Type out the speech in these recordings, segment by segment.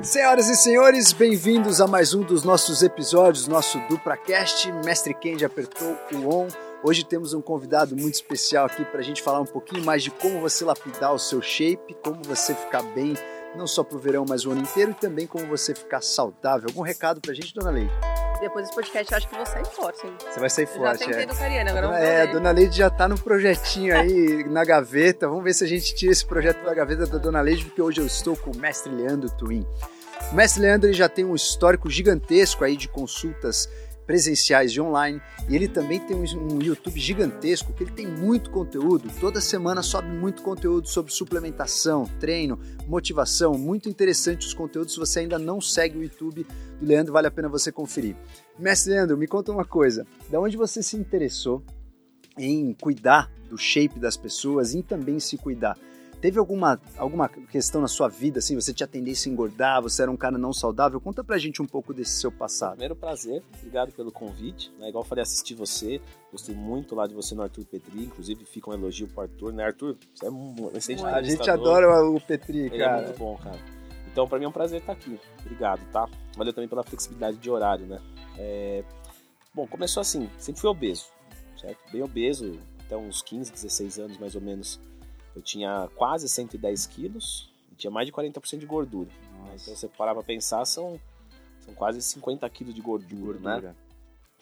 Senhoras e senhores, bem-vindos a mais um dos nossos episódios, nosso DupraCast. Mestre Kendi apertou o on. Hoje temos um convidado muito especial aqui para a gente falar um pouquinho mais de como você lapidar o seu shape, como você ficar bem, não só para o verão, mas o ano inteiro, e também como você ficar saudável. Algum recado para a gente, dona Leide? Depois desse podcast, eu acho que vou sair forte, hein? Você vai sair forte, já tentei é. do Cariani, agora vamos É, a. Dona Leide já tá no projetinho aí na gaveta. Vamos ver se a gente tira esse projeto da gaveta da Dona Leide, porque hoje eu estou com o mestre Leandro Twin. O mestre Leandro ele já tem um histórico gigantesco aí de consultas presenciais e online, e ele também tem um YouTube gigantesco que ele tem muito conteúdo. Toda semana sobe muito conteúdo sobre suplementação, treino, motivação. Muito interessante os conteúdos. Se você ainda não segue o YouTube do Leandro, vale a pena você conferir. Mestre Leandro, me conta uma coisa. Da onde você se interessou em cuidar do shape das pessoas e também se cuidar? Teve alguma, alguma questão na sua vida, assim, você tinha tendência a engordar, você era um cara não saudável? Conta pra gente um pouco desse seu passado. Primeiro prazer, obrigado pelo convite. Né? Igual eu falei, assisti você, gostei muito lá de você no Arthur Petri, inclusive fica um elogio pro Arthur, né, Arthur? Você é um excelente A gente adora o Petri, Ele é cara. muito bom, cara. Então, pra mim é um prazer estar aqui. Obrigado, tá? Valeu também pela flexibilidade de horário, né? É, Bom, começou assim, sempre fui obeso, certo? Bem obeso, até uns 15, 16 anos mais ou menos. Eu tinha quase 110 quilos e tinha mais de 40% de gordura. né? Então, você parar pra pensar, são, são quase 50 quilos de gordura, né? Gordura.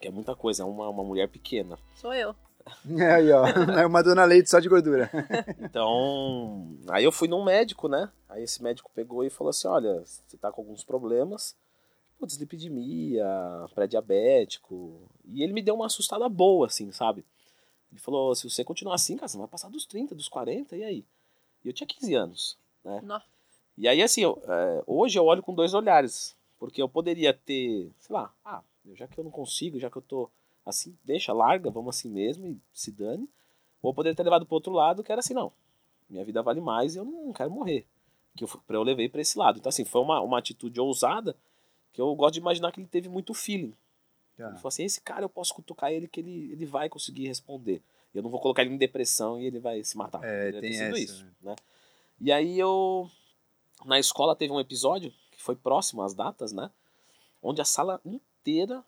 Que é muita coisa, é uma, uma mulher pequena. Sou eu. É aí, ó. É uma Dona Leite só de gordura. Então, aí eu fui num médico, né? Aí esse médico pegou e falou assim: olha, você tá com alguns problemas, pô, dislipidemia, pré-diabético. E ele me deu uma assustada boa, assim, sabe? Ele falou: se você continuar assim, cara, você vai passar dos 30, dos 40, e aí? E eu tinha 15 anos, né? E aí, assim, eu, é, hoje eu olho com dois olhares, porque eu poderia ter, sei lá, ah, já que eu não consigo, já que eu tô assim, deixa, larga, vamos assim mesmo e se dane. Ou eu poderia ter levado pro outro lado, que era assim, não, minha vida vale mais e eu não quero morrer. Que eu, eu levei para esse lado. Então, assim, foi uma, uma atitude ousada que eu gosto de imaginar que ele teve muito feeling. Tá. Ele falou assim, esse cara eu posso cutucar ele que ele, ele vai conseguir responder. Eu não vou colocar ele em depressão e ele vai se matar. É, Deve tem essa, isso, né? E aí eu... Na escola teve um episódio, que foi próximo às datas, né? Onde a sala inteira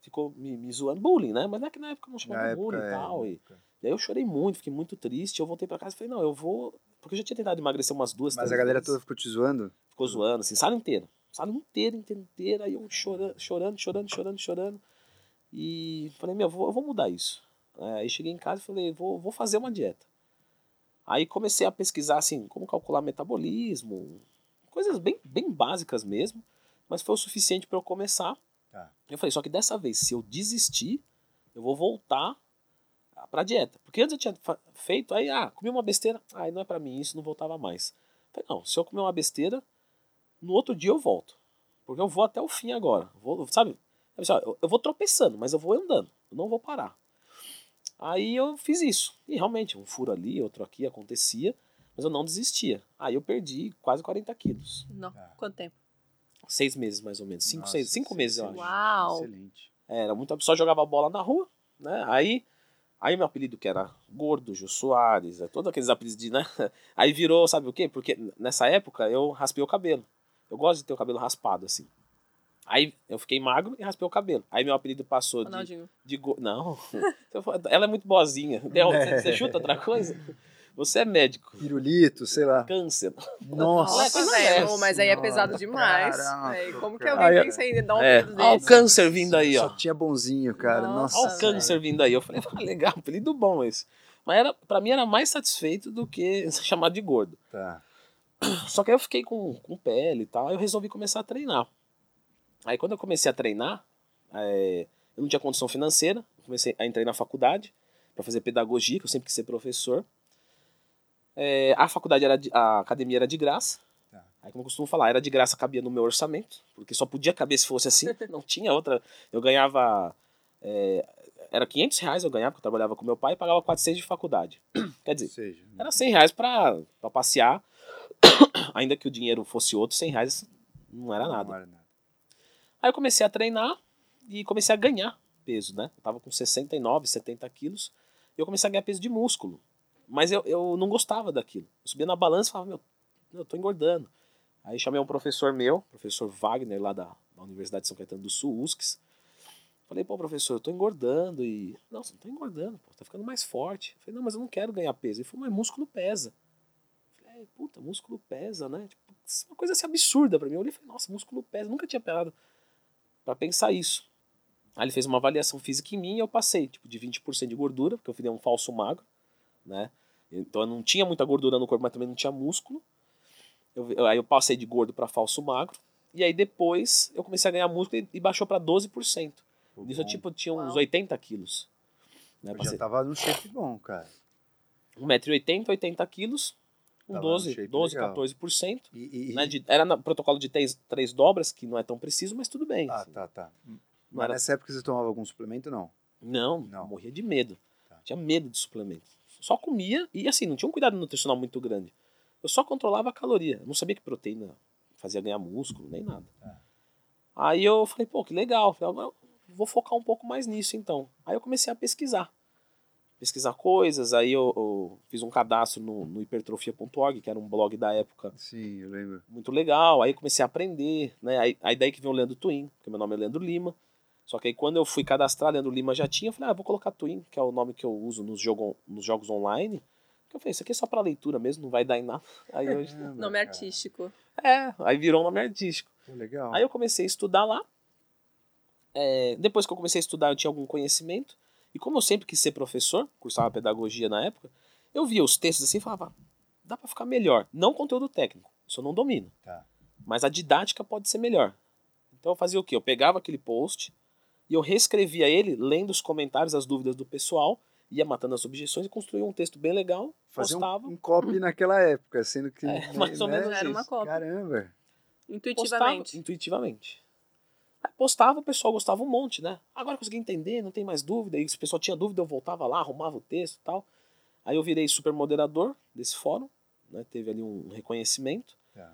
ficou me, me zoando. Bullying, né? Mas não é que na época não chamava Na bullying época, e é, tal. na E, e aí eu chorei muito, fiquei muito triste. Eu voltei pra casa e falei, não, eu vou... Porque eu já tinha tentado emagrecer umas duas, Mas a galera vezes. toda ficou te zoando? Ficou zoando, assim, sala inteira. Sala inteira, inteira, inteira. Aí eu chorando, chorando, chorando, chorando, chorando. E falei, meu, eu vou, eu vou mudar isso. É, aí cheguei em casa e falei, vou, vou fazer uma dieta. Aí comecei a pesquisar, assim, como calcular metabolismo. Coisas bem, bem básicas mesmo. Mas foi o suficiente para eu começar. Tá. Eu falei, só que dessa vez, se eu desistir, eu vou voltar pra dieta. Porque antes eu tinha feito, aí, ah, comi uma besteira, aí não é pra mim isso, não voltava mais. Falei, não, se eu comer uma besteira, no outro dia eu volto. Porque eu vou até o fim agora. Vou, sabe? Sabe assim, Eu, eu vou tropeçando, mas eu vou andando. Eu não vou parar. Aí eu fiz isso. E realmente, um furo ali, outro aqui acontecia, mas eu não desistia. Aí eu perdi quase 40 quilos. Nó. Tá. Quanto tempo? Seis meses mais ou menos. Cinco, Nossa, seis, cinco meses, eu acho. Uau. Excelente. É, Era muito só jogava bola na rua, né? Aí, aí meu apelido que era Gordo, Jô Soares, é, todos aqueles apelidos de, né? Aí virou, sabe o quê? Porque nessa época eu raspei o cabelo. Eu gosto de ter o cabelo raspado assim. Aí eu fiquei magro e raspei o cabelo. Aí meu apelido passou de, Ronaldinho. de go... Não. Ela é muito boazinha. Del, É. Você, você chuta outra coisa? Você é médico. Pirulito, sei lá. Câncer. Nossa. Nossa, dessa, mas aí é pesado demais. Caraca, Véi, como que alguém Aí, pensa em dar um É. Olha o câncer vindo aí, ó. Só tinha bonzinho, cara. Nossa. Olha o velho. câncer vindo aí. Eu falei, ah, legal, apelido bom esse. Mas era, pra mim era mais satisfeito do que ser chamado de gordo. Tá. Só que aí eu fiquei com, com pele e tal, aí eu resolvi começar a treinar. Aí quando eu comecei a treinar, é, eu não tinha condição financeira, comecei a entrar na faculdade para fazer pedagogia, que eu sempre quis ser professor. É, a faculdade era de- a academia era de graça. Tá. Aí como eu costumo falar, era de graça, cabia no meu orçamento, porque só podia caber se fosse assim, não tinha outra. Eu ganhava é, era 500 reais eu ganhava, porque eu trabalhava com meu pai, e pagava 400 de faculdade. Quer dizer, seja, era 100 reais pra passear, ainda que o dinheiro fosse outro, 100 reais não era nada. Não era nada. Aí eu comecei a treinar e comecei a ganhar peso, né? Eu tava com 69, 70 quilos, e eu comecei a ganhar peso de músculo. Mas eu, eu não gostava daquilo. Eu subia na balança e falava, meu, eu tô engordando. Aí chamei um professor meu, professor Wagner, lá da, da Universidade de São Caetano do Sul, USCS. Falei, pô, professor, eu tô engordando e. Não, você não tá engordando, pô, tá ficando mais forte. Falei, não, mas eu não quero ganhar peso. Ele falou, mas músculo pesa. Falei, puta, músculo pesa, né? Tipo, isso uma coisa assim absurda pra mim. Eu olhei e falei, nossa, músculo pesa. nunca tinha parado pra pensar isso. Aí ele fez uma avaliação física em mim e eu passei, tipo, de 20% de gordura, porque eu fiz um falso magro, né? Então eu não tinha muita gordura no corpo, mas também não tinha músculo. Eu, aí eu passei de gordo para falso magro. E aí depois eu comecei a ganhar músculo e, e baixou para 12%. Pô, Nisso eu tipo, tinha uns Uau. 80 quilos. Né, eu já tava no shape bom, cara. 1,80m, 80 quilos. Um 12, 12 14%. E, e, né, de, era no protocolo de três, três dobras, que não é tão preciso, mas tudo bem. Ah, assim. tá, tá. Mas era... nessa época você tomava algum suplemento, não? Não, não. morria de medo. Tá. Tinha medo de suplemento. Só comia e assim, não tinha um cuidado nutricional muito grande. Eu só controlava a caloria. Eu não sabia que proteína fazia ganhar músculo, nem nada. É. Aí eu falei, pô, que legal. Falei, agora vou focar um pouco mais nisso então. Aí eu comecei a pesquisar. Pesquisar coisas, aí eu, eu fiz um cadastro no, no hipertrofia.org, que era um blog da época. Sim, eu lembro. Muito legal. Aí comecei a aprender, né? Aí, aí daí que veio o Leandro Twin, porque meu nome é Leandro Lima. Só que aí quando eu fui cadastrar, Leandro Lima já tinha, eu falei, ah, vou colocar Twin, que é o nome que eu uso nos, jogo, nos jogos online. Eu falei, isso aqui é só pra leitura mesmo, não vai dar em nada. Aí hoje... É, nome artístico. É, aí virou um nome artístico. Legal. Aí eu comecei a estudar lá. É, depois que eu comecei a estudar, eu tinha algum conhecimento. E como eu sempre quis ser professor, cursava pedagogia na época, eu via os textos assim e falava, dá para ficar melhor. Não conteúdo técnico, isso eu não domino. Tá. Mas a didática pode ser melhor. Então eu fazia o quê? Eu pegava aquele post e eu reescrevia ele, lendo os comentários, as dúvidas do pessoal, ia matando as objeções e construía um texto bem legal, Fazia postava. Um, um copy naquela época, sendo que. É, mais ou né? menos Era uma copy. Caramba. Intuitivamente. Postava, intuitivamente. Postava, o pessoal gostava um monte, né? Agora eu consegui entender, não tem mais dúvida. E se o pessoal tinha dúvida, eu voltava lá, arrumava o texto e tal. Aí eu virei super moderador desse fórum, né? Teve ali um reconhecimento. É.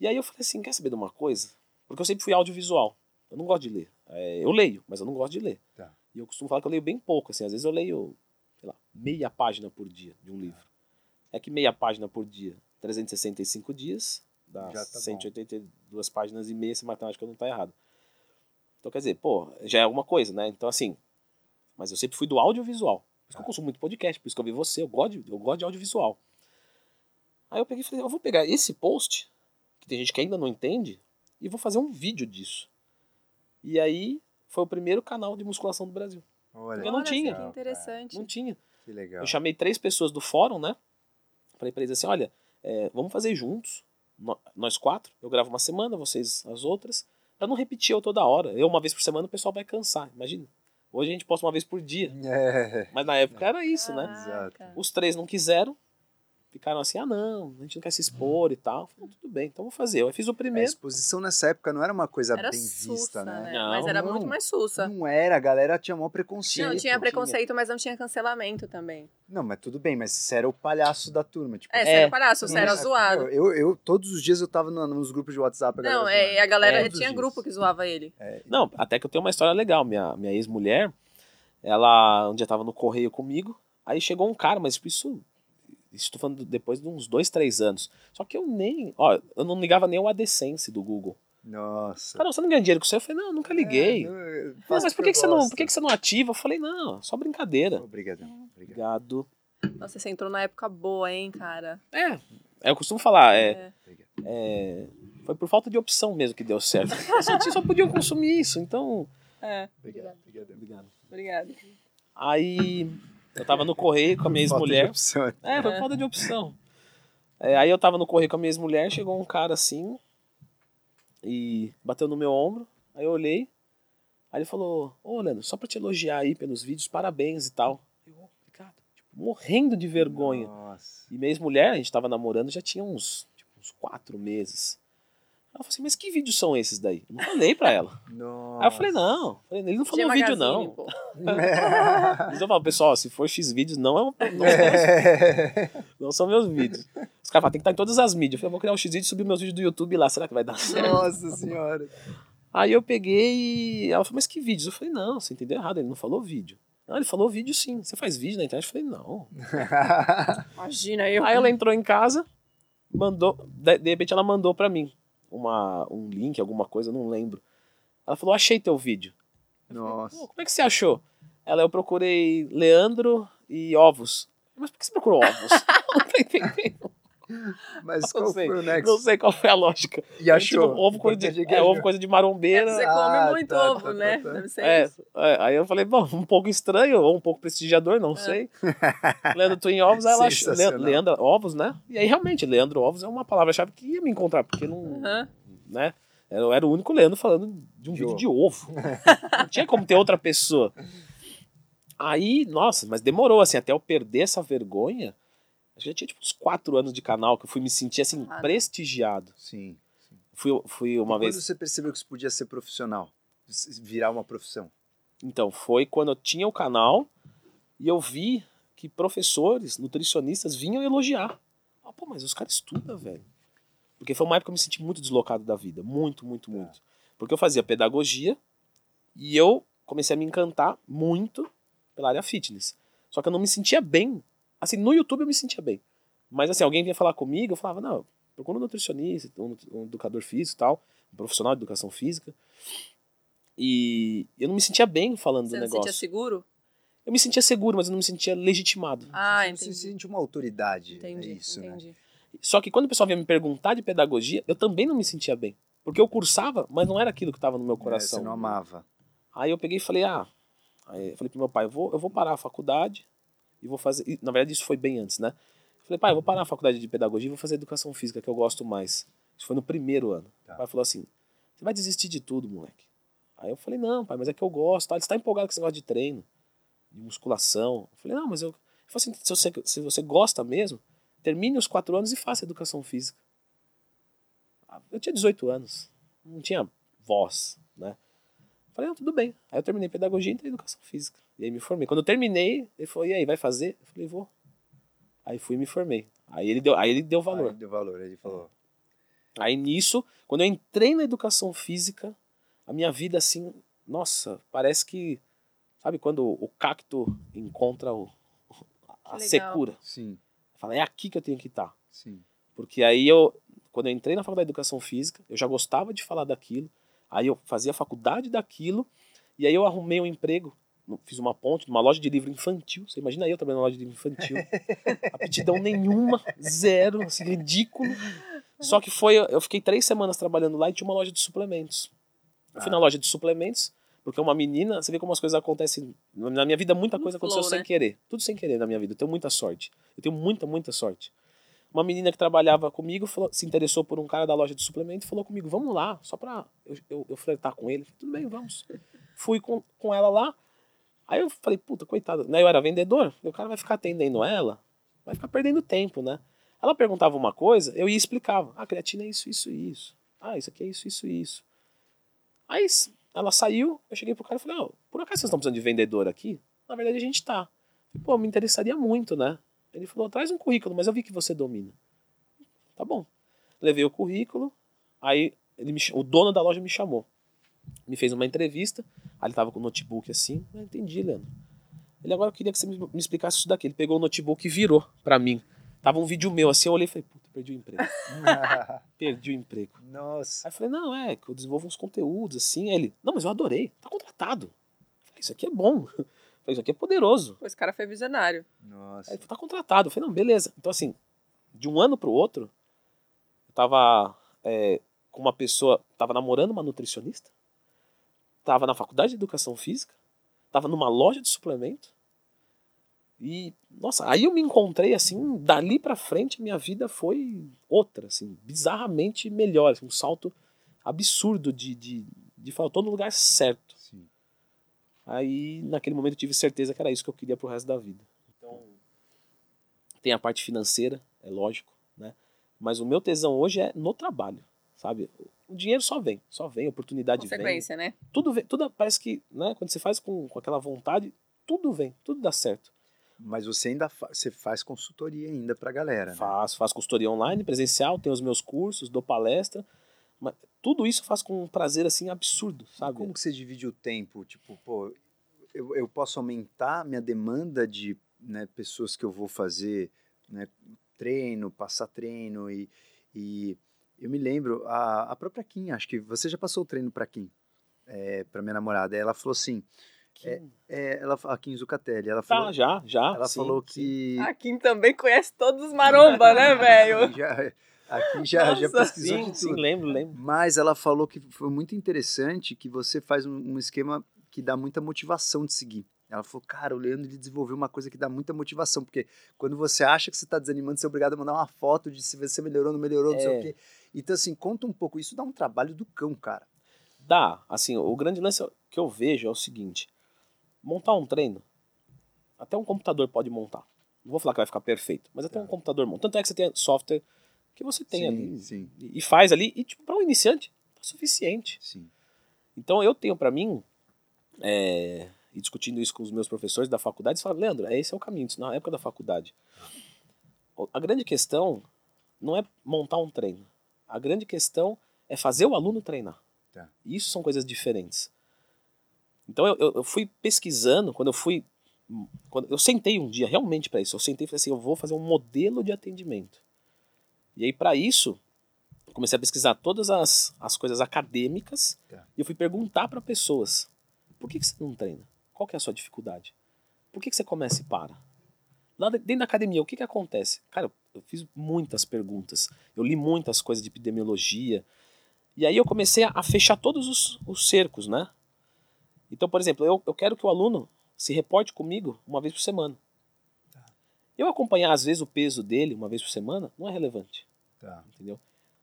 E aí eu falei assim, quer saber de uma coisa? Porque eu sempre fui audiovisual. Eu não gosto de ler. É, eu leio, mas eu não gosto de ler. Tá. E eu costumo falar que eu leio bem pouco, assim. Às vezes eu leio sei lá, meia página por dia de um livro. É que meia página por dia, 365 dias, dá tá 182 bom. páginas e meia, se matemática não tá errado. Então, quer dizer, pô, já é alguma coisa, né? Então, assim, mas eu sempre fui do audiovisual. Por isso que eu consumo muito podcast, por isso que eu vi você, eu gosto de, eu gosto de audiovisual. Aí eu peguei e falei, eu vou pegar esse post, que tem gente que ainda não entende, e vou fazer um vídeo disso. E aí foi o primeiro canal de musculação do Brasil. Olha, eu não tinha. Que interessante. Não tinha. Que legal. Eu chamei três pessoas do fórum, né? Falei pra eles assim: olha, é, vamos fazer juntos, nós quatro. Eu gravo uma semana, vocês as outras. Pra não repetir eu toda hora. Eu uma vez por semana o pessoal vai cansar, imagina. Hoje a gente posta uma vez por dia. É. Mas na época era isso, né? Exato. Os três não quiseram, ficaram assim, ah não, a gente não quer se expor e tal. Falei, tudo bem, então vou fazer. Eu fiz o primeiro. A exposição nessa época não era uma coisa era bem sussa, vista, né? né? Não, mas era não, muito mais sussa. Não era, a galera tinha maior preconceito. Não, tinha preconceito, mas não tinha cancelamento também. Não, mas tudo bem, mas você era o palhaço da turma. Tipo, é, você é, era o palhaço, você era zoado. Eu, eu, todos os dias eu tava no, nos grupos de WhatsApp. A não, é, a galera é, tinha grupo que zoava ele. É, não, até que eu tenho uma história legal. Minha, minha ex-mulher, ela um dia tava no correio comigo, aí chegou um cara, mas isso Estou falando depois de uns dois, três anos. Só que eu nem. Ó, eu não ligava nem o AdSense do Google. Nossa. Não, você não ganha dinheiro com isso? Eu falei, não, nunca liguei. É, não, mas por que, que, você não, por que, que você não ativa? Eu falei, não, só brincadeira. Obrigado. Obrigado. Nossa, você entrou na época boa, hein, cara? É, é eu costumo falar, é, é. é foi por falta de opção mesmo que deu certo. Vocês só podiam consumir isso, então. É. Obrigado. Obrigado. Obrigado. Obrigado. Aí eu tava no correio com a minha ex-mulher. É, foi falta de opção. É, aí eu tava no correio com a minha ex-mulher, chegou um cara assim e bateu no meu ombro. Aí eu olhei. Aí ele falou: Ô, Leandro, só pra te elogiar aí pelos vídeos, parabéns e tal. Eu, Ricardo, tipo, morrendo de vergonha. Nossa. E minha ex-mulher, a gente tava namorando já tinha uns, tipo, uns quatro meses. Ela falou assim, mas que vídeos são esses daí? Eu não falei pra ela. Nossa. Aí eu falei, não. Ele não falou vídeo, não. Mas eu falo, pessoal, se for X vídeos, não, é um, não, é. não são meus vídeos. Os caras falam, tem que estar em todas as mídias. Eu falei, vou criar um X vídeo e subir meus vídeos do YouTube lá. Será que vai dar certo? Nossa senhora. Aí eu peguei e ela falou, mas que vídeos? Eu falei, não, você entendeu errado, ele não falou vídeo. Não, ele falou vídeo sim. Você faz vídeo na internet? Eu falei, não. Imagina eu. Aí ela entrou em casa, mandou, de, de repente ela mandou pra mim uma, um link, alguma coisa, não lembro. Ela falou, achei teu vídeo. Nossa. Falei, como é que você achou? Ela, eu procurei Leandro e ovos. Mas por que você procurou ovos? não tô entendendo. Mas Não qual sei, foi o nexo? Não sei qual foi a lógica. E achou? Tipo, ovo coisa de, é, ovo coisa de marombeira. Você Ah, come muito tá, ovo, tá, né? tá, tá. Deve ser É, isso. é, aí eu falei, bom, um pouco estranho, ou um pouco prestigiador, não sei. Leandro Twin Ovos, aí ela achou. Leandro Ovos, né? E aí realmente, Leandro Ovos é uma palavra-chave que ia me encontrar, porque não. Né? Eu era o único Leandro falando de um De vídeo ovo. de ovo. não tinha como ter outra pessoa. Aí, nossa, mas demorou, assim, até eu perder essa vergonha. Acho que já tinha tipo uns quatro anos de canal que eu fui me sentir assim, Ah, prestigiado. Sim. Fui, fui uma Quando vez. você percebeu que isso podia ser profissional? Virar uma profissão? Então, foi quando eu tinha o canal e eu vi que professores, nutricionistas vinham elogiar. Ah, pô, mas os caras estudam, velho. Porque foi uma época que eu me senti muito deslocado da vida. Muito, muito, muito. Porque eu fazia pedagogia e eu comecei a me encantar muito pela área fitness. Só que eu não me sentia bem. Assim, no YouTube eu me sentia bem. Mas assim, alguém vinha falar comigo, eu falava, não, procura um nutricionista, um, um educador físico e tal, um profissional de educação física. E eu não me sentia bem falando Você do não se sentia negócio. seguro? Eu me sentia seguro, mas eu não me sentia legitimado. Ah, você entendi. se sente uma autoridade. Entendi, é isso, né? entendi. Só que quando o pessoal vinha me perguntar de pedagogia, eu também não me sentia bem. Porque eu cursava, mas não era aquilo que estava no meu É, coração. você não amava. Aí eu peguei e falei, ah, aí eu falei pro meu pai, eu vou, eu vou parar a faculdade e vou fazer. e, na verdade, isso foi bem antes, né? Eu falei, pai, eu vou parar a faculdade de pedagogia e vou fazer educação física, que eu gosto mais. Isso foi no primeiro ano. Tá. O pai falou assim: você vai desistir de tudo, moleque. Aí eu falei, não, pai, mas é que eu gosto. Tá? Ele está empolgado com esse negócio de treino, de musculação. Eu falei, não, mas eu. Ele falou assim, se você, se você gosta mesmo, termine os quatro anos e faça educação física. Eu tinha 18 anos, não tinha voz, né? Falei, não, tudo bem. Aí eu terminei pedagogia e entrei em educação física. E aí me formei. Quando eu terminei, ele falou, e aí, vai fazer? Eu falei, vou. Aí fui e me formei. Aí ele deu, aí ele deu valor. Aí deu valor, ele falou. Aí nisso, quando eu entrei na educação física, a minha vida assim, nossa, parece que. Sabe quando o cacto encontra o, a secura? Sim, Fala, é aqui que eu tenho que estar. sim. Porque aí eu, quando eu entrei na faculdade de educação física, eu já gostava de falar daquilo. Aí eu fazia faculdade daquilo. E aí eu arrumei um emprego, fiz uma ponte numa loja de livro infantil. Você imagina eu trabalhando numa loja de livro infantil. Aptidão nenhuma, zero, assim, ridículo. Só que foi, eu fiquei três semanas trabalhando lá e tinha uma loja de suplementos. Eu fui Ah. na loja de suplementos, porque uma menina, você vê como as coisas acontecem. Na minha vida, muita coisa flow, aconteceu sem né? querer. Tudo sem querer na minha vida. Eu tenho muita sorte. Eu tenho muita, muita sorte. Uma menina que trabalhava comigo falou- se interessou por um cara da loja de suplemento e falou comigo: vamos lá, só pra eu, eu, eu flertar com ele. Falei, Tudo bem, vamos. Fui com, com ela lá. Aí eu falei, puta, coitada. Né, eu era vendedor. O cara vai ficar atendendo ela, vai ficar perdendo tempo, né? Ela perguntava uma coisa, eu ia explicava. Ah, creatina é isso, isso e isso. Ah, isso aqui é isso, isso e isso. Aí ela saiu, eu cheguei pro cara e falei, ó, por acaso vocês estão precisando de vendedor aqui? Na verdade a gente tá. Pô, me interessaria muito, né? Ele falou, traz um currículo, mas eu vi que você domina. Tá bom. Levei o currículo, aí ele me o dono da loja me chamou. Me fez uma entrevista, aí ele tava com o notebook assim, eu entendi, Leandro. Ele agora queria que você me, me explicasse isso daqui. Ele pegou o notebook e virou pra mim. Tava um vídeo meu assim, eu olhei e falei, puta, perdi o emprego. perdi o emprego. Nossa. Aí eu falei, não, é que eu desenvolvo uns conteúdos assim. Aí ele, não, mas eu adorei, tá contratado. Falei, isso aqui é bom. Falei, isso aqui é poderoso. Pô, esse cara foi visionário. Nossa. Aí ele falou, tá contratado. Eu falei, não, beleza. Então, assim, de um ano pro outro, eu tava é, com uma pessoa, tava namorando uma nutricionista, tava na faculdade de educação física, tava numa loja de suplemento. E, nossa, aí eu me encontrei, assim, dali pra frente, minha vida foi outra, assim, bizarramente melhor, assim, um salto absurdo de, de, de falar, tô no lugar certo. Aí, naquele momento, eu tive certeza que era isso que eu queria pro resto da vida. Então, tem a parte financeira, é lógico, né? Mas o meu tesão hoje é no trabalho, sabe? O dinheiro só vem, só vem, a oportunidade vem. Consequência, né? Tudo vem, tudo parece que, né, quando você faz com, com aquela vontade, tudo vem, tudo dá certo. Mas você ainda fa você faz consultoria ainda pra galera, né? Faço, faço consultoria online, presencial, tenho os meus cursos, dou palestra, mas tudo isso faço com um prazer, assim, absurdo, sabe? Como que você divide o tempo? Tipo, pô, eu, eu posso aumentar minha demanda de né, pessoas que eu vou fazer né, treino, passar treino e, e Eu me lembro, a, a própria Kim, acho que você já passou o treino para Kim, é, para minha namorada. Ela falou assim, é, é, ela, a Kim Zucatelli, ela falou... Tá, já, já. Ela sim, falou sim. que... A Kim também conhece todos os maromba, né, velho? Já, aqui já, já Nossa. pesquisou Sim, sim, lembro, lembro. Mas ela falou que foi muito interessante que você faz um, um esquema que dá muita motivação de seguir. Ela falou, cara, o Leandro ele desenvolveu uma coisa que dá muita motivação, porque quando você acha que você está desanimando, você é obrigado a mandar uma foto de se você melhorou, não melhorou, não sei É. o quê. Então, assim, conta um pouco. Isso dá um trabalho do cão, cara. Dá, assim, o grande lance que eu vejo é o seguinte: montar um treino, até um computador pode montar. Não vou falar que vai ficar perfeito, mas até Tá. um computador monta. Tanto é que você tem software que você tem sim, ali sim, e faz ali, e tipo, para um iniciante, é suficiente. sim. Então eu tenho pra mim, é, e discutindo isso com os meus professores da faculdade, eles falam, Leandro, esse é o caminho, isso na época da faculdade. A grande questão não é montar um treino. A grande questão é fazer o aluno treinar. Tá. Isso são coisas diferentes. Então eu, eu, eu fui pesquisando, quando eu fui. Quando eu sentei um dia realmente para isso. Eu sentei e falei assim: eu vou fazer um modelo de atendimento. E aí, para isso, eu comecei a pesquisar todas as, as coisas acadêmicas Tá. e eu fui perguntar para pessoas: por que, que você não treina? Qual que é a sua dificuldade? Por que, que você começa e para? Lá de- dentro da academia, o que, que acontece? Cara, eu fiz muitas perguntas, eu li muitas coisas de epidemiologia, e aí eu comecei a, a fechar todos os, os cercos, né? Então, por exemplo, eu, eu quero que o aluno se reporte comigo uma vez por semana. Tá. Eu acompanhar, às vezes, o peso dele uma vez por semana não é relevante, Tá, entendeu?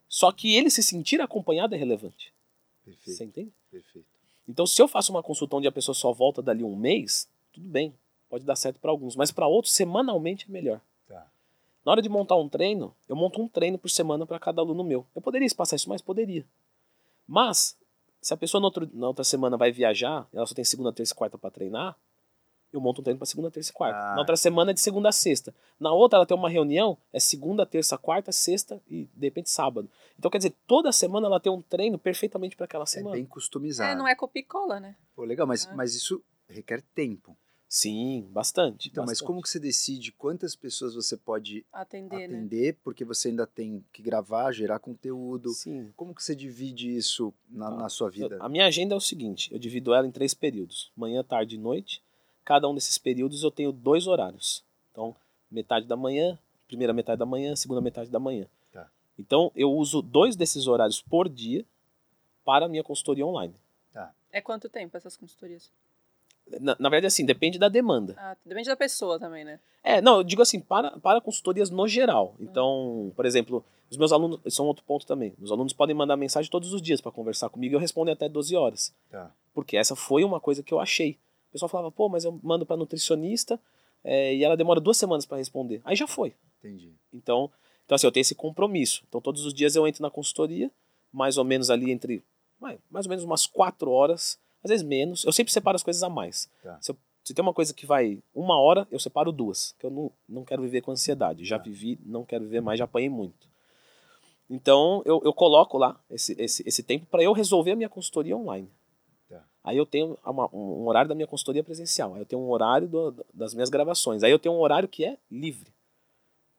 Só que ele se sentir acompanhado é relevante. perfeito, Você entende? perfeito. Então, se eu faço uma consulta onde a pessoa só volta dali um mês, tudo bem, pode dar certo para alguns, mas para outros, semanalmente é melhor. Tá. Na hora de montar um treino, eu monto um treino por semana para cada aluno meu. Eu poderia espaçar isso mais? Poderia. Mas, se a pessoa na, outro- na outra semana vai viajar, ela só tem segunda, terça e quarta para treinar, eu monto um treino para segunda, terça e quarta. Ah. Na outra semana é de segunda a sexta. Na outra ela tem uma reunião, é segunda, terça, quarta, sexta e de repente sábado. Então quer dizer, toda semana ela tem um treino perfeitamente para aquela É semana. bem customizado. É, não é copia e cola, né? Pô, legal, mas, Ah. mas isso requer tempo. Sim, bastante. Então, mas bastante. como que você decide quantas pessoas você pode Atender, né? atender, porque você ainda tem que gravar, gerar conteúdo. Sim. Como que você divide isso na, Ah, na sua vida? Eu- a minha agenda é o seguinte: eu divido ela em três períodos: manhã, tarde e noite. Cada um desses períodos eu tenho dois horários. Então, metade da manhã, primeira metade da manhã, segunda metade da manhã. Tá. Então, eu uso dois desses horários por dia para a minha consultoria online. É quanto tempo essas consultorias? Na, na verdade, assim, depende da demanda. Ah, depende da pessoa também, né? É, não, eu digo assim, para, para consultorias no geral. Então, por exemplo, os meus alunos, isso é um outro ponto também. Os alunos podem mandar mensagem todos os dias para conversar comigo e eu respondo até 12 horas. Tá. Porque essa foi uma coisa que eu achei. Pessoal falava, pô, mas eu mando para nutricionista é, e ela demora duas semanas para responder. Aí já foi. Entendi. Então, então, assim, eu tenho esse compromisso. Então, todos os dias eu entro na consultoria, mais ou menos ali entre, mais ou menos umas quatro horas, às vezes menos. Eu sempre separo as coisas a mais. Tá. Se, eu- se tem uma coisa que vai uma hora, eu separo duas, que eu não, não quero viver com ansiedade. Já Tá. vivi, não quero viver mais, já apanhei muito. Então, eu, eu coloco lá esse, esse, esse tempo para eu resolver a minha consultoria online. Aí eu tenho uma- um horário da minha consultoria presencial. Aí eu tenho um horário do- das minhas gravações. Aí eu tenho um horário que é livre.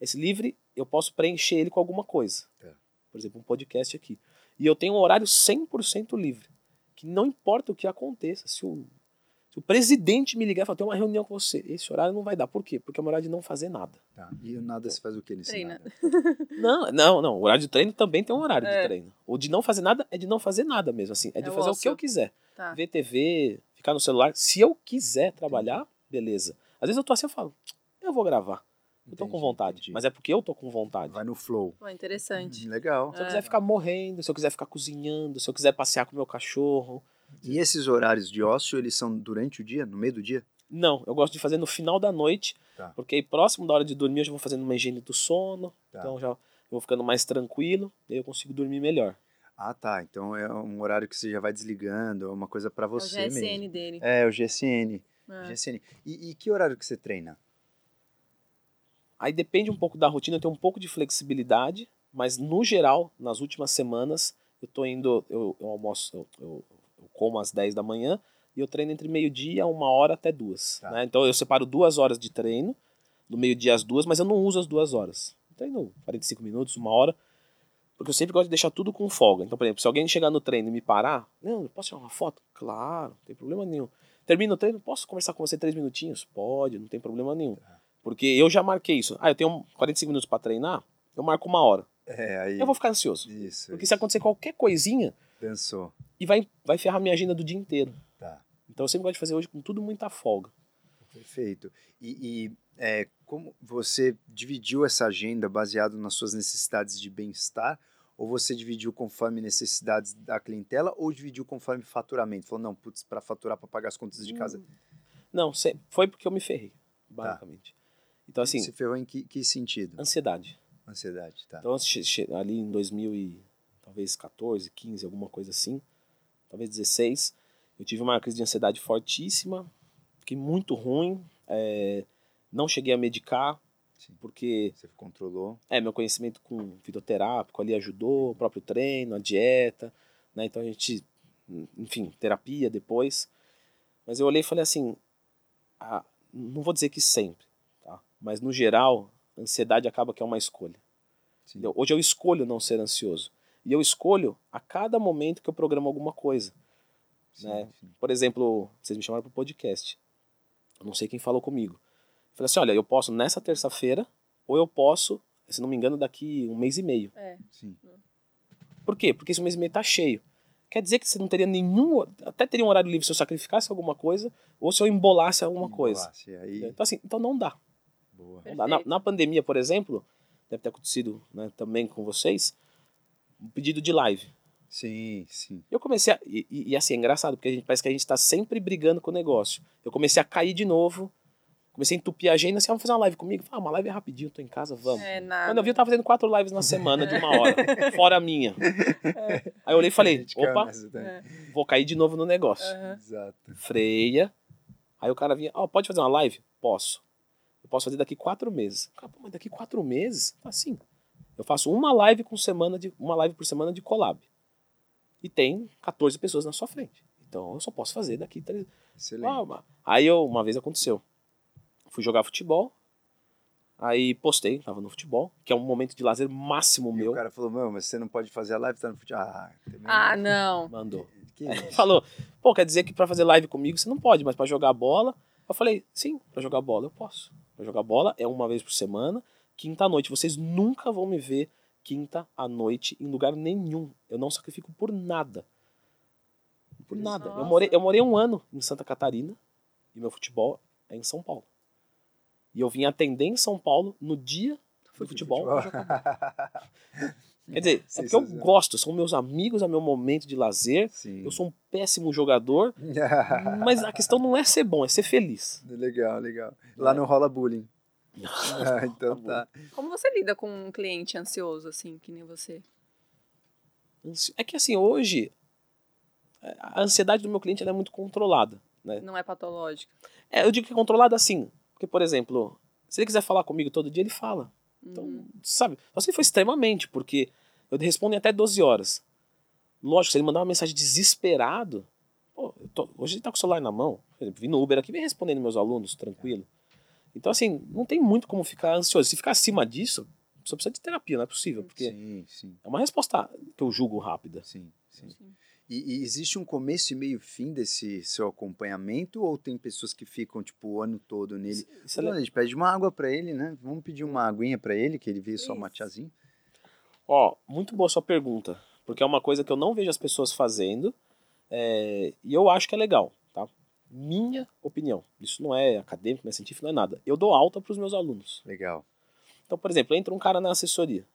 Esse livre, eu posso preencher ele com alguma coisa. Tá. Por exemplo, um podcast aqui. E eu tenho um horário 100% livre. Que não importa o que aconteça. Se o, se o presidente me ligar e falar, tem uma reunião com você, esse horário não vai dar. Por quê? Porque é um horário de não fazer nada. Tá. E o nada se faz o que nesse Treina. nada? Não, não, não. O horário de treino também tem um horário É. de treino. O de não fazer nada é de não fazer nada mesmo, assim. É de É o fazer o ócio. que eu quiser. Tá. Ver TV, ficar no celular. Se eu quiser trabalhar, beleza. Às vezes eu tô assim, eu falo, eu vou gravar. Eu tô com Entendi, vontade. entendi. Mas é porque eu tô com vontade. Vai no flow. Pô, interessante. Hum, Legal. Se eu É. quiser ficar morrendo, se eu quiser ficar cozinhando, se eu quiser passear com meu cachorro. E esses horários de ócio, eles são durante o dia, no meio do dia? Não, eu gosto de fazer no final da noite, Tá. porque aí próximo da hora de dormir eu já vou fazendo uma higiene do sono, Tá. então já vou ficando mais tranquilo, e aí eu consigo dormir melhor. Ah, tá. Então é um horário que você já vai desligando, é uma coisa pra É o você GSN mesmo. dele. É, o GSN. É. GSN. E, e que horário que você treina? Aí depende um pouco da rotina, eu tenho um pouco de flexibilidade, mas no geral, nas últimas semanas, eu tô indo, eu, eu almoço, eu, eu- eu como às 10 da manhã e eu treino entre meio-dia, uma hora até duas. Tá. né? Então eu separo duas horas de treino, do meio-dia às duas, mas eu não uso as duas horas. Eu treino 45 minutos, uma hora. Porque eu sempre gosto de deixar tudo com folga. Então, por exemplo, se alguém chegar no treino e me parar, não, posso tirar uma foto? Claro, não tem problema nenhum. Termina o treino, posso conversar com você três minutinhos? Pode, não tem problema nenhum. Porque eu já marquei isso. Ah, eu tenho 45 minutos para treinar, eu marco uma hora. É, aí. Eu vou ficar ansioso. Isso. Porque isso. se acontecer qualquer coisinha, Pensou. e vai, vai ferrar minha agenda do dia inteiro. Tá. Então eu sempre gosto de fazer hoje com tudo muita folga. Perfeito. E, e, é, como você dividiu essa agenda baseado nas suas necessidades de bem-estar? Ou você dividiu conforme necessidades da clientela? Ou dividiu conforme faturamento? Falou, não, putz, para faturar, para pagar as contas de casa. Não, se- foi porque eu me ferrei, basicamente. Então, assim, Se ferrou em que, que sentido? ansiedade. Ansiedade, tá. Então, ali em 2000 e talvez 14, 15, alguma coisa assim, talvez 16, eu tive uma crise de ansiedade fortíssima, fiquei muito ruim, é, não cheguei a medicar, Sim. porque Você controlou. é, meu conhecimento com fitoterápico ali ajudou, o próprio treino, a dieta, né? Então a gente, enfim, terapia depois. Mas eu olhei e falei assim, ah, não vou dizer que sempre, tá? Mas no geral, a ansiedade acaba que é uma escolha. Hoje eu escolho não ser ansioso. E eu escolho a cada momento que eu programo alguma coisa. Sim, né? sim. Por exemplo, vocês me chamaram para o podcast. Eu não sei quem falou comigo. Eu falei assim, olha, eu posso nessa terça-feira, ou eu posso, se não me engano, daqui um mês e meio. É. Sim. Por quê? Porque esse mês e meio tá cheio. Quer dizer que você não teria nenhum. Até teria um horário livre se eu sacrificasse alguma coisa ou se eu embolasse alguma coisa. Embolasse, Aí, Então, assim, então não dá. boa. Não dá. Na, na pandemia, por exemplo, deve ter acontecido né, também com vocês, um pedido de live. Sim, sim. Eu comecei a. E, e- e, assim, é engraçado, porque a gente, parece que a gente tá sempre brigando com o negócio. Eu comecei a cair de novo, comecei a entupir a agenda, assim, ah, vamos fazer uma live comigo? Ah, uma live é rapidinho, tô em casa, vamos. É nada. Quando eu vi, eu tava fazendo quatro lives na semana de uma hora, fora a minha. Aí eu olhei e falei, opa, daí. É. vou cair de novo no negócio. Exato. Freia. Aí o cara vinha, ó, pode fazer uma live? Posso. Eu posso fazer daqui quatro meses. Cara, pô, mas daqui quatro meses? Tá assim. Eu faço uma live com semana de. Uma live por semana de collab. E tem 14 pessoas na sua frente. Então eu só posso fazer daqui três. Excelente. Ah, Aí eu, uma vez aconteceu. Fui jogar futebol. Aí postei, tava no futebol, que é um momento de lazer máximo E meu. o cara falou, meu, mas você não pode fazer a live, tá no futebol. Ah, também Ah, não. Mandou. Que isso? Falou, pô, quer dizer que pra fazer live comigo você não pode, mas pra jogar bola. Eu falei, sim, pra jogar bola eu posso. Pra jogar bola é uma vez por semana, quinta à noite. Vocês nunca vão me ver quinta à noite em lugar nenhum. Eu não sacrifico por nada. Por nada. Eu morei, eu morei um ano em Santa Catarina e meu futebol é em São Paulo. E eu vim atender em São Paulo no dia do futebol. bola. Quer dizer, é porque eu Sensacional. gosto, são meus amigos, é meu momento de lazer. Sim. Eu sou um péssimo jogador, mas a questão não é ser bom, é ser feliz. legal, legal. Lá É. não rola bullying. Ah, então tá. Como você lida com um cliente ansioso, assim, que nem você? É que assim, hoje, a ansiedade do meu cliente ela é muito controlada. Né? Não é patológico. É, eu digo que é controlada assim, porque, por exemplo, se ele quiser falar comigo todo dia, ele fala. Então, Uhum. sabe, só se ele for extremamente, porque eu respondo em até 12 horas. Lógico, se ele mandar uma mensagem desesperado, pô, eu tô- hoje ele tá com o celular na mão, por exemplo, vim no Uber aqui, vem respondendo meus alunos, tranquilo. Então, assim, não tem muito como ficar ansioso. Se ficar acima disso, só precisa de terapia, não é possível, porque Sim, sim, é uma resposta que eu julgo rápida. sim, sim. Sim. E, e existe um começo e meio fim desse seu acompanhamento ou tem pessoas que ficam tipo o ano todo nele? Isso é a gente pede uma água pra ele, né? Vamos pedir uma aguinha pra ele, que ele veio só uma tiazinha. Ó, muito boa sua pergunta, porque é uma coisa que eu não vejo as pessoas fazendo é, e eu acho que é legal, tá? Minha opinião. Isso não é acadêmico, não é científico, não é nada. Eu dou alta para os meus alunos. Legal. Então, por exemplo, entra um cara na assessoria.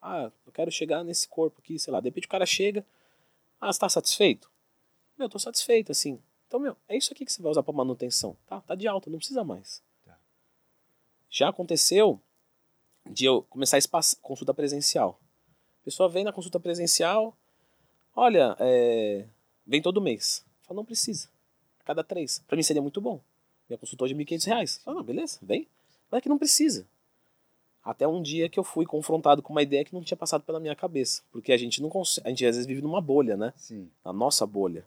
Ah, eu quero chegar nesse corpo aqui, sei lá. De repente o cara chega. Ah, você tá satisfeito? Meu, eu tô satisfeito, assim. Então, meu, é isso aqui que você vai usar para manutenção. Tá, tá de alta, não precisa mais. Tá. Já aconteceu de eu começar a consulta presencial. A pessoa vem na consulta presencial, olha, é, vem todo mês. Fala, não precisa. A cada três. Para mim seria muito bom. Minha consulta hoje é 1.500 reais. Fala, não, beleza, vem. Mas é que não precisa. Até um dia que eu fui confrontado com uma ideia que não tinha passado pela minha cabeça. Porque a gente não consegue. A gente às vezes vive numa bolha, né? Sim. Na nossa bolha.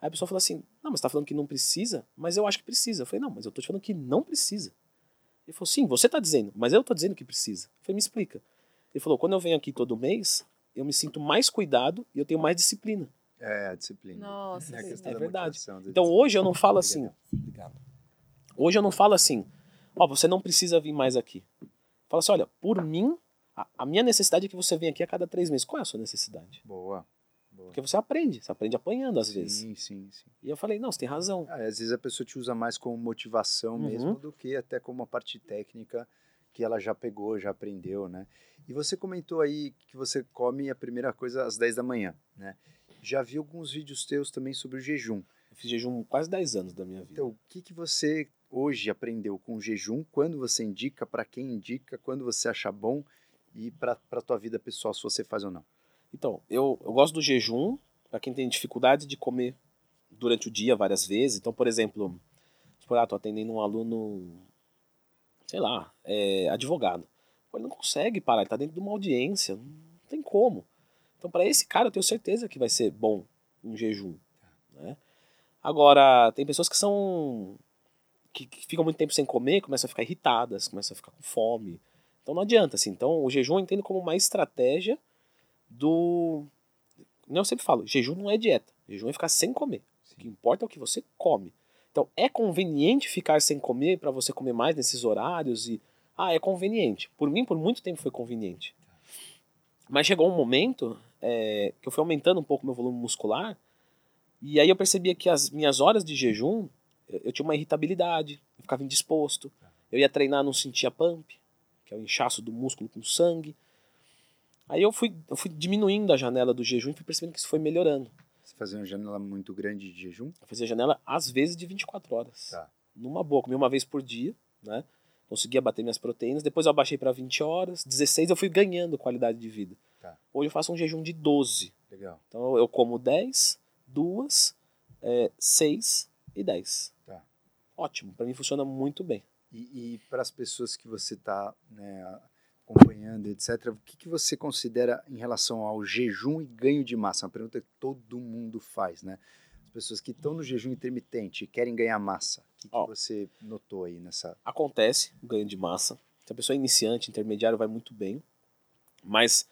Aí a pessoa falou assim: Não, mas você tá falando que não precisa? Mas eu acho que precisa. Eu falei: Não, mas eu tô te falando que não precisa. Ele falou: Sim, você tá dizendo, mas eu tô dizendo que precisa. Eu falei: Me explica. Ele falou: quando eu venho aqui todo mês, eu me sinto mais cuidado e eu tenho mais disciplina. É, a disciplina. Nossa, É a sim. questão É da verdade. Então hoje eu não falo assim. Obrigado. Hoje eu não falo assim, ó, você não precisa vir mais aqui. Fala assim, olha, por mim, a, a minha necessidade é que você venha aqui a cada três meses. Qual é a sua necessidade? Boa. Boa. Porque você aprende, você aprende apanhando às vezes. Sim, sim, sim. E eu falei, não, você tem razão. Ah, às vezes a pessoa te usa mais como motivação Uhum. mesmo do que até como uma parte técnica que ela já pegou, já aprendeu, né? E você comentou aí que você come a primeira coisa às 10 da manhã, né? Já vi alguns vídeos teus também sobre o jejum. Eu fiz jejum quase 10 anos da minha vida. Então, o que, que você hoje aprendeu com o jejum? Quando você indica, para quem indica, quando você acha bom e para a tua vida pessoal, se você faz ou não? Então, eu, eu gosto do jejum para quem tem dificuldade de comer durante o dia várias vezes. Então, por exemplo, por ah, atendendo um aluno, sei lá, é, advogado. Ele não consegue parar, ele tá dentro de uma audiência, não tem como. Então, para esse cara, eu tenho certeza que vai ser bom um jejum. Né? Agora, tem pessoas que são. Que, que ficam muito tempo sem comer, começam a ficar irritadas, começam a ficar com fome. Então não adianta, assim. Então o jejum eu entendo como uma estratégia do. Eu sempre falo, jejum não é dieta. Jejum é ficar sem comer. O que importa é o que você come. Então é conveniente ficar sem comer para você comer mais nesses horários e. Ah, é conveniente. Por mim, por muito tempo foi conveniente. Mas chegou um momento é, que eu fui aumentando um pouco meu volume muscular e aí eu percebia que as minhas horas de jejum eu, tinha uma irritabilidade, eu ficava indisposto. Eu ia treinar, não sentia pump, que é o inchaço do músculo com sangue. Aí eu fui, eu fui diminuindo a janela do jejum e fui percebendo que isso foi melhorando. Você fazia uma janela muito grande de jejum? Eu fazia janela às vezes de 24 horas. Tá. Numa boa, comia uma vez por dia, né? Conseguia bater minhas proteínas. Depois eu abaixei para 20 horas, 16 eu fui ganhando qualidade de vida. Tá. Hoje eu faço um jejum de 12. Legal. Então eu como 10, 2, é, 6 e 10. Ótimo, para mim funciona muito bem. E, e para as pessoas que você está né, acompanhando, etc., o que, que você considera em relação ao jejum e ganho de massa? Uma pergunta que todo mundo faz, né? As pessoas que estão no jejum intermitente e querem ganhar massa, o que, que Ó. você notou aí nessa... Acontece o ganho de massa. Se a pessoa é iniciante, intermediário, vai muito bem. Mas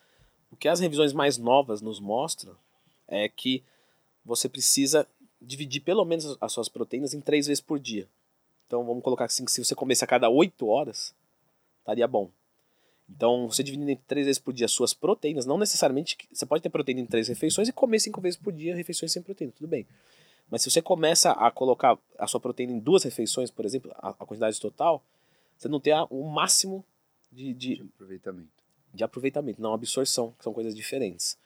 o que as revisões mais novas nos mostram é que você precisa dividir pelo menos as suas proteínas em três vezes por dia. Então vamos colocar assim que se você comesse a cada 8 horas, estaria bom. Então, você dividindo em três vezes por dia as suas proteínas, não necessariamente. Você pode ter proteína em três refeições e comer cinco vezes por dia refeições sem proteína, tudo bem. Mas se você começa a colocar a sua proteína em duas refeições, por exemplo, a, a quantidade total, você não tem a- o máximo de, de, de aproveitamento? de aproveitamento, não absorção, que são coisas diferentes.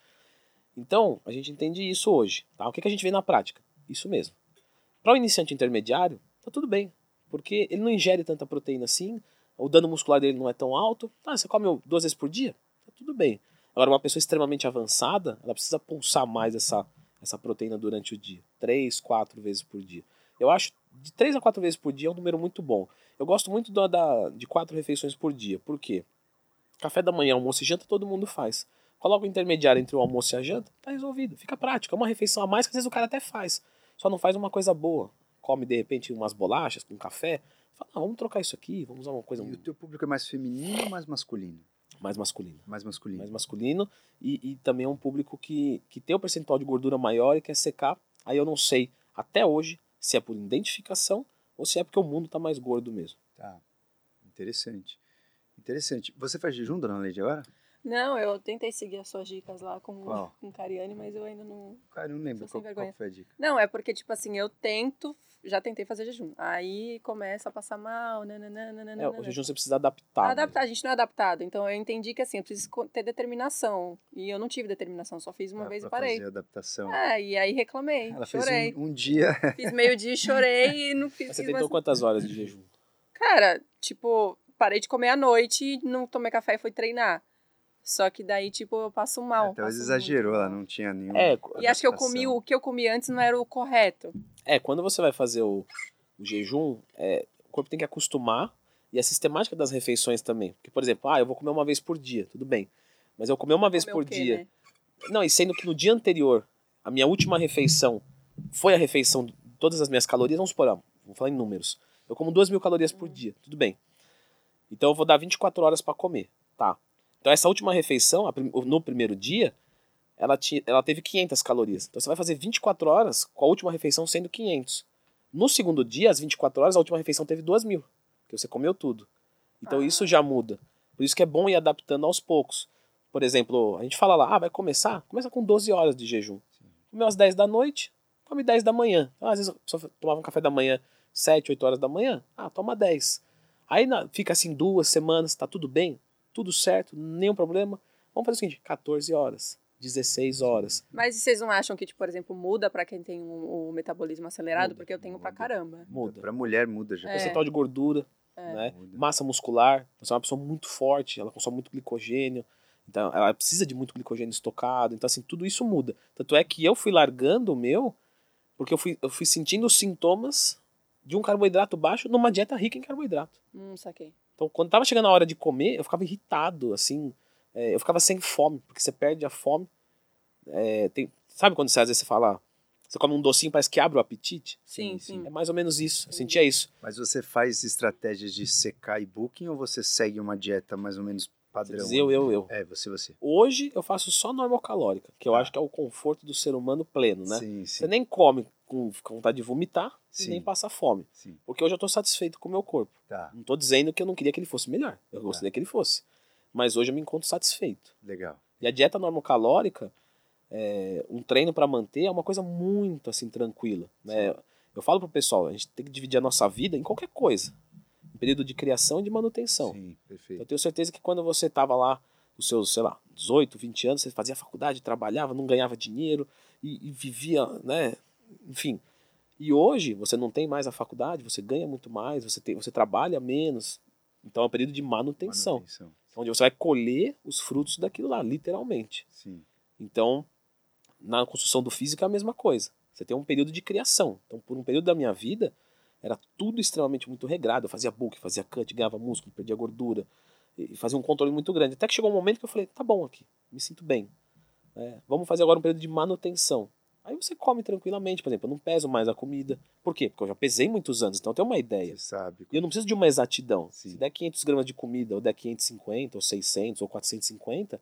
Então, a gente entende isso hoje. Tá? O que, que a gente vê na prática? Isso mesmo. Para o iniciante intermediário, tá tudo bem, porque ele não ingere tanta proteína assim, o dano muscular dele não é tão alto. Tá, você come duas vezes por dia? Tá tudo bem. Agora, uma pessoa extremamente avançada, ela precisa pulsar mais essa, essa proteína durante o dia. Três, quatro vezes por dia. Eu acho de três a quatro vezes por dia é um número muito bom. Eu gosto muito da- de quatro refeições por dia. Por quê? Café da manhã, almoço e janta todo mundo faz. Coloca o intermediário entre o almoço e a janta, tá resolvido. Fica prático. É uma refeição a mais que às vezes o cara até faz. Só não faz uma coisa boa. Come de repente umas bolachas com café. Fala, ah, vamos trocar isso aqui, vamos usar uma coisa E o teu público é mais feminino ou mais masculino? mais masculina. Mais masculino. Mais masculino. E, e também é um público que, que tem o percentual de gordura maior e quer secar. Aí eu não sei, até hoje, se é por identificação ou se é porque o mundo tá mais gordo mesmo. Tá. Interessante. Interessante. Você faz jejum, dona Leide, agora? Não, eu tentei seguir as suas dicas lá com, Qual? com Cariane, mas eu ainda não. Cara, eu não lembro qual, qual vergonha. foi a dica. Não, é porque, tipo assim, eu tento, já tentei fazer jejum. Aí começa a passar mal, nananana. É, o jejum você precisa adaptar. Adaptar, a gente não é adaptado. Então eu entendi que assim, eu preciso ter determinação. E eu não tive determinação, só fiz uma Pra- vez e parei. fazer adaptação. É, e aí reclamei. Ela chorei. fez um, um dia. Fiz meio dia e chorei e não fiz, Mas você fiz tentou mais- quantas horas de jejum? Cara, tipo, parei de comer à noite e não tomei café e fui treinar. Só que daí, tipo, eu passo mal. Talvez passo exagerou, ela não tinha nenhum. É, E acho que eu comi o que eu comi antes não era o correto. É, quando você vai fazer o, o jejum, é, o corpo tem que acostumar e a sistemática das refeições também. Porque, por exemplo, ah, eu vou comer uma vez por dia, tudo bem. Mas eu comer uma vez Comer por quê, dia. né? Não, e sendo que no dia anterior, a minha última refeição foi a refeição de todas as minhas calorias, vamos supor, ah, vou falar em números. Eu como 2 mil calorias por dia, tudo bem. Então eu vou dar 24 horas para comer, tá? Então essa última refeição, no primeiro dia, ela, ela teve 500 calorias. Então você vai fazer 24 horas com a última refeição sendo 500. No segundo dia, às 24 horas, a última refeição teve 2 mil, porque você comeu tudo. Então Ah. isso já muda. Por isso que é bom ir adaptando aos poucos. Por exemplo, a gente fala lá, ah, vai começar? Começa com 12 horas de jejum. Comeu às 10 da noite, come 10 da manhã. Então, às vezes a pessoa tomava um café da manhã 7, 8 horas da manhã, ah, toma 10. Aí fica assim duas semanas, tá tudo bem, tudo certo, nenhum problema. Vamos fazer o seguinte, 14 horas, 16 horas. Mas vocês não acham que, tipo, por exemplo, muda pra quem tem o, o metabolismo acelerado? Muda, Porque eu tenho pra muda. caramba. Muda. Pra mulher muda já. É. Percentual de gordura, É. né? Muda. Massa muscular, você é uma pessoa muito forte, ela consome muito glicogênio, então ela precisa de muito glicogênio estocado, então assim, tudo isso muda. Tanto é que eu fui largando o meu, porque eu fui, eu fui sentindo os sintomas de um carboidrato baixo numa dieta rica em carboidrato. Hum, saquei. Então, quando tava chegando a hora de comer, eu ficava irritado, assim, é, eu ficava sem fome, porque você perde a fome. É, tem- sabe quando você, às vezes você fala, você come um docinho, parece que abre o apetite? Sim, Sim, sim. É mais ou menos isso, eu sentia isso. Mas você faz estratégias de secar e booking ou você segue uma dieta mais ou menos Você padrão? diz eu, eu, eu. É, você, você. Hoje eu faço só normocalórica, que eu Tá. acho que é o conforto do ser humano pleno, né? Sim, Você sim. nem come com vontade de vomitar e Sim. nem passa fome. Sim, Porque hoje eu tô satisfeito com o meu corpo. tá, Não tô dizendo que eu não queria que ele fosse melhor. Eu Tá. gostaria que ele fosse. Mas hoje eu me encontro satisfeito. legal. E a dieta normocalórica, é, um treino para manter é uma coisa muito assim tranquila, né? Eu falo pro pessoal, a gente tem que dividir a nossa vida em qualquer coisa, período de criação e de manutenção. Sim, Eu perfeito. tenho certeza que quando você tava lá, os seus, sei lá, 18, 20 anos, você fazia faculdade, trabalhava, não ganhava dinheiro e, e vivia, né? Enfim. E hoje você não tem mais a faculdade, você ganha muito mais, você, tem, você trabalha menos. Então é um período de manutenção Manutenção. onde você vai colher os frutos daquilo lá, literalmente. Sim, Então, na construção do físico é a mesma coisa. Você tem um período de criação. Então, por um período da minha vida, era tudo extremamente muito regrado. Eu fazia book, fazia cut, ganhava músculo, perdia gordura. E fazia um controle muito grande. Até que chegou um momento que eu falei, tá bom aqui, me sinto bem. É, vamos fazer agora um período de manutenção. Aí você come tranquilamente, por exemplo, eu não peso mais a comida. Por quê? Porque eu já pesei muitos anos, então eu tenho uma ideia. você sabe. E eu não preciso de uma exatidão. Sim. Se der 500 gramas de comida, ou der 550, ou 600, ou 450,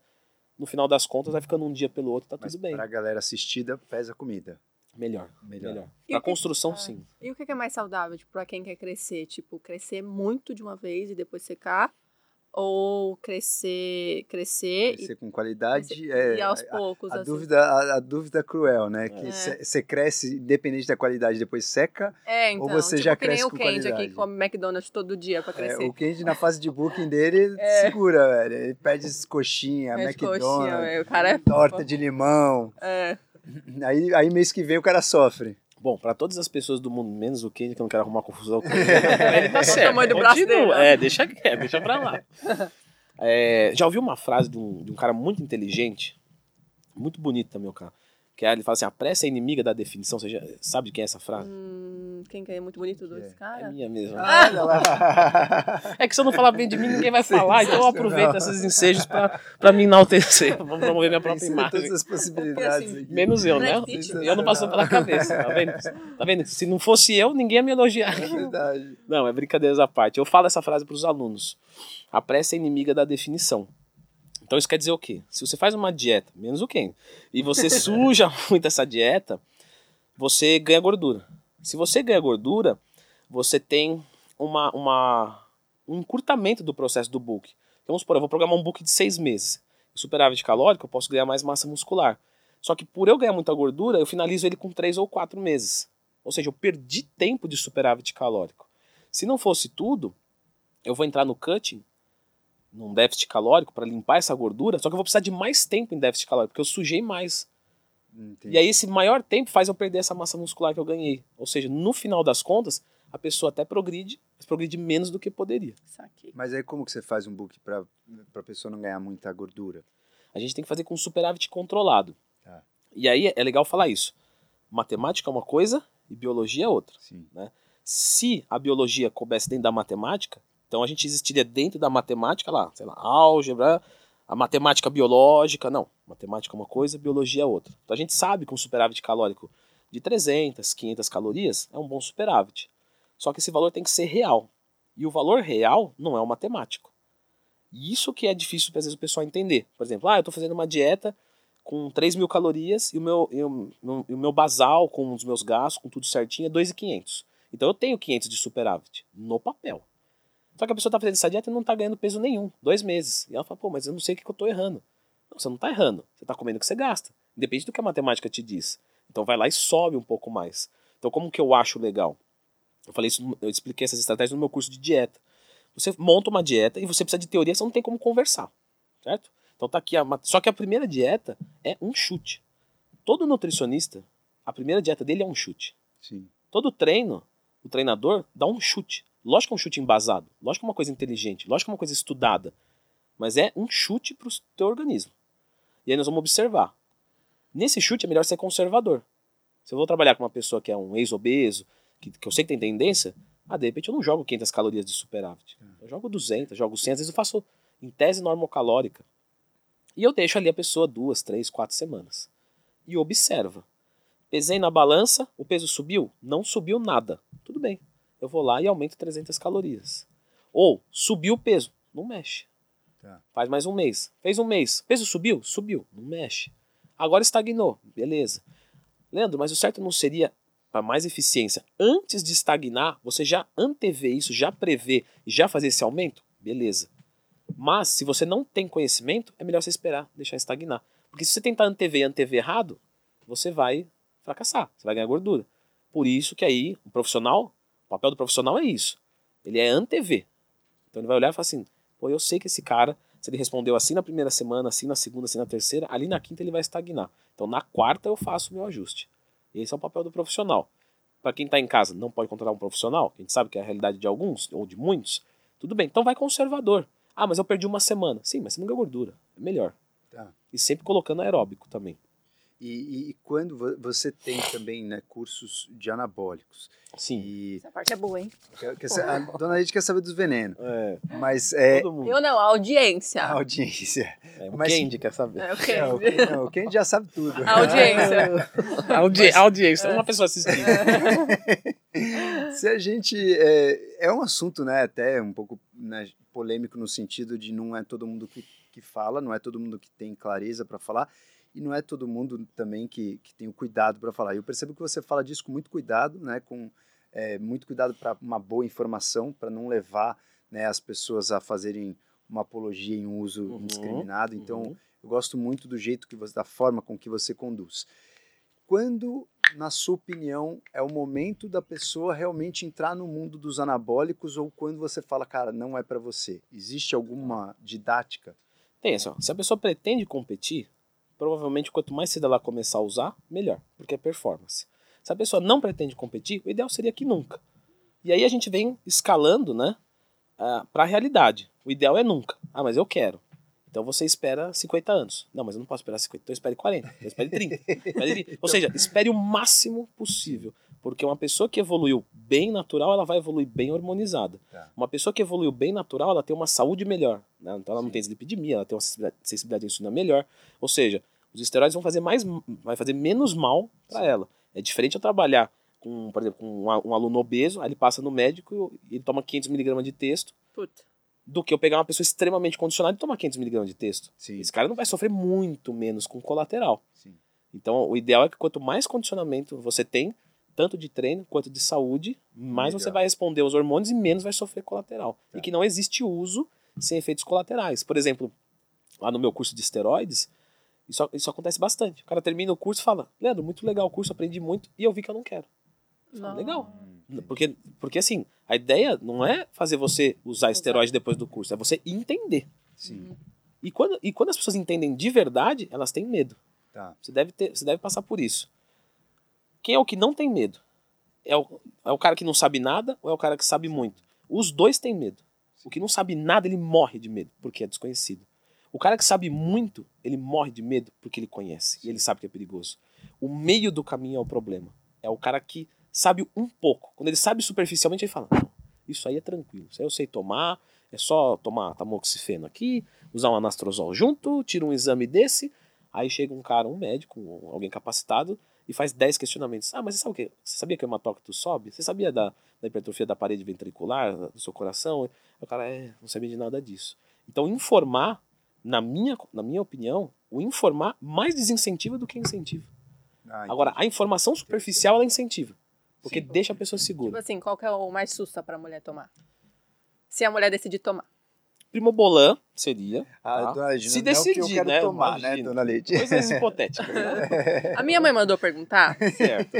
no final das contas vai ficando um dia pelo outro, tá Mas tudo bem. pra galera assistida, pesa a comida. Melhor, Melhor. melhor. Pra que- construção, Ah. sim. E o que é mais saudável, tipo, pra quem quer crescer? Tipo, crescer muito de uma vez e depois secar? Ou crescer, crescer, Crescer e, com qualidade. crescer- é, e aos a- poucos, A, assim? dúvida, a, a dúvida cruel, né? É. Que É. você cresce independente da qualidade, depois seca. É, então, você tipo já que nem cresce o com Candy aqui qualidade. que come McDonald's todo dia pra É, crescer. o Candy na fase de booking dele É. segura, velho. Ele pede coxinha, Pede McDonald's, coxinha, velho, o cara é torta de limão. É. Aí, aí mês que vem o cara sofre. Bom, pra todas as pessoas do mundo, menos o Kenny, que eu não quero arrumar confusão com ele, ele tá certo. tamanho do braço Continua. dele, né? É, deixa quieto, deixa pra lá. É, já ouviu uma frase de um, de um cara muito inteligente, muito bonito também, o cara. Que é, ele fala assim: a pressa é inimiga da definição. Você já sabe de quem é essa frase? Hum, quem que é muito bonito dos é? É caras? minha mesmo. Olha lá. É que se eu não falar bem de mim, ninguém vai falar. Então eu aproveito esses ensejos pra, pra me enaltecer. Vamos promover minha própria imagem. todas as possibilidades Porque, assim, aqui. Menos eu, né? Eu não passou pela cabeça, tá vendo? Tá vendo? Se não fosse eu, ninguém ia me elogiar. É verdade. Não, é brincadeiras à parte. Eu falo essa frase pros alunos. A pressa é inimiga da definição. Então isso quer dizer o quê? Se você faz uma dieta, menos o quem, e você suja muito essa dieta, você ganha gordura. Se você ganha gordura, você tem uma, uma, um encurtamento do processo do book. Então, vamos supor, eu vou programar um book de seis meses. Superávit calórico, eu posso ganhar mais massa muscular. Só que por eu ganhar muita gordura, eu finalizo ele com três ou quatro meses. Ou seja, eu perdi tempo de superávit calórico. Se não fosse tudo, eu vou entrar no cutting, num déficit calórico, para limpar essa gordura, só que eu vou precisar de mais tempo em déficit calórico, porque eu sujei mais. Entendi. E aí esse maior tempo faz eu perder essa massa muscular que eu ganhei. Ou seja, no final das contas, a pessoa até progride, mas progride menos do que poderia. Saquei. Mas aí como que você faz um book pra, pra pessoa não ganhar muita gordura? A gente tem que fazer com superávit controlado. Tá. E aí é legal falar isso. Matemática é uma coisa e biologia é outra. Sim. Se a biologia coubesse dentro da matemática, então a gente existiria dentro da matemática lá, sei lá, álgebra, a matemática biológica, não. Matemática é uma coisa, biologia é outra. Então a gente sabe que um superávit calórico de 300, 500 calorias é um bom superávit. Só que esse valor tem que ser real. E o valor real não é o matemático. E isso que é difícil, às vezes, o pessoal entender. Por exemplo, ah, eu estou fazendo uma dieta com 3 mil calorias e o meu, o, e o meu basal, com os meus gastos, com tudo certinho, é 2,500. Então eu tenho 500 de superávit no papel. Só que a pessoa está fazendo essa dieta e não está ganhando peso nenhum, dois meses. E ela fala, pô, mas eu não sei o que eu estou errando. Não, você não está errando. Você está comendo o que você gasta. Independe do que a matemática te diz. Então vai lá e sobe um pouco mais. Então como que eu acho legal? Eu falei isso, eu expliquei essas estratégias no meu curso de dieta. Você monta uma dieta e você precisa de teoria, você não tem como conversar, certo? Então tá aqui a, só que a primeira dieta é um chute. Todo nutricionista, a primeira dieta dele é um chute. Sim. Todo treino, o treinador dá um chute. Lógico que é um chute embasado, lógico que é uma coisa inteligente, lógico que é uma coisa estudada, mas é um chute para o teu organismo. E aí nós vamos observar. Nesse chute é melhor ser conservador. Se eu vou trabalhar com uma pessoa que é um ex-obeso, que, que eu sei que tem tendência, ah, de repente eu não jogo 500 calorias de superávit. Eu jogo 200, jogo 100, às vezes eu faço em tese normocalórica. E eu deixo ali a pessoa duas, três, quatro semanas. E observa. Pesei na balança, o peso subiu? Não subiu nada. Tudo bem eu vou lá e aumento 300 calorias. Ou subiu o peso, não mexe. Tá. Faz mais um mês. Fez um mês. Peso subiu? Subiu. Não mexe. Agora estagnou. Beleza. Leandro, mas o certo não seria para mais eficiência, antes de estagnar, você já antevê isso, já prevê e já fazer esse aumento? Beleza. Mas se você não tem conhecimento, é melhor você esperar, deixar estagnar. Porque se você tentar antever e antever errado, você vai fracassar, você vai ganhar gordura. Por isso que aí o profissional o papel do profissional é isso. Ele é antever. Então ele vai olhar e falar assim: pô, eu sei que esse cara, se ele respondeu assim na primeira semana, assim na segunda, assim na terceira, ali na quinta ele vai estagnar. Então na quarta eu faço o meu ajuste. Esse é o papel do profissional. Para quem está em casa não pode contratar um profissional, a gente sabe que é a realidade de alguns, ou de muitos, tudo bem, então vai conservador. Ah, mas eu perdi uma semana. Sim, mas você não ganha gordura. É melhor. Tá. E sempre colocando aeróbico também. E, e, e, quando você tem também né, cursos de anabólicos. Sim. E... Essa parte é boa, hein? Quer, quer, a dona Lid quer saber dos venenos. É. Mas é. Eu não, a audiência. A audiência. É, o Mas, Candy quer saber. É, o Candy. Não, o, não, o Candy já sabe tudo. A audiência. a, audi Mas, audiência, é uma pessoa assistindo. Se a gente. É, é um assunto, né, até um pouco né, polêmico no sentido de não é todo mundo que, que fala, não é todo mundo que tem clareza para falar e não é todo mundo também que, que tem o cuidado para falar. Eu percebo que você fala disso com muito cuidado, né, com é, muito cuidado para uma boa informação, para não levar né, as pessoas a fazerem uma apologia em um uso uhum, indiscriminado. Então, uhum. eu gosto muito do jeito que você, da forma com que você conduz. Quando, na sua opinião, é o momento da pessoa realmente entrar no mundo dos anabólicos ou quando você fala, cara, não é para você? Existe alguma didática? Tem, assim, ó, se a pessoa pretende competir, provavelmente quanto mais cedo ela começar a usar, melhor, porque é performance. Se a pessoa não pretende competir, o ideal seria que nunca. E aí a gente vem escalando, né, uh, para a realidade. O ideal é nunca. Ah, mas eu quero. Então você espera 50 anos. Não, mas eu não posso esperar 50, então espere 40, então espere 30. Espere 30. Ou seja, espere o máximo possível. Porque uma pessoa que evoluiu bem natural, ela vai evoluir bem hormonizada. Tá. Uma pessoa que evoluiu bem natural, ela tem uma saúde melhor. Né? Então ela Sim. não tem deslipidemia, ela tem uma sensibilidade à insulina melhor. Ou seja, os esteroides vão fazer mais, vai fazer menos mal para ela. É diferente eu trabalhar com, por exemplo, com um, aluno obeso, aí ele passa no médico e ele toma 500 miligramas de texto. Puta. Do que eu pegar uma pessoa extremamente condicionada e tomar 500 miligramas de texto. Sim. Esse cara não vai sofrer muito menos com colateral. Sim. Então, o ideal é que quanto mais condicionamento você tem, tanto de treino quanto de saúde, mais Legal. você vai responder aos hormônios e menos vai sofrer colateral. Tá. E que não existe uso sem efeitos colaterais. Por exemplo, lá no meu curso de esteroides, isso, isso acontece bastante. O cara termina o curso e fala: Leandro, muito legal o curso, aprendi muito e eu vi que eu não quero. Não. Legal. Porque, porque assim, a ideia não é fazer você usar esteroide depois do curso, é você entender. Sim. E quando, e quando as pessoas entendem de verdade, elas têm medo. Tá. Você, deve ter, você deve passar por isso. Quem é o que não tem medo? É o, é o cara que não sabe nada ou é o cara que sabe muito? Os dois têm medo. O que não sabe nada, ele morre de medo, porque é desconhecido. O cara que sabe muito, ele morre de medo porque ele conhece e ele sabe que é perigoso. O meio do caminho é o problema. É o cara que sabe um pouco. Quando ele sabe superficialmente, ele fala: Não, isso aí é tranquilo. Isso aí eu sei tomar. É só tomar tamoxifeno aqui, usar um anastrozol junto, tira um exame desse. Aí chega um cara, um médico, alguém capacitado, e faz 10 questionamentos. Ah, mas você sabe o que? Você sabia que o hematócrito sobe? Você sabia da, da hipertrofia da parede ventricular, do seu coração? O cara, é, não sabia de nada disso. Então, informar, na minha, na minha opinião, o informar mais desincentiva do que incentiva. Ah, Agora, a informação superficial ela incentiva. Porque Sim. deixa a pessoa Tipo segura. assim, qual que é o mais sussa pra mulher tomar? Se a mulher decidir tomar. Primobolan seria. Ah, tá? Se não é o que eu decidir, quero né? tomar, né, Imagina. dona Leide? Coisas hipotéticas. né? A minha mãe mandou perguntar. certo.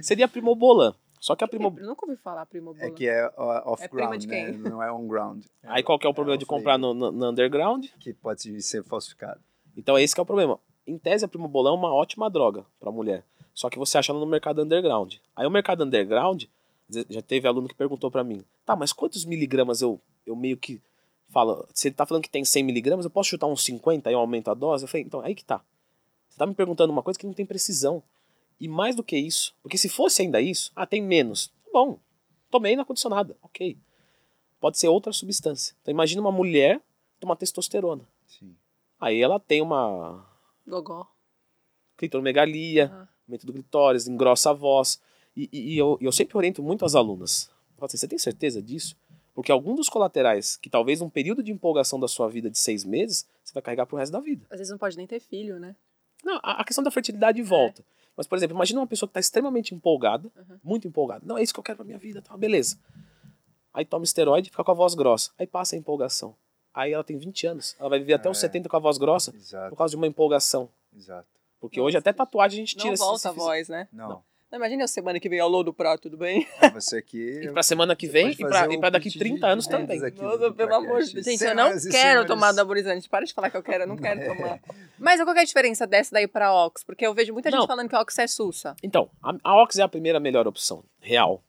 Seria Primobolan. Só que a Primo... Eu nunca ouvi falar primo É que é É off-ground, de né? Não é on-ground. Aí qual que é o problema de comprar no, no- no underground? Que pode ser falsificado. Então esse que é o problema. Em tese, a Primobolan é uma ótima droga pra mulher. Só que você acha ela no mercado underground. Aí o mercado underground, já teve aluno que perguntou pra mim, tá, mas quantos miligramas eu, eu meio que falo, ele tá falando que tem 100 miligramas, eu posso chutar uns 50 e eu aumento a dose? Eu falei, então, aí que tá. Você tá me perguntando uma coisa que não tem precisão. E mais do que isso, porque se fosse ainda isso, ah, tem menos. Tá bom, tomei na condicionada, ok. Pode ser outra substância. Então imagina uma mulher tomar testosterona. Sim. Aí ela tem uma Gogó. clitoromegalia, Ah. aumento do clitóris, engrossa a voz. E, e- e eu, eu sempre oriento muito as alunas. Assim, Você tem certeza disso? Porque algum dos colaterais, que talvez um período de empolgação da sua vida de seis meses, você vai carregar pro resto da vida. Às vezes não pode nem ter filho, né? Não, a, questão da fertilidade volta. Mas, por exemplo, imagina uma pessoa que está extremamente empolgada, Uhum. muito empolgada. Não, é isso que eu quero pra minha vida, tá, beleza. Aí toma esteroide, fica com a voz grossa. Aí passa a empolgação. Aí ela tem 20 anos. Ela vai viver até os É. 70 com a voz grossa Exato, por causa de uma empolgação. exato. Porque Nossa, hoje até tatuagem a gente tira Não volta se a voz, né? Não, Não, imagina a semana que vem ao do prato, tudo bem? você aqui... E pra semana que vem e pra, e pra daqui pitch 30 de- anos de também. Nossa, do pelo amor de. Deus. Gente, eu não quero senhores, tomar anabolizante. Para de falar que eu quero, eu não quero tomar. Mas qual que é a diferença dessa daí pra Ox? Porque eu vejo muita gente Não. falando que Ox é sussa. Então, a, a Ox é a primeira melhor opção, real.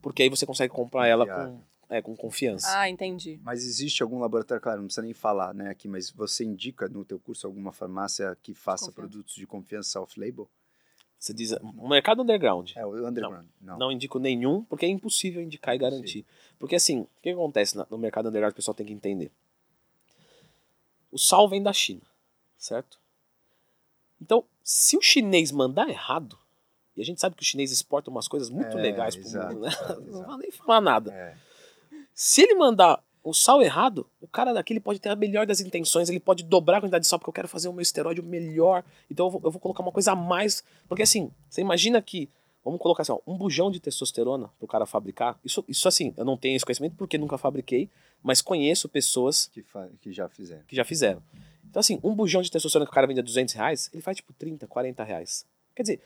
Porque aí você consegue comprar ela com, é, com confiança. Ah, entendi. Mas existe algum laboratório, claro, não precisa nem falar né, aqui, mas você indica no teu curso alguma farmácia que faça Confiança. produtos de confiança off-label? Você diz, o mercado underground. É, o underground. Não. Não indico nenhum, porque é impossível indicar e garantir. Porque assim, o que acontece no mercado underground, o pessoal tem que entender. O sal vem da China, certo? Então, se o chinês mandar errado, e a gente sabe que o chinês exporta umas coisas muito É, legais pro exato, mundo, né? exato, Não vou nem falar nada. É, Se ele mandar o sal errado, o cara daqui ele pode ter a melhor das intenções, ele pode dobrar a quantidade de sal, porque eu quero fazer o meu esteroide melhor. Então eu vou, eu vou colocar uma coisa a mais. Porque assim, você imagina que, vamos colocar assim, ó, um bujão de testosterona pro cara fabricar. Isso, isso assim, eu não tenho esse conhecimento porque nunca fabriquei, mas conheço pessoas que, que já fizeram. que já fizeram. Então assim, um bujão de testosterona que o cara vende a 200 reais, ele faz tipo 30, 40 reais. Quer dizer,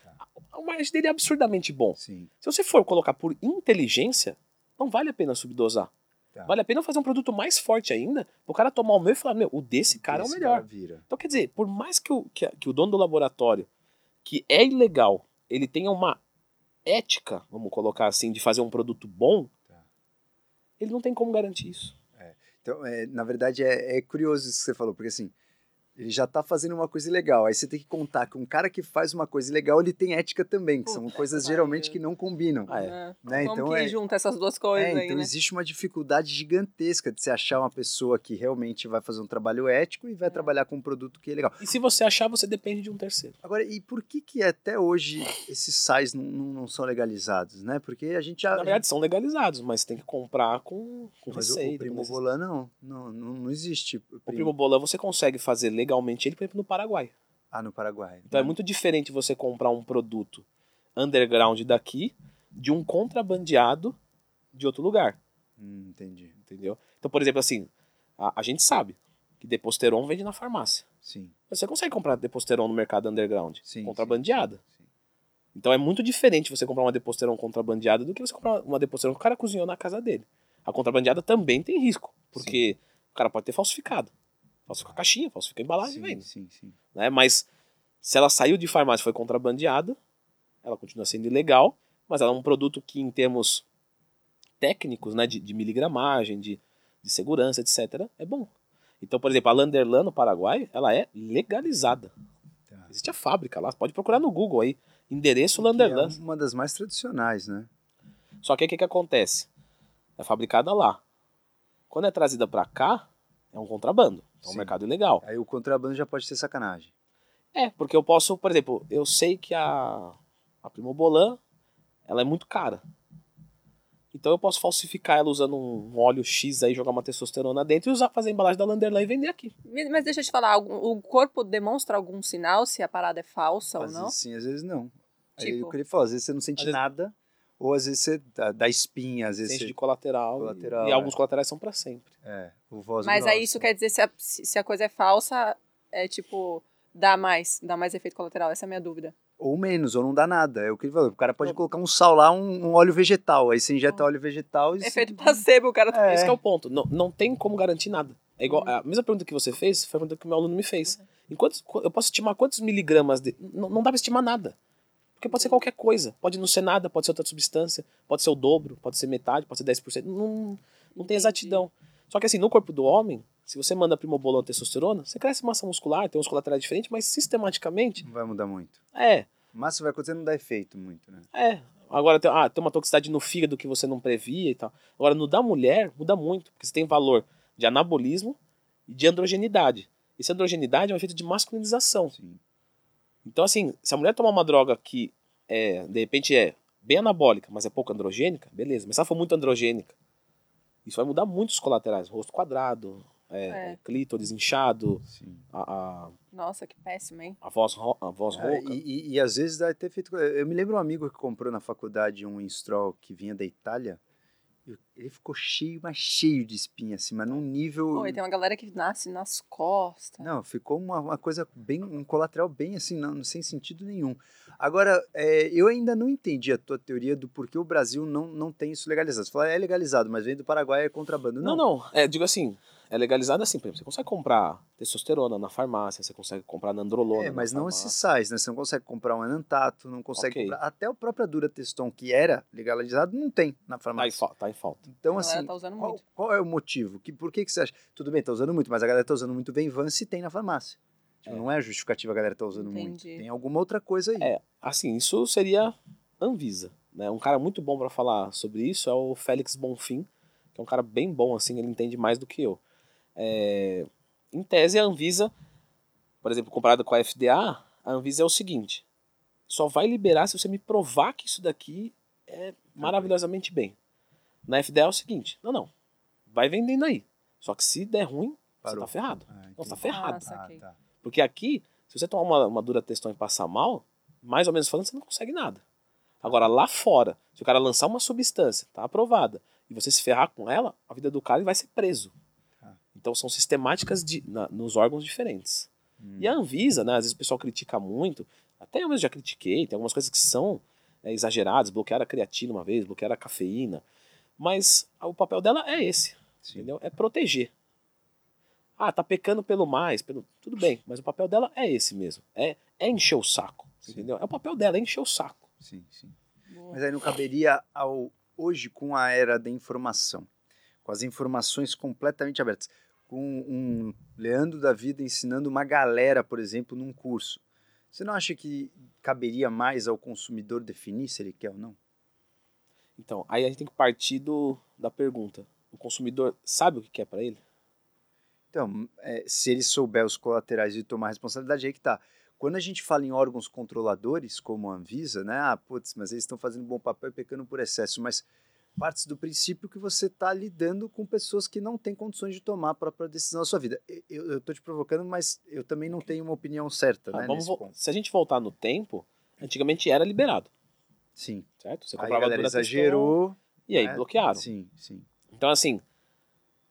o margem dele é absurdamente bom. Sim. Se você for colocar por inteligência, não vale a pena subdosar. Tá. Vale a pena fazer um produto mais forte ainda, pro cara tomar o meu e falar, meu, o desse cara é o melhor. Então, quer dizer, por mais que o, que, que o dono do laboratório, que é ilegal, ele tenha uma ética, vamos colocar assim, de fazer um produto bom, Tá. ele não tem como garantir isso. Então, é, na verdade, é, é curioso isso que você falou, porque assim, ele já tá fazendo uma coisa ilegal. Aí você tem que contar que um cara que faz uma coisa ilegal, ele tem ética também, que são Puta coisas geralmente que não combinam. Ah, é. É. Né? Como Então que é- junta essas duas coisas É, aí, então né? existe uma dificuldade gigantesca de você achar uma pessoa que realmente vai fazer um trabalho ético e vai É. trabalhar com um produto que é legal. E se você achar, você depende de um terceiro. Agora, e por que que até hoje esses sais não, não, são legalizados, né? Porque a gente já... Na verdade, são legalizados, mas tem que comprar com, com mas o, receita. o Primo. Volan não, não, não, não existe. O Primo Bolan você consegue fazer legalmente ele, por exemplo, no Paraguai. Ah, no Paraguai. Então é muito diferente você comprar um produto underground daqui de um contrabandeado de outro lugar, Hum, entendi. entendeu? Então, por exemplo, assim, a, a gente sabe que Deposteron vende na farmácia. Sim, Você consegue comprar Deposteron no mercado underground, sim. contrabandeada. sim, sim. Então é muito diferente você comprar uma Deposteron contrabandeada do que você comprar uma Deposteron que o cara cozinhou na casa dele. A contrabandeada também tem risco, porque o cara pode ter falsificado. Falsifica a caixinha, falsifica a embalagem e Sim, vende. sim, sim. né? Mas se ela saiu de farmácia e foi contrabandeada, ela continua sendo ilegal, mas ela é um produto que, em termos técnicos, né, de, de miligramagem, de, de segurança, etc., é bom. Então, por exemplo, a Landerlan no Paraguai, ela é legalizada. Tá. Existe a fábrica lá, pode procurar no Google aí, endereço Que Landerlan. É uma das mais tradicionais, né? Só que o que, que acontece? É fabricada lá. Quando é trazida para cá, é um contrabando. É um Sim. mercado ilegal. Aí o contrabando já pode ser sacanagem. É, porque eu posso, por exemplo, eu sei que a, a Primobolan, ela é muito cara. Então eu posso falsificar ela usando um óleo X aí, jogar uma testosterona dentro e usar fazer a embalagem da Landerlan e vender aqui. Mas deixa eu te falar, o corpo demonstra algum sinal se a parada é falsa Às ou não? vezes sim, às vezes não. Aí Tipo? o que ele falou, às vezes você não sente Às vezes- nada, ou às vezes você dá, dá espinha, às vezes Sente você... de colateral. e- Colateral, e é. alguns colaterais são pra sempre. É, o voz Mas aí isso quer dizer se a, se a coisa é falsa, é tipo, dá mais, dá mais efeito colateral, essa é a minha dúvida. Ou menos, ou não dá nada. É o que ele falou. O cara pode colocar um sal lá, um, um óleo vegetal. Aí você injeta óleo vegetal e. Efeito placebo, o cara tá É. Esse que é o ponto. Não, não tem como garantir nada. É igual, a mesma pergunta que você fez foi a pergunta que o meu aluno me fez. Em quantos, qu- eu posso estimar quantos miligramas de. Não, não dá pra estimar nada. Porque pode ser qualquer coisa. Pode não ser nada, pode ser outra substância, pode ser o dobro, pode ser metade, pode ser 10%. Não, não tem exatidão. Só que assim, no corpo do homem, se você manda primobolan testosterona, você cresce massa muscular, tem uns colaterais diferentes, mas sistematicamente, Não vai mudar muito. é, Mas se vai acontecer, não dá efeito muito, né? é. Agora tem, ah, tem uma toxicidade no fígado que você não previa e tal. Agora, no da mulher, muda muito, porque você tem valor de anabolismo e de androgenidade. Essa androgenidade é um efeito de masculinização. Sim. Então, assim, se a mulher tomar uma droga que, é, de repente, é bem anabólica, mas é pouco androgênica, beleza. Mas se ela for muito androgênica, isso vai mudar muito os colaterais. Rosto quadrado, é, É. clítoris inchado, Sim. a, a, Nossa, que péssimo, hein? a voz, ro- a voz É, rouca. e, e- e às vezes dá ter feito. Eu me lembro um amigo que comprou na faculdade um Instrol que vinha da Itália. Ele ficou cheio, mas cheio de espinha, assim, mas num nível. Pô, e tem uma galera que nasce nas costas. Não, ficou uma, uma coisa bem, um colateral bem assim, não, sem sentido nenhum. Agora, é, eu ainda não entendi a tua teoria do porquê o Brasil não, não tem isso legalizado. Você fala, é legalizado, mas vem do Paraguai é contrabando. Não, Não, não. É, digo assim, é legalizado assim, por exemplo, você consegue comprar testosterona na farmácia, você consegue comprar nandrolona. É, na mas não farmácia. esses sais, né? Você não consegue comprar um enantato, não consegue Ok. comprar. Até o próprio Durateston, que era legalizado, não tem na Tá em, farmácia. tá em falta. Então, A galera assim, tá usando qual, muito. qual é o motivo? Que, por que, que você acha? Tudo bem, tá usando muito, mas a galera tá usando muito Venvance e tem na farmácia. Tipo, É. Não é justificativa a galera tá usando muito. Entendi. Tem alguma outra coisa aí. É, assim, isso seria Anvisa. Né? Um cara muito bom pra falar sobre isso é o Félix Bonfim, que é um cara bem bom, assim, ele entende mais do que eu. É, em tese, a Anvisa, por exemplo, comparada com a FDA, a Anvisa é o seguinte: só vai liberar se você me provar que isso daqui é maravilhosamente bem. Na FDA é o seguinte: não, não, vai vendendo aí. Só que se der ruim, Parou. você tá ferrado. Ah, Não, tá entendi. ferrado. Ah, saquei. tá. Porque aqui, se você tomar uma, uma dura testão e passar mal, mais ou menos falando, você não consegue nada. Agora, lá fora, se o cara lançar uma substância, tá aprovada, e você se ferrar com ela, a vida do cara ele vai ser preso. Então são sistemáticas de, na- nos órgãos diferentes. Hum. E a Anvisa, né, às vezes o pessoal critica muito, até eu mesmo já critiquei, tem algumas coisas que são é, exageradas, bloquear a creatina uma vez, bloquear a cafeína, mas o papel dela é esse, Sim. entendeu? É proteger. Ah, tá pecando pelo mais, pelo tudo bem, mas o papel dela é esse mesmo, é, é encher o saco, Sim. entendeu? É o papel dela, é encher o saco. Sim, sim. Mas aí não caberia ao hoje com a era da informação, com as informações completamente abertas, com um Leandro da vida ensinando uma galera, por exemplo, num curso. Você não acha que caberia mais ao consumidor definir se ele quer ou não? Então, aí a gente tem que partir do, da pergunta: o consumidor sabe o que quer para ele? Então, é, se ele souber os colaterais e tomar responsabilidade, aí que tá. Quando a gente fala em órgãos controladores, como a Anvisa, né? Ah, putz, mas eles estão fazendo um bom papel e pecando por excesso. Mas parte do princípio que você está lidando com pessoas que não têm condições de tomar a própria decisão na sua vida. Eu, estou te provocando, mas eu também não tenho uma opinião certa, Ah, né? se a gente voltar no tempo, antigamente era liberado, Sim. certo? Você Aí a comprava galera Durateston exagerou. e aí né? bloquearam. Sim, sim, Então, assim,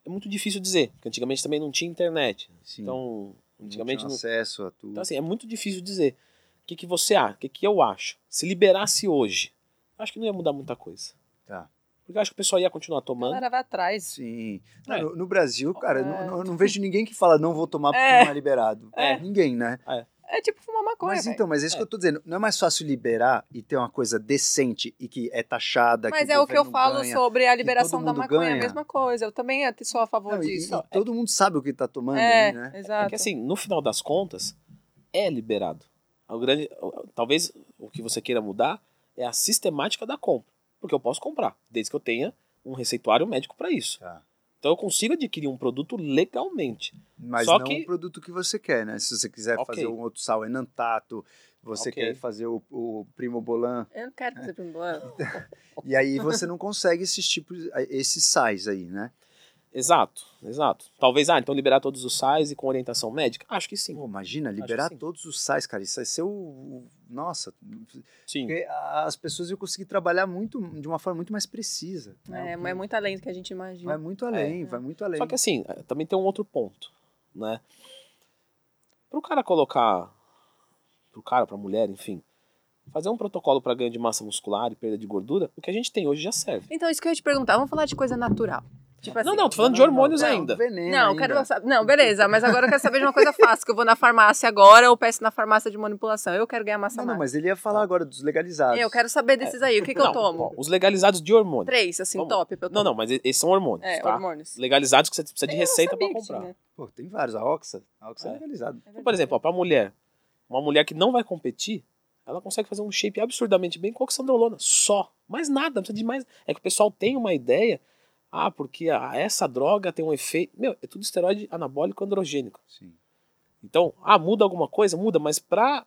é muito difícil dizer, porque antigamente também não tinha internet. sim. Então, não antigamente tinha não, acesso a tudo. Então, assim, é muito difícil dizer. O que, que você acha? O que, que eu acho? Se liberasse hoje, acho que não ia mudar muita coisa. Tá. Porque eu acho que o pessoal ia continuar A tomando. galera vai atrás. Sim. Não, É. no, no Brasil, cara, É. não, não- não vejo ninguém que fala não vou tomar porque É. não é liberado. É. Ninguém, né? É tipo fumar maconha, Mas velho. então, mas é isso que eu tô dizendo. Não é mais fácil liberar e ter uma coisa decente e que é taxada. Mas que é o que eu falo ganha. sobre a liberação da maconha, é a ganha. mesma coisa. Eu também sou a favor Não, e- disso. e todo mundo sabe o que tá tomando é, ali, né? exato. É que assim, no final das contas, é liberado. O grande, talvez o que você queira mudar é a sistemática da compra. Porque eu posso comprar, desde que eu tenha um receituário médico para isso. Tá. Então eu consigo adquirir um produto legalmente. Mas Só não que- o produto que você quer, né? Se você quiser Ok. fazer um outro sal enantato, Você Ok. quer fazer o, o primo bolan Eu não quero fazer primo bolan. e aí você não consegue esses tipos, esses sais aí, né? Exato, exato. Talvez, ah, então liberar todos os sais e com orientação médica? Acho que sim. Pô, imagina, liberar sim. todos os sais, cara. Isso vai ser o. o- nossa, Sim. porque as pessoas iam conseguir trabalhar muito de uma forma muito mais precisa. né? É, mas é muito além do que a gente imagina. Vai muito além, É. vai muito além. Só que assim, eh, também tem um outro ponto, né? Pro cara colocar, pro cara, pra mulher, enfim, fazer um protocolo para ganho de massa muscular e perda de gordura, o que a gente tem hoje já serve. Então, isso que eu ia te perguntar. Vamos falar de coisa natural. Tipo assim. não, não, tô falando de hormônios não, ainda. Veneno Não, ainda. quero saber. Não, beleza, mas agora eu quero saber de uma coisa fácil, que eu vou na farmácia agora ou peço na farmácia de manipulação. Eu quero ganhar massa Não, não, mas ele ia falar agora dos legalizados. Eu quero saber desses aí. O que, que Não, eu tomo? ó, os legalizados de hormônio. Três, assim, Vamos. top. Pra eu Não, não, mas esses são hormônios, É, tá? hormônios. Legalizados que você precisa de Eu não receita para que comprar. tinha. Pô, tem vários. A Oxa. A Oxa é, É. legalizado. Então, por exemplo, ó, pra mulher, uma mulher que não vai competir, ela consegue fazer um shape absurdamente bem com oxandrolona, só. Mais nada, não precisa de mais. É que o pessoal tem uma ideia, ah, porque a- essa droga tem um efeito. Meu, é tudo esteroide anabólico androgênico. Sim. Então, ah, muda alguma coisa? Muda, mas pra,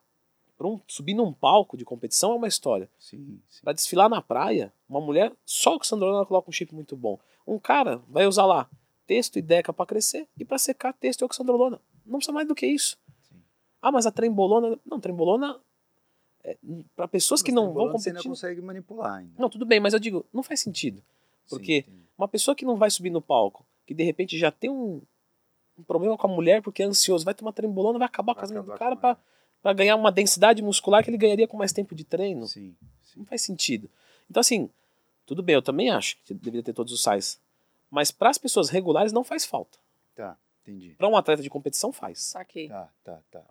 pra um, subir num palco de competição é uma história. Sim, sim. Pra desfilar na praia, uma mulher, só oxandrolona coloca um shape muito bom. Um cara vai usar lá texto e deca pra crescer e pra secar texto e oxandrolona. Não precisa mais do que isso. Sim. Ah, mas a trembolona. Não, trembolona. É, para pessoas que Mas não tem vão bolão Você ainda competir. consegue manipular ainda. Não, tudo bem, mas eu digo, não faz sentido. Sim, Porque entendi. Uma pessoa que não vai subir no palco, que de repente já tem um, um problema com a mulher porque é ansioso, vai tomar trembolona, vai acabar com o Vai casamento do cara ela. pra ganhar uma densidade muscular que ele ganharia com mais tempo de treino. Sim, sim. Não faz sentido. Então, assim, tudo bem, eu também acho que deveria ter todos os sais. Mas para as pessoas regulares não faz falta. Tá, entendi. Para um atleta de competição faz. Saquei. Tá, tá, tá.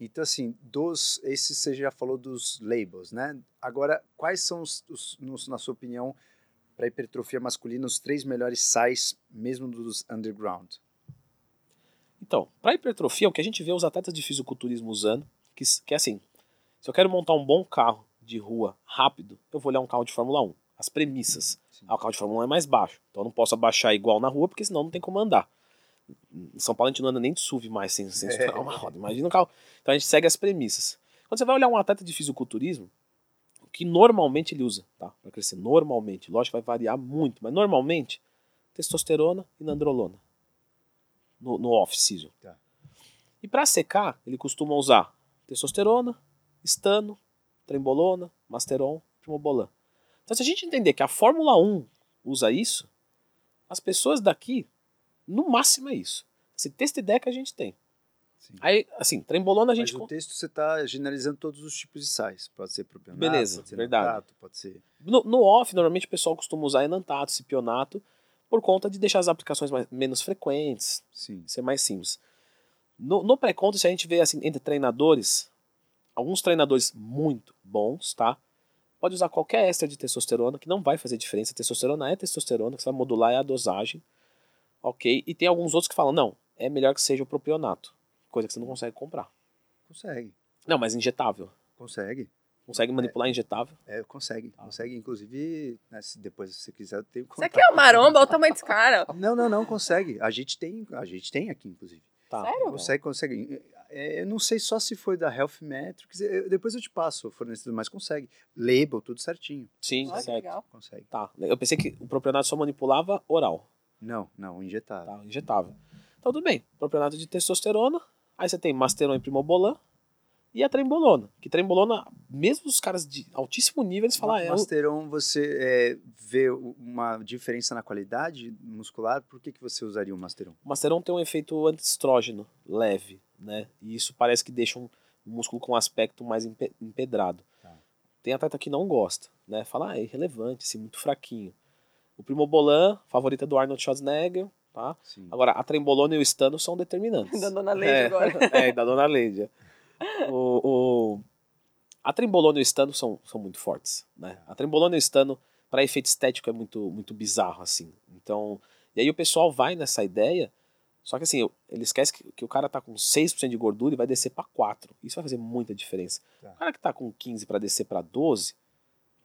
Então, assim, dos. Esse você já falou dos labels, né? Agora, quais são, os, os- nos- na sua opinião, para hipertrofia masculina, os três melhores sais, mesmo dos underground? Então, para hipertrofia, o que a gente vê os atletas de fisiculturismo usando, que, que é assim, se eu quero montar um bom carro de rua rápido, eu vou olhar um carro de Fórmula 1. As premissas. Sim. Ah, o carro de Fórmula 1 é mais baixo, então eu não posso abaixar igual na rua, porque senão não tem como andar. Em São Paulo a gente não anda nem de SUV mais sem, sem estourar uma roda. Imagina um carro. Então a gente segue as premissas. Quando você vai olhar um atleta de fisiculturismo, o que normalmente ele usa, tá? Para crescer, normalmente. Lógico que vai variar muito, mas normalmente, testosterona e nandrolona. No, no off-season. Tá. E para secar, ele costuma usar testosterona, estano, trembolona, masteron, primobolan. Então, se a gente entender que a Fórmula 1 usa isso, as pessoas daqui, no máximo é isso. Se texto e deca a gente tem. Sim. Aí, assim, trembolona a gente. Mas o texto você está generalizando todos os tipos de sais. Pode ser propionato, Beleza, pode ser verdade. lactato, pode ser... No, no off, normalmente o pessoal costuma usar enantato, cipionato, por conta de deixar as aplicações mais- menos frequentes, Sim, ser mais simples. No, no pré-conta, se a gente vê assim, entre treinadores, alguns treinadores muito bons, tá? Pode usar qualquer extra de testosterona, que não vai fazer diferença. Testosterona é testosterona, que você vai modular é a dosagem. Ok? E tem alguns outros que falam, não, é melhor que seja o propionato. Coisa que você não consegue comprar. consegue, Não, mas injetável. consegue. Consegue manipular injetável? É, consegue, Tá. consegue. Inclusive, né, se depois você quiser, eu tenho Isso aqui é o maromba, olha o tamanho desse cara. Não, não, não, consegue. A gente tem, a gente tem aqui, inclusive. Tá. Sério? Consegue, consegue. É, eu não sei só se foi da Health Metrics, eu- depois eu te passo o fornecedor, mas consegue. Label, tudo certinho. Sim, que certo. legal. Consegue. Tá. Eu pensei que o propionato só manipulava oral. Não, não, injetável. tá? Injetável. Então, tudo bem. Propionato de testosterona. Aí você tem masteron e primobolan. E a trembolona. Que trembolona, mesmo os caras de altíssimo nível, eles falam, ah, é Masteron, você é, vê uma diferença na qualidade muscular, por que, que você usaria o Masteron? o masteron tem um efeito antiestrógeno leve, né? E isso parece que deixa um músculo com um aspecto mais empe- empedrado. Tá. Tem atleta que não gosta, né? Fala, ah, é irrelevante, assim, muito fraquinho. O primobolan, favorita do Arnold Schwarzenegger, tá? Sim. Agora, a trembolona e o estano são determinantes. Da dona Leide é, agora. É, da dona Leide. O, o- a trembolona e o estano são, são muito fortes, né? A trembolona e o estano, para efeito estético, é muito, muito bizarro, assim. Então, e aí o pessoal vai nessa ideia, só que assim, ele esquece que, que o cara tá com 6% de gordura e vai descer para 4. Isso vai fazer muita diferença. Tá. O cara que tá com 15 para descer para 12,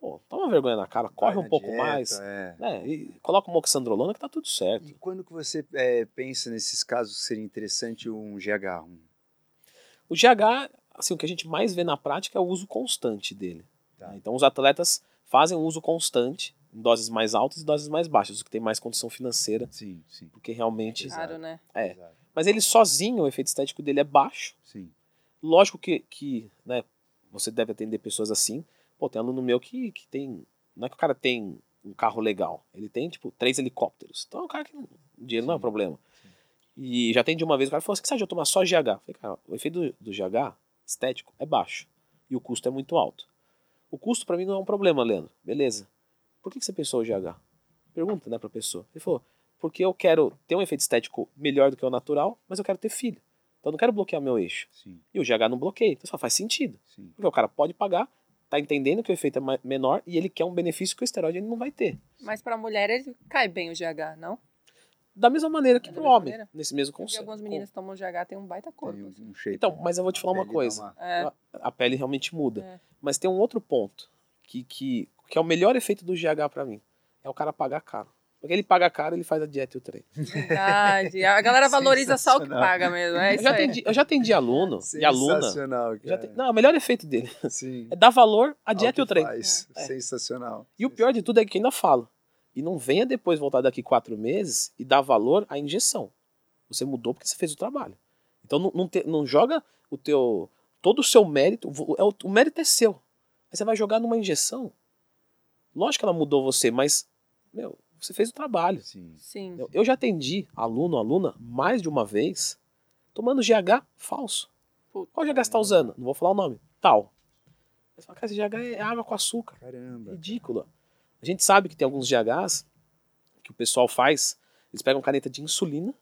pô, toma vergonha na cara, corre Vai um pouco dieta, mais, é. né? E coloca uma oxandrolona que tá tudo certo. E quando que você é, pensa nesses casos que seria interessante um GH1? O GH, assim, o que a gente mais vê na prática é o uso constante dele. Tá. né? Então os atletas fazem um uso constante em doses mais altas e doses mais baixas, os que tem mais condição financeira, Sim, sim. porque realmente Exato. Claro, né? é. Exato. Mas ele sozinho, o efeito estético dele é baixo. Sim. Lógico que, que né, você deve atender pessoas assim. Pô, tem aluno meu que, que tem. Não é que o cara tem um carro legal. Ele tem, tipo, três helicópteros. Então é um cara que. dinheiro não é um Sim, problema. sim. E já atendi uma vez, o cara falou assim: que de eu tomar só GH? Eu falei, cara, o efeito do, do GH estético é baixo. E o custo é muito alto. O custo pra mim não é um problema, Leandro. Beleza. Por que, que você pensou o GH? Pergunta, né, pra pessoa. Ele falou, porque eu quero ter um efeito estético melhor do que o natural, mas eu quero ter filho. Então eu não quero bloquear meu eixo. Sim, E o GH não bloqueia. Então só faz sentido. sim. Porque o cara pode pagar, tá entendendo que o efeito é menor e ele quer um benefício que o esteroide ele não vai ter. Mas pra mulher ele cai bem o GH, não? Da mesma maneira que É pro homem, maneira? nesse mesmo Porque conceito. algumas meninas tomam GH tem um baita corpo. Um, assim. um shape. Então, mas eu vou te falar A uma coisa. uma- É. A pele realmente muda. É. Mas tem um outro ponto que, que, que é o melhor efeito do GH pra mim. É o cara pagar caro. Porque ele paga caro, ele faz a dieta e o treino. Verdade. A galera valoriza só o que paga mesmo. É Eu já, atendi, eu já atendi aluno e aluna. Sensacional, cara. te- não, o melhor efeito dele Sim. é dar valor à dieta e Ao o treino. faz. É. Sensacional. E o pior de tudo é que ainda fala. E não venha depois voltar daqui quatro meses e dar valor à injeção. Você mudou porque você fez o trabalho. Então não, não, te- não joga o teu. Todo o seu mérito. vo- é o, o mérito é seu. Aí você vai jogar numa injeção. Lógico que ela mudou você, mas. Meu, você fez o trabalho. Sim. Sim. Eu, eu já atendi aluno, aluna, mais de uma vez, tomando GH falso. Puta. Qual GH você está usando? Não vou falar o nome. Tal. Você fala, cara, esse GH é água com açúcar. Caramba. Ridícula. A gente sabe que tem alguns GHs que o pessoal faz, eles pegam caneta de insulina,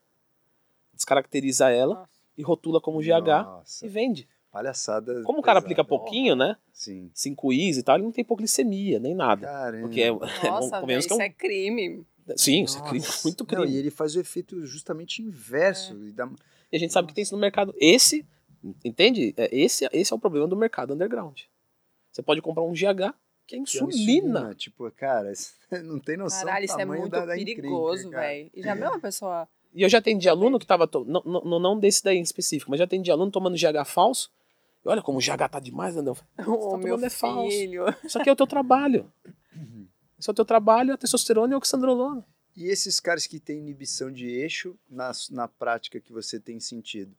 descaracteriza ela Nossa. e rotula como GH Nossa, e vende. Palhaçada. Como o cara pesada. aplica pouquinho, né? Sim. 5 is e tal, ele não tem hipoglicemia, nem nada. Caramba. Porque é, é Nossa, velho, convenhamos que é isso um- é crime. Sim, isso é crime, Nossa. muito Não, crime. e ele faz o efeito justamente inverso. É. E dá... E a gente sabe que tem isso no mercado. Esse, entende? É, Esse, esse é o problema do mercado underground. Você pode comprar um GH que é que é insulina. Tipo, cara, não tem noção Caralho, isso é muito da, da perigoso, velho. E já viu uma pessoa. E eu já atendi aluno que tava. To... Não, não, não desse daí em específico, mas já atendi aluno tomando GH falso. Olha como o GH tá demais, André. Ô, meu tomando é falso. filho. Isso aqui é o teu trabalho. Uhum. Isso é o teu trabalho, a testosterona e a oxandrolona. E esses caras que têm inibição de eixo, na, na prática que você tem sentido,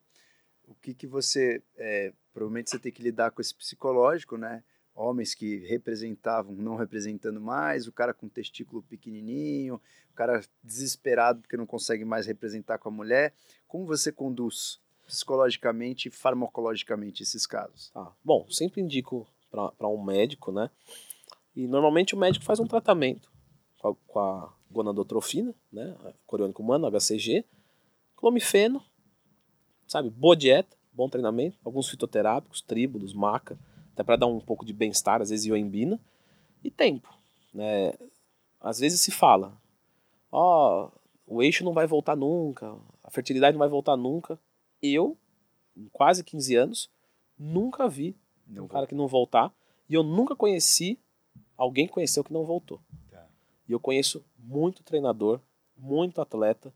o que que você, é, provavelmente você tem que lidar com esse psicológico, né? Homens que representavam, não representando mais, o cara com testículo pequenininho, o cara desesperado porque não consegue mais representar com a mulher. Como você conduz psicologicamente e farmacologicamente esses casos? Tá. Bom, sempre indico para um médico, né? E normalmente o médico faz um tratamento com a, com a gonadotrofina, né? Coriônico humano, HCG, clomifeno, sabe? Boa dieta, bom treinamento, alguns fitoterápicos, tríbulos, maca, até para dar um pouco de bem-estar, às vezes ioimbina, e tempo, né? Às vezes se fala, ó, o eixo não vai voltar nunca, a fertilidade não vai voltar nunca. Eu, em quase 15 anos, nunca vi Não um cara que não voltar. E eu nunca conheci alguém que conheceu que não voltou. Tá. E eu conheço muito treinador, muito atleta,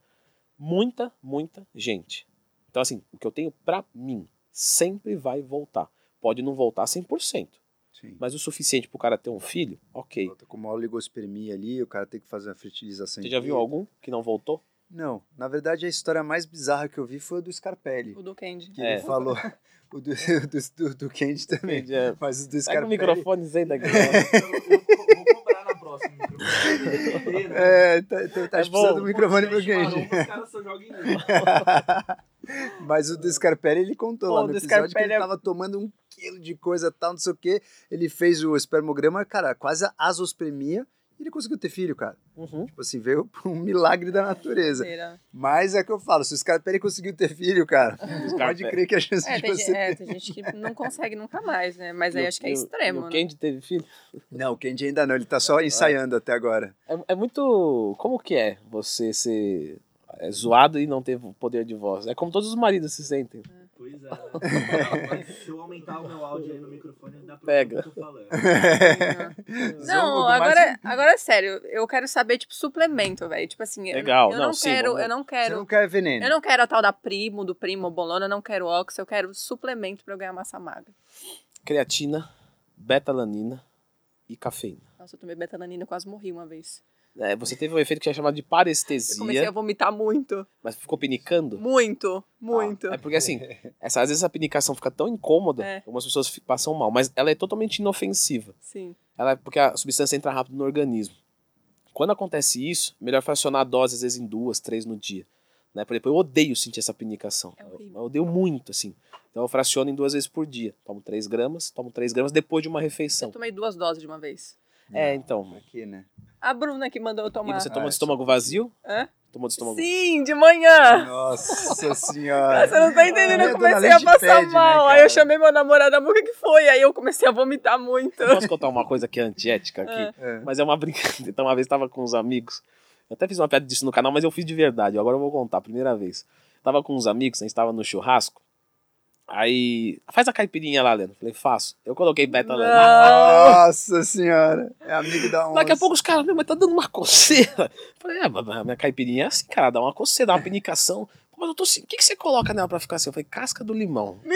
muita, muita gente. Então, assim, o que eu tenho pra mim sempre vai voltar. Pode não voltar 100%, Sim. mas o suficiente pro cara ter um filho, ok. Volta com uma oligospermia ali, o cara tem que fazer a fertilização. Você já viu algum que não voltou? Não, na verdade a história mais bizarra que eu vi foi o do Scarpelli. O do Candy. Que É. ele falou. O do, do, do, do Candy também. É, Mas o do Pega o Scarpelli. microfone aí daqui. Eu vou cobrar na próxima. microfone. É, tá, tá, tá É precisando do microfone pro Candy. Os caras só jogam em mim. Mas o do Scarpelli ele contou Pô, lá o no do episódio que Scarpelli ele é- tava tomando um quilo de coisa tal, não sei o quê. Ele fez o espermograma, cara, quase a asospermia. E ele conseguiu ter filho, cara. Uhum. Tipo assim, veio por um milagre da natureza. Mas é que eu falo, se o Scarpelli conseguiu ter filho, cara, pode crer que a chance É de tem, você gente- é, tem gente que não consegue nunca mais, né? Mas aí acho que é extremo, e O né? Candy teve filho? Não, o Candy ainda não, ele tá só ensaiando até agora. É, é muito. Como que é você ser é, zoado e não ter poder de voz? É como todos os maridos se sentem. Pois é, né? Se eu aumentar o meu áudio aí no microfone, dá pra Pega. que eu tô falando. Não, mais agora, agora é sério. Eu quero saber, tipo, suplemento, velho. Tipo assim, eu- Legal, eu, não, não, sim, quero, vamos- eu não Você quero. não quer veneno. Eu não quero a tal da primo, do primo, bolona, eu não quero ox, eu quero suplemento pra eu ganhar massa magra. Creatina, betalanina e cafeína. Nossa, eu tomei betalanina e quase morri uma vez. É, você teve um efeito que é chamado de Eu comecei parestesia, a vomitar muito. mas ficou pinicando. Muito, muito. Ah, é porque assim, essa, às vezes a pinicação fica tão incômoda, É. algumas pessoas passam mal, mas ela é totalmente inofensiva. Sim. Ela é porque a substância entra rápido no organismo. Quando acontece isso, melhor fracionar a dose, às vezes em duas, três no dia. Né? Por exemplo, eu odeio sentir essa pinicação. É eu, eu odeio muito, assim. Então eu fraciono em duas vezes por dia. Tomo três gramas, tomo três gramas depois de uma refeição. Eu tomei duas doses de uma vez. É, então. Aqui, né? A Bruna que mandou eu E tomar. você tomou Ah, de estômago vazio? Hã? Tomou de estômago Sim, de manhã. Nossa senhora. Você não tá entendendo, eu comecei a passar pede, né, mal. aí cara? eu chamei meu namorado, amor, o que, que foi? Aí eu comecei a vomitar muito. Posso contar uma coisa que é antiética aqui? É. Mas é uma brincadeira. Então, uma vez tava com uns amigos. Eu até fiz uma piada disso no canal, mas eu fiz de verdade. Agora eu vou contar, primeira vez. Tava com uns amigos, a gente tava no churrasco. Aí. Faz a caipirinha lá, Leno. Falei, faço. Eu coloquei beta Não. lá. Nossa senhora. É amigo da onça. Daqui a pouco os caras, meu, mas tá dando uma coceira. Falei, é, mas a minha caipirinha é assim, cara, dá uma coceira, dá uma pinicação. Pô, mas eu tô assim, o que, que você coloca nela pra ficar assim? Eu falei, casca do limão.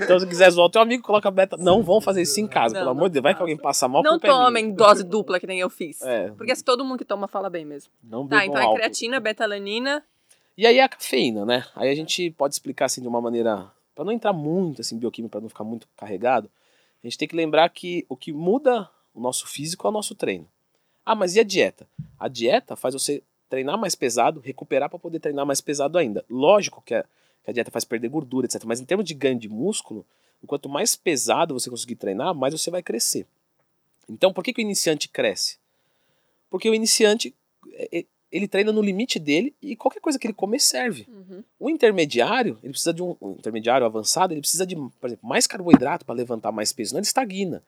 Então, se quiser zoar o teu amigo, coloca beta. Não vão fazer isso em casa, Não, pelo não amor de Deus. Vai que alguém passa mal Não é tomem dose dupla que nem eu fiz. É, Porque se todo mundo que toma fala bem mesmo. não Tá, então é álcool. creatina, betalanina. E aí a cafeína, né? Aí a gente pode explicar assim de uma maneira, Pra não entrar muito assim bioquímico, para não ficar muito carregado, a gente tem que lembrar que o que muda o nosso físico é o nosso treino. Ah, mas e a dieta? A dieta faz você treinar mais pesado, recuperar para poder treinar mais pesado ainda. Lógico que a, que a dieta faz perder gordura, etc. Mas em termos de ganho de músculo, quanto mais pesado você conseguir treinar, mais você vai crescer. Então, por que, que o iniciante cresce? Porque o iniciante é, ele treina no limite dele e qualquer coisa que ele comer serve. Uhum. O intermediário, ele precisa de um, um intermediário avançado, ele precisa de, por exemplo, mais carboidrato para levantar mais peso, não ele estagna.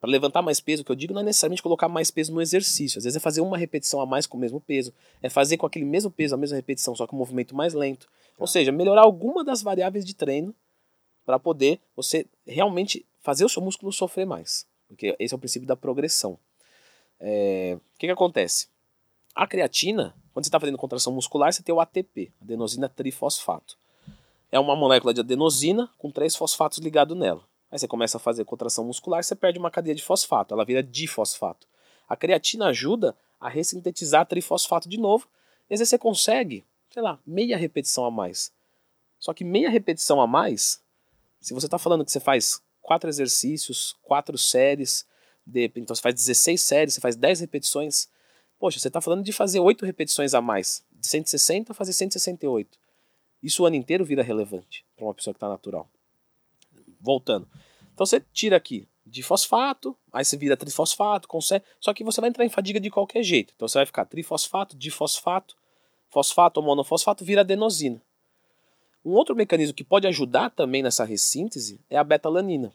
Para levantar mais peso, o que eu digo não é necessariamente colocar mais peso no exercício. Às vezes é fazer uma repetição a mais com o mesmo peso, é fazer com aquele mesmo peso a mesma repetição, só que um movimento mais lento. Ou seja, melhorar alguma das variáveis de treino para poder você realmente fazer o seu músculo sofrer mais. Porque esse é o princípio da progressão. É, O que, que acontece? A creatina, quando você está fazendo contração muscular, você tem o ATP, adenosina trifosfato. É uma molécula de adenosina com três fosfatos ligados nela. Aí você começa a fazer contração muscular, você perde uma cadeia de fosfato, ela vira difosfato. A creatina ajuda a ressintetizar trifosfato de novo, e às vezes você consegue, sei lá, meia repetição a mais. Só que meia repetição a mais, se você está falando que você faz quatro exercícios, quatro séries, de, então você faz 16 séries, você faz 10 repetições, poxa, você está falando de fazer 8 repetições a mais, de 160 fazer 168. Isso o ano inteiro vira relevante para uma pessoa que está natural. Voltando. Então você tira aqui de fosfato, aí você vira trifosfato, consegue, só que você vai entrar em fadiga de qualquer jeito. Então você vai ficar trifosfato, difosfato, fosfato ou monofosfato vira adenosina. Um outro mecanismo que pode ajudar também nessa ressíntese é a betalanina.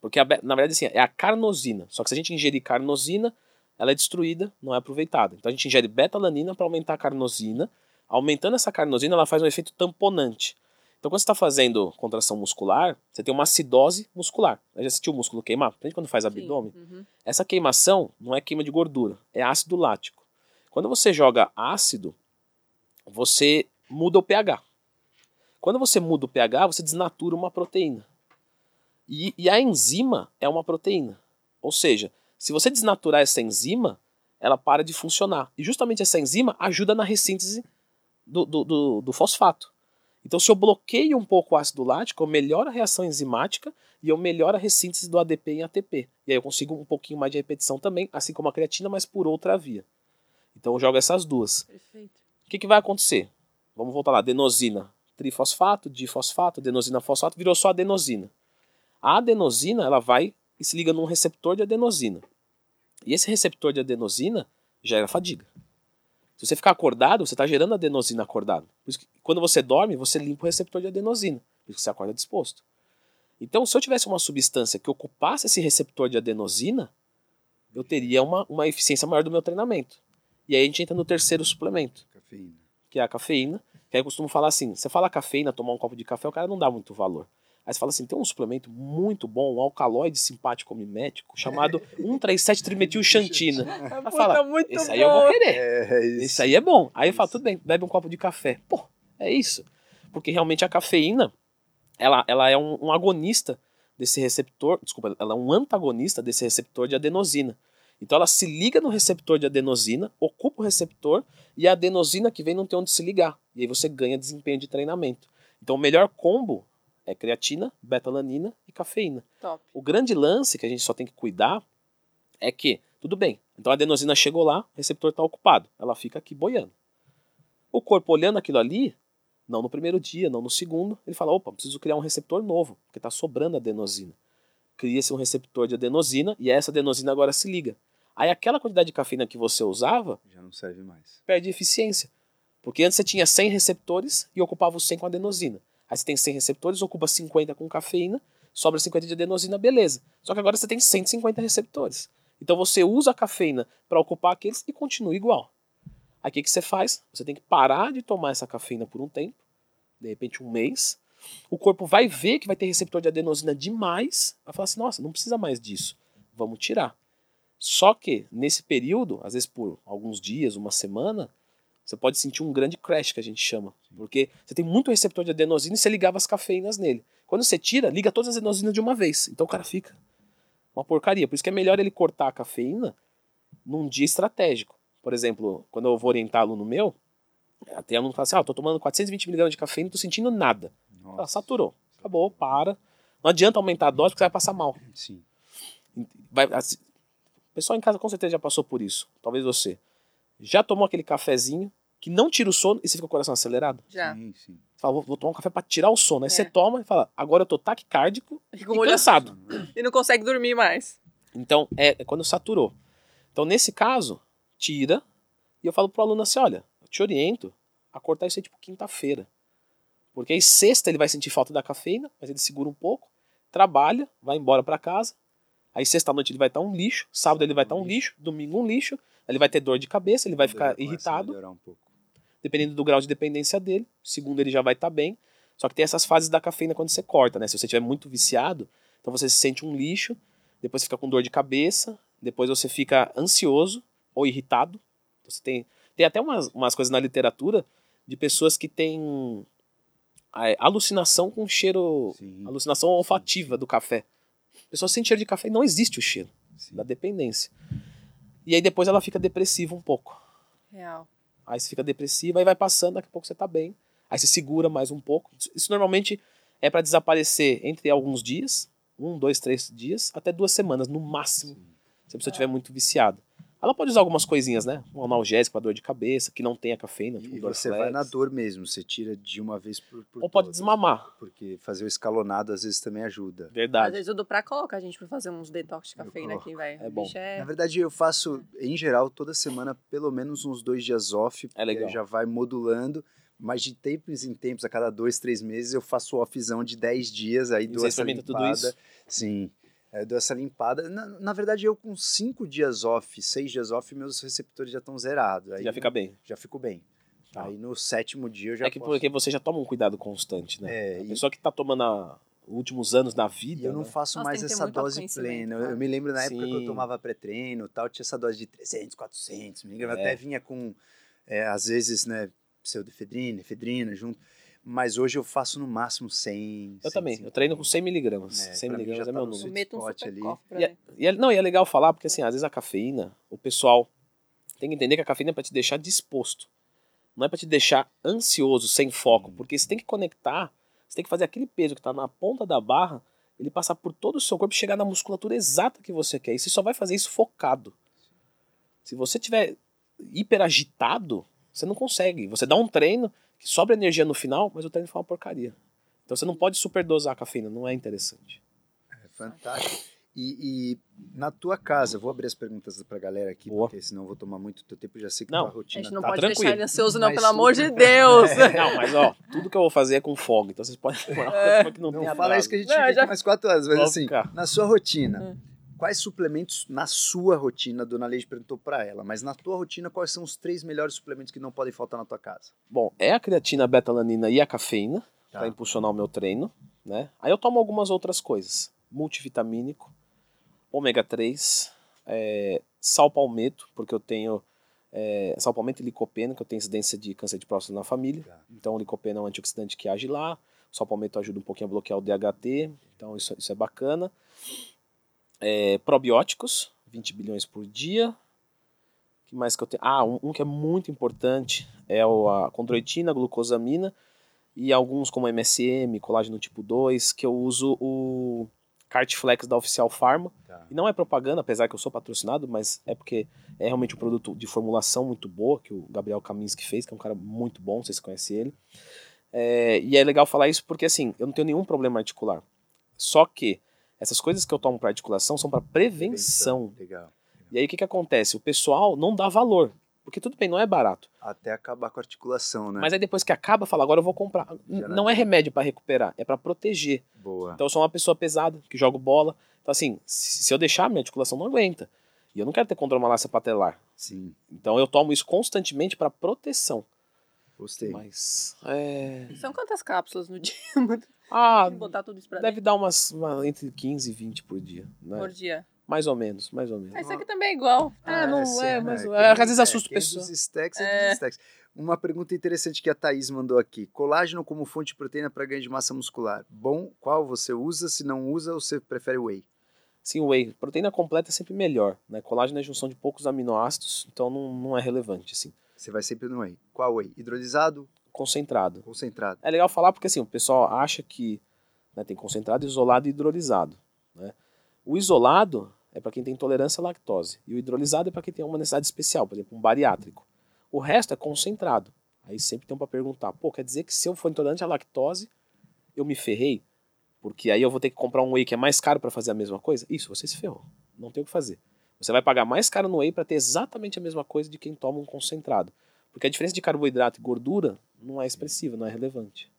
Porque, a, na verdade, assim, é a carnosina. Só que se a gente ingerir carnosina, ela é destruída, não é aproveitada. Então a gente ingere betalanina para aumentar a carnosina. Aumentando essa carnosina, ela faz um efeito tamponante. Então quando você está fazendo contração muscular, você tem uma acidose muscular. Já assistiu o músculo queimar? Principalmente quando faz abdômen. Uhum. Essa queimação não é queima de gordura, é ácido lático. Quando você joga ácido, você muda o pH. Quando você muda o pH, você desnatura uma proteína. E, e, a enzima é uma proteína. Ou seja, se você desnaturar essa enzima, ela para de funcionar. E justamente essa enzima ajuda na ressíntese do, do, do, do fosfato. Então, se eu bloqueio um pouco o ácido lático, eu melhoro a reação enzimática e eu melhoro a ressíntese do ADP em ATP. E aí eu consigo um pouquinho mais de repetição também, assim como a creatina, mas por outra via. Então eu jogo essas duas. Perfeito. O que, que vai acontecer? Vamos voltar lá. Adenosina, trifosfato, difosfato, adenosina, fosfato, virou só adenosina. A adenosina ela vai e se liga num receptor de adenosina. E esse receptor de adenosina gera fadiga. Se você ficar acordado, você está gerando adenosina acordado. Por isso que, quando você dorme, você limpa o receptor de adenosina. Por isso que você acorda disposto. Então, se eu tivesse uma substância que ocupasse esse receptor de adenosina, eu teria uma, uma eficiência maior do meu treinamento. E aí a gente entra no terceiro suplemento, Cafeína. que é a cafeína. Que aí eu costumo falar assim: você fala cafeína, tomar um copo de café, o cara não dá muito valor. Aí você fala assim: tem um suplemento muito bom, um alcaloide simpático mimético, chamado 137-trimetilxantina. Aí Puta, fala, muito esse aí eu vou querer. É isso. Esse aí é bom. Aí eu falo, tudo bem, bebe um copo de café. Pô, é isso. Porque realmente a cafeína, ela, ela é um, um agonista desse receptor, desculpa, ela é um antagonista desse receptor de adenosina. Então ela se liga no receptor de adenosina, ocupa o receptor e a adenosina que vem não tem onde se ligar. E aí você ganha desempenho de treinamento. Então o melhor combo é creatina, betalanina e cafeína. Top. O grande lance que a gente só tem que cuidar é que, tudo bem, então a adenosina chegou lá, o receptor está ocupado, ela fica aqui boiando. O corpo olhando aquilo ali, não no primeiro dia, não no segundo, ele fala: opa, preciso criar um receptor novo, porque está sobrando adenosina. Cria-se um receptor de adenosina e essa adenosina agora se liga. Aí aquela quantidade de cafeína que você usava Já não serve mais. perde eficiência. Porque antes você tinha 100 receptores e ocupava os 100 com adenosina. Aí você tem 100 receptores, ocupa 50 com cafeína, sobra 50 de adenosina, beleza. Só que agora você tem 150 receptores. Então você usa a cafeína para ocupar aqueles e continua igual. Aí o que, que você faz? Você tem que parar de tomar essa cafeína por um tempo, de repente um mês. O corpo vai ver que vai ter receptor de adenosina demais, vai falar assim: nossa, não precisa mais disso, vamos tirar. Só que nesse período, às vezes por alguns dias, uma semana, você pode sentir um grande crash que a gente chama, porque você tem muito receptor de adenosina e você ligava as cafeínas nele. Quando você tira, liga todas as adenosinas de uma vez. Então o cara fica uma porcaria. Por isso que é melhor ele cortar a cafeína num dia estratégico. Por exemplo, quando eu vou orientar aluno meu, até aluno fala assim: ah, eu tô tomando 420mg de cafeína e não tô sentindo nada. Ah, saturou. Acabou, para. Não adianta aumentar a dose porque você vai passar mal. Sim. Vai, assim, o pessoal em casa com certeza já passou por isso. Talvez você. Já tomou aquele cafezinho que não tira o sono e você fica com o coração acelerado? Já. Sim, sim. Você fala, vou, vou tomar um café pra tirar o sono. Aí É. você toma e fala, agora eu tô taquicárdico E e olho cansado. E não consegue dormir mais. Então, é, é quando saturou. Então, nesse caso, tira. E eu falo pro aluno assim: olha, eu te oriento a cortar isso aí tipo quinta-feira. Porque aí sexta ele vai sentir falta da cafeína, mas ele segura um pouco, trabalha, vai embora para casa. Aí sexta-noite ele vai estar um lixo, sábado ele vai estar um lixo, domingo um lixo, ele vai ter dor de cabeça, ele vai ficar irritado, melhorar um pouco. dependendo do grau de dependência dele. Segundo, ele já vai estar bem. Só que tem essas fases da cafeína quando você corta, né? Se você estiver muito viciado, então você se sente um lixo, depois você fica com dor de cabeça, depois você fica ansioso ou irritado. Então Você tem, tem até umas, umas coisas na literatura de pessoas que têm é, alucinação com cheiro, Sim. alucinação olfativa do café. A pessoa sente cheiro de café e não existe o cheiro Sim. da dependência. E aí depois ela fica depressiva um pouco. Real. Aí você fica depressiva, aí vai passando, daqui a pouco você tá bem. Aí você segura mais um pouco. Isso- Isso normalmente é para desaparecer entre alguns dias, um, dois, três dias, até duas semanas, no máximo, se a pessoa estiver muito viciada. Ela pode usar algumas coisinhas, né? Um analgésico para dor de cabeça, que não tem a cafeína, tipo E você vai na dor mesmo, você tira de uma vez por, por Ou pode desmamar. Porque fazer o escalonado às vezes também ajuda. Às Verdade. vezes o Duprá coloca a gente pra fazer uns detox de Eu cafeína aqui, velho. É bom. É... Na verdade, eu faço, em geral, toda semana, pelo menos uns dois dias off. É legal. Já vai modulando. Mas de tempos em tempos, a cada dois, três meses, eu faço offzão de 10 dias, aí E dou você essa tudo isso? Sim. Aí Eu dou essa limpada. Na, na verdade, eu com cinco dias off, seis dias off, meus receptores já estão zerados. Aí Já fica bem. Já fico bem. Tá. Aí no sétimo dia eu já É que posso... porque você já toma um cuidado constante, né? É, a e- pessoa que tá tomando a- os últimos anos da E vida. eu não né? faço Nossa, mais essa dose plena. Eu, cara. eu me lembro na época que eu Sim. tomava pré-treino e tal, tinha essa dose de 300, 400 miligramas. É. Até vinha com, é, às vezes, né, pseudoefedrina, efedrina junto. Mas hoje eu faço no máximo 100. Eu também. Eu treino com 100 miligramas. É, 100 pra mim miligramas é tá meu número. Meto um super ali. E é, e é- não, e é legal falar, porque assim, às vezes a cafeína, o pessoal tem que entender que a cafeína é pra te deixar disposto. Não é pra te deixar ansioso, sem foco. Porque você tem que conectar, você tem que fazer aquele peso que tá na ponta da barra, ele passar por todo o seu corpo e chegar na musculatura exata que você quer. E você só vai fazer isso focado. Se você tiver hiperagitado, você não consegue. Você dá um treino que sobra energia no final, mas o treino foi uma porcaria. Então você não pode superdosar a cafeína, não é interessante. É fantástico. E, e na tua casa, eu vou abrir as perguntas pra galera aqui, Boa. porque senão eu vou tomar muito teu tempo. Já sei que Não. tua A rotina gente não tá pode tranquilo. deixar ele ansioso, não, Mas pelo amor de Deus. Não, mas ó, tudo que eu vou fazer é com folga, então vocês podem demorar um pouco que não, Não tem fala isso que a gente Não, fica já- mais quatro horas, mas Pode assim, ficar. na sua rotina, Quais suplementos na sua rotina, a dona Leide perguntou para ela, mas na tua rotina, quais são os três melhores suplementos que não podem faltar na tua casa? Bom, é a creatina, a betalanina e a cafeína Tá. para impulsionar o meu treino, né? Aí eu tomo algumas outras coisas, multivitamínico, ômega 3, é, sal palmeto, porque eu tenho é, sal palmeto e licopeno, que eu tenho incidência de câncer de próstata na família. Tá. Então o licopeno é um antioxidante que age lá, o sal palmeto ajuda um pouquinho a bloquear o DHT, então isso, isso é bacana. É, probióticos, 20 bilhões por dia. que mais que eu tenho? Ah, um, um que é muito importante é o, a condroitina, glucosamina e alguns como MSM, colágeno tipo 2, que eu uso o Cartflex da Oficial Pharma. Tá. E não é propaganda, apesar que eu sou patrocinado, mas é porque é realmente um produto de formulação muito boa, que o Gabriel Kaminski fez, que é um cara muito bom, vocês conhecem ele. É, e é legal falar isso porque, assim, eu não tenho nenhum problema articular. Só que essas coisas que eu tomo para articulação são para prevenção. Legal. E aí o que, que acontece? O pessoal não dá valor. Porque tudo bem, não é barato. Até acabar com a articulação, né? Mas aí depois que acaba, fala, agora eu vou comprar. Já Não não é remédio para recuperar, é para proteger. Boa. Então eu sou uma pessoa pesada, que jogo bola. Então assim, se se eu deixar, minha articulação não aguenta. E eu não quero ter condromalácia patelar. Sim, Então eu tomo isso constantemente para proteção. gostei. Mas é... São quantas cápsulas no dia? Ah, Botar tudo isso pra deve dar umas uma- entre 15 e 20 por dia, né? dentro por dia. Mais ou menos, mais ou menos. Ah, isso aqui também é igual. Ah, não sim, é, né? mas Quem- é, às vezes assusta o quem pessoal. Dos stacks é, É. dos stacks. Uma pergunta interessante que a Thaís mandou aqui. Colágeno como fonte de proteína para ganho de massa muscular. Bom, qual você usa? Se não usa, você prefere whey? Sim, whey. Proteína completa é sempre melhor, né? Colágeno é junção de poucos aminoácidos, então não, não é relevante, assim. Você vai sempre no whey. Qual whey? Hidrolisado? Concentrado. Concentrado? É legal falar porque assim, o pessoal acha que né, tem concentrado, isolado e hidrolisado. Né? O isolado é para quem tem intolerância à lactose. E o hidrolisado é para quem tem uma necessidade especial, por exemplo, um bariátrico. O resto é concentrado. Aí sempre tem para perguntar, pô, quer dizer que se eu for intolerante à lactose, eu me ferrei? Porque aí eu vou ter que comprar um whey que é mais caro para fazer a mesma coisa? Isso, você se ferrou. Não tem o que fazer. Você vai pagar mais caro no whey para ter exatamente a mesma coisa de quem toma um concentrado. Porque a diferença de carboidrato e gordura não é expressiva, não é relevante.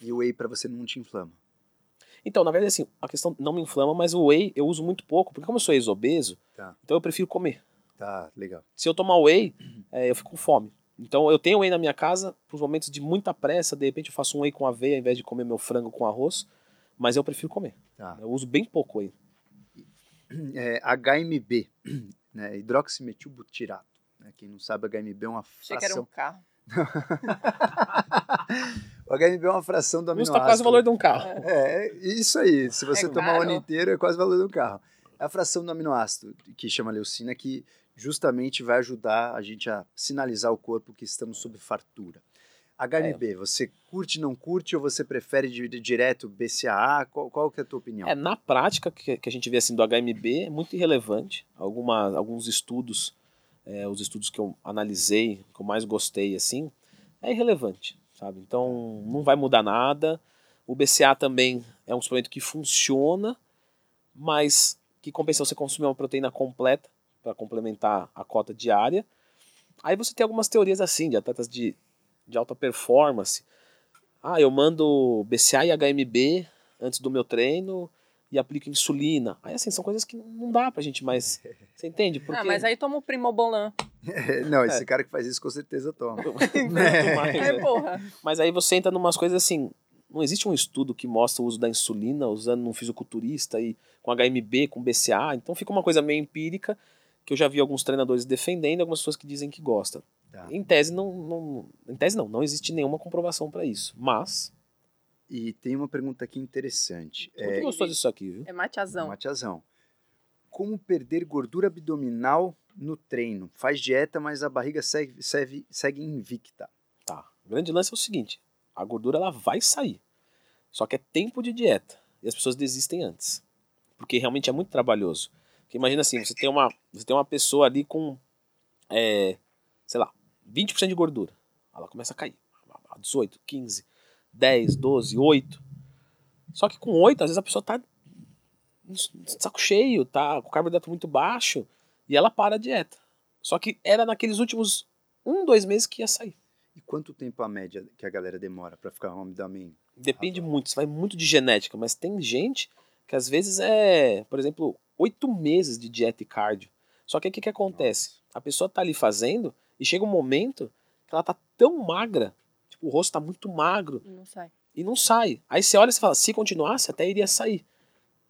E o whey para você não te inflama? Então, na verdade, assim, a questão não me inflama, mas o whey eu uso muito pouco, porque como eu sou ex-obeso, Tá. então eu prefiro comer. Tá, legal. Se eu tomar whey, é, eu fico com fome. Então eu tenho whey na minha casa, para os momentos de muita pressa, de repente eu faço um whey com aveia ao invés de comer meu frango com arroz, mas eu prefiro comer. Tá. Eu uso bem pouco whey. É, HMB, né? hidroximetilbutirato. Né? Quem não sabe, HMB é uma Achei que era fração. um carro. o HMB é uma fração do Custa aminoácido. quase o valor de um carro. É, isso aí. Se você É tomar o ano inteiro, é quase o valor do carro. É a fração do aminoácido, que chama leucina, que justamente vai ajudar a gente a sinalizar ao corpo que estamos sob fartura. HMB, você curte, não curte, ou você prefere de, de direto BCAA? Qual, qual que é a tua opinião? É, na prática, que, que a gente vê assim do HMB é muito irrelevante. Alguma, alguns estudos, é, os estudos que eu analisei, que eu mais gostei, assim, é irrelevante, sabe? Então, não vai mudar nada. O BCA também é um suplemento que funciona, mas que compensa você consumir uma proteína completa para complementar a cota diária. Aí você tem algumas teorias assim, de atletas de, de alta performance. Ah, eu mando BCA e HMB antes do meu treino e aplico insulina. Aí, assim, são coisas que não dá pra gente mais. Você entende? Porque Ah, mas aí toma o Primobolan. não, esse cara que faz isso com certeza toma. Muito mais, É, né? porra. Mas aí você entra numas coisas assim. Não existe um estudo que mostra o uso da insulina usando um fisiculturista e com HMB, com BCA. Então fica uma coisa meio empírica que eu já vi alguns treinadores defendendo, algumas pessoas que dizem que gostam. Tá. Em tese não, não, em tese não, não existe nenhuma comprovação para isso. Mas E tem uma pergunta aqui interessante. muito É, gostoso disso aqui, viu? É matiazão. Matiazão. Como perder gordura abdominal no treino? Faz dieta, mas a barriga segue, segue, segue invicta. Tá. O grande lance é o seguinte: a gordura ela vai sair. Só que é tempo de dieta. E as pessoas desistem antes. Porque realmente é muito trabalhoso. Porque imagina assim, você tem uma, você tem uma pessoa ali com, é, sei lá, 20% de gordura. Ela começa a cair. 18, 15, 10, 12, 8. Só que com 8, às vezes a pessoa tá de saco cheio, tá com o carboidrato muito baixo, e ela para a dieta. Só que era naqueles últimos um, dois meses que ia sair. E quanto tempo a média que a galera demora para ficar um abdômen? Depende muito, isso vai muito de genética, mas tem gente Que às vezes é, por exemplo, oito meses de dieta e cardio. Só que o que, que acontece? A pessoa tá ali fazendo e chega um momento que ela tá tão magra, tipo, o rosto tá muito magro Não sai. e não sai. Aí você olha e você fala, se continuasse, até iria sair.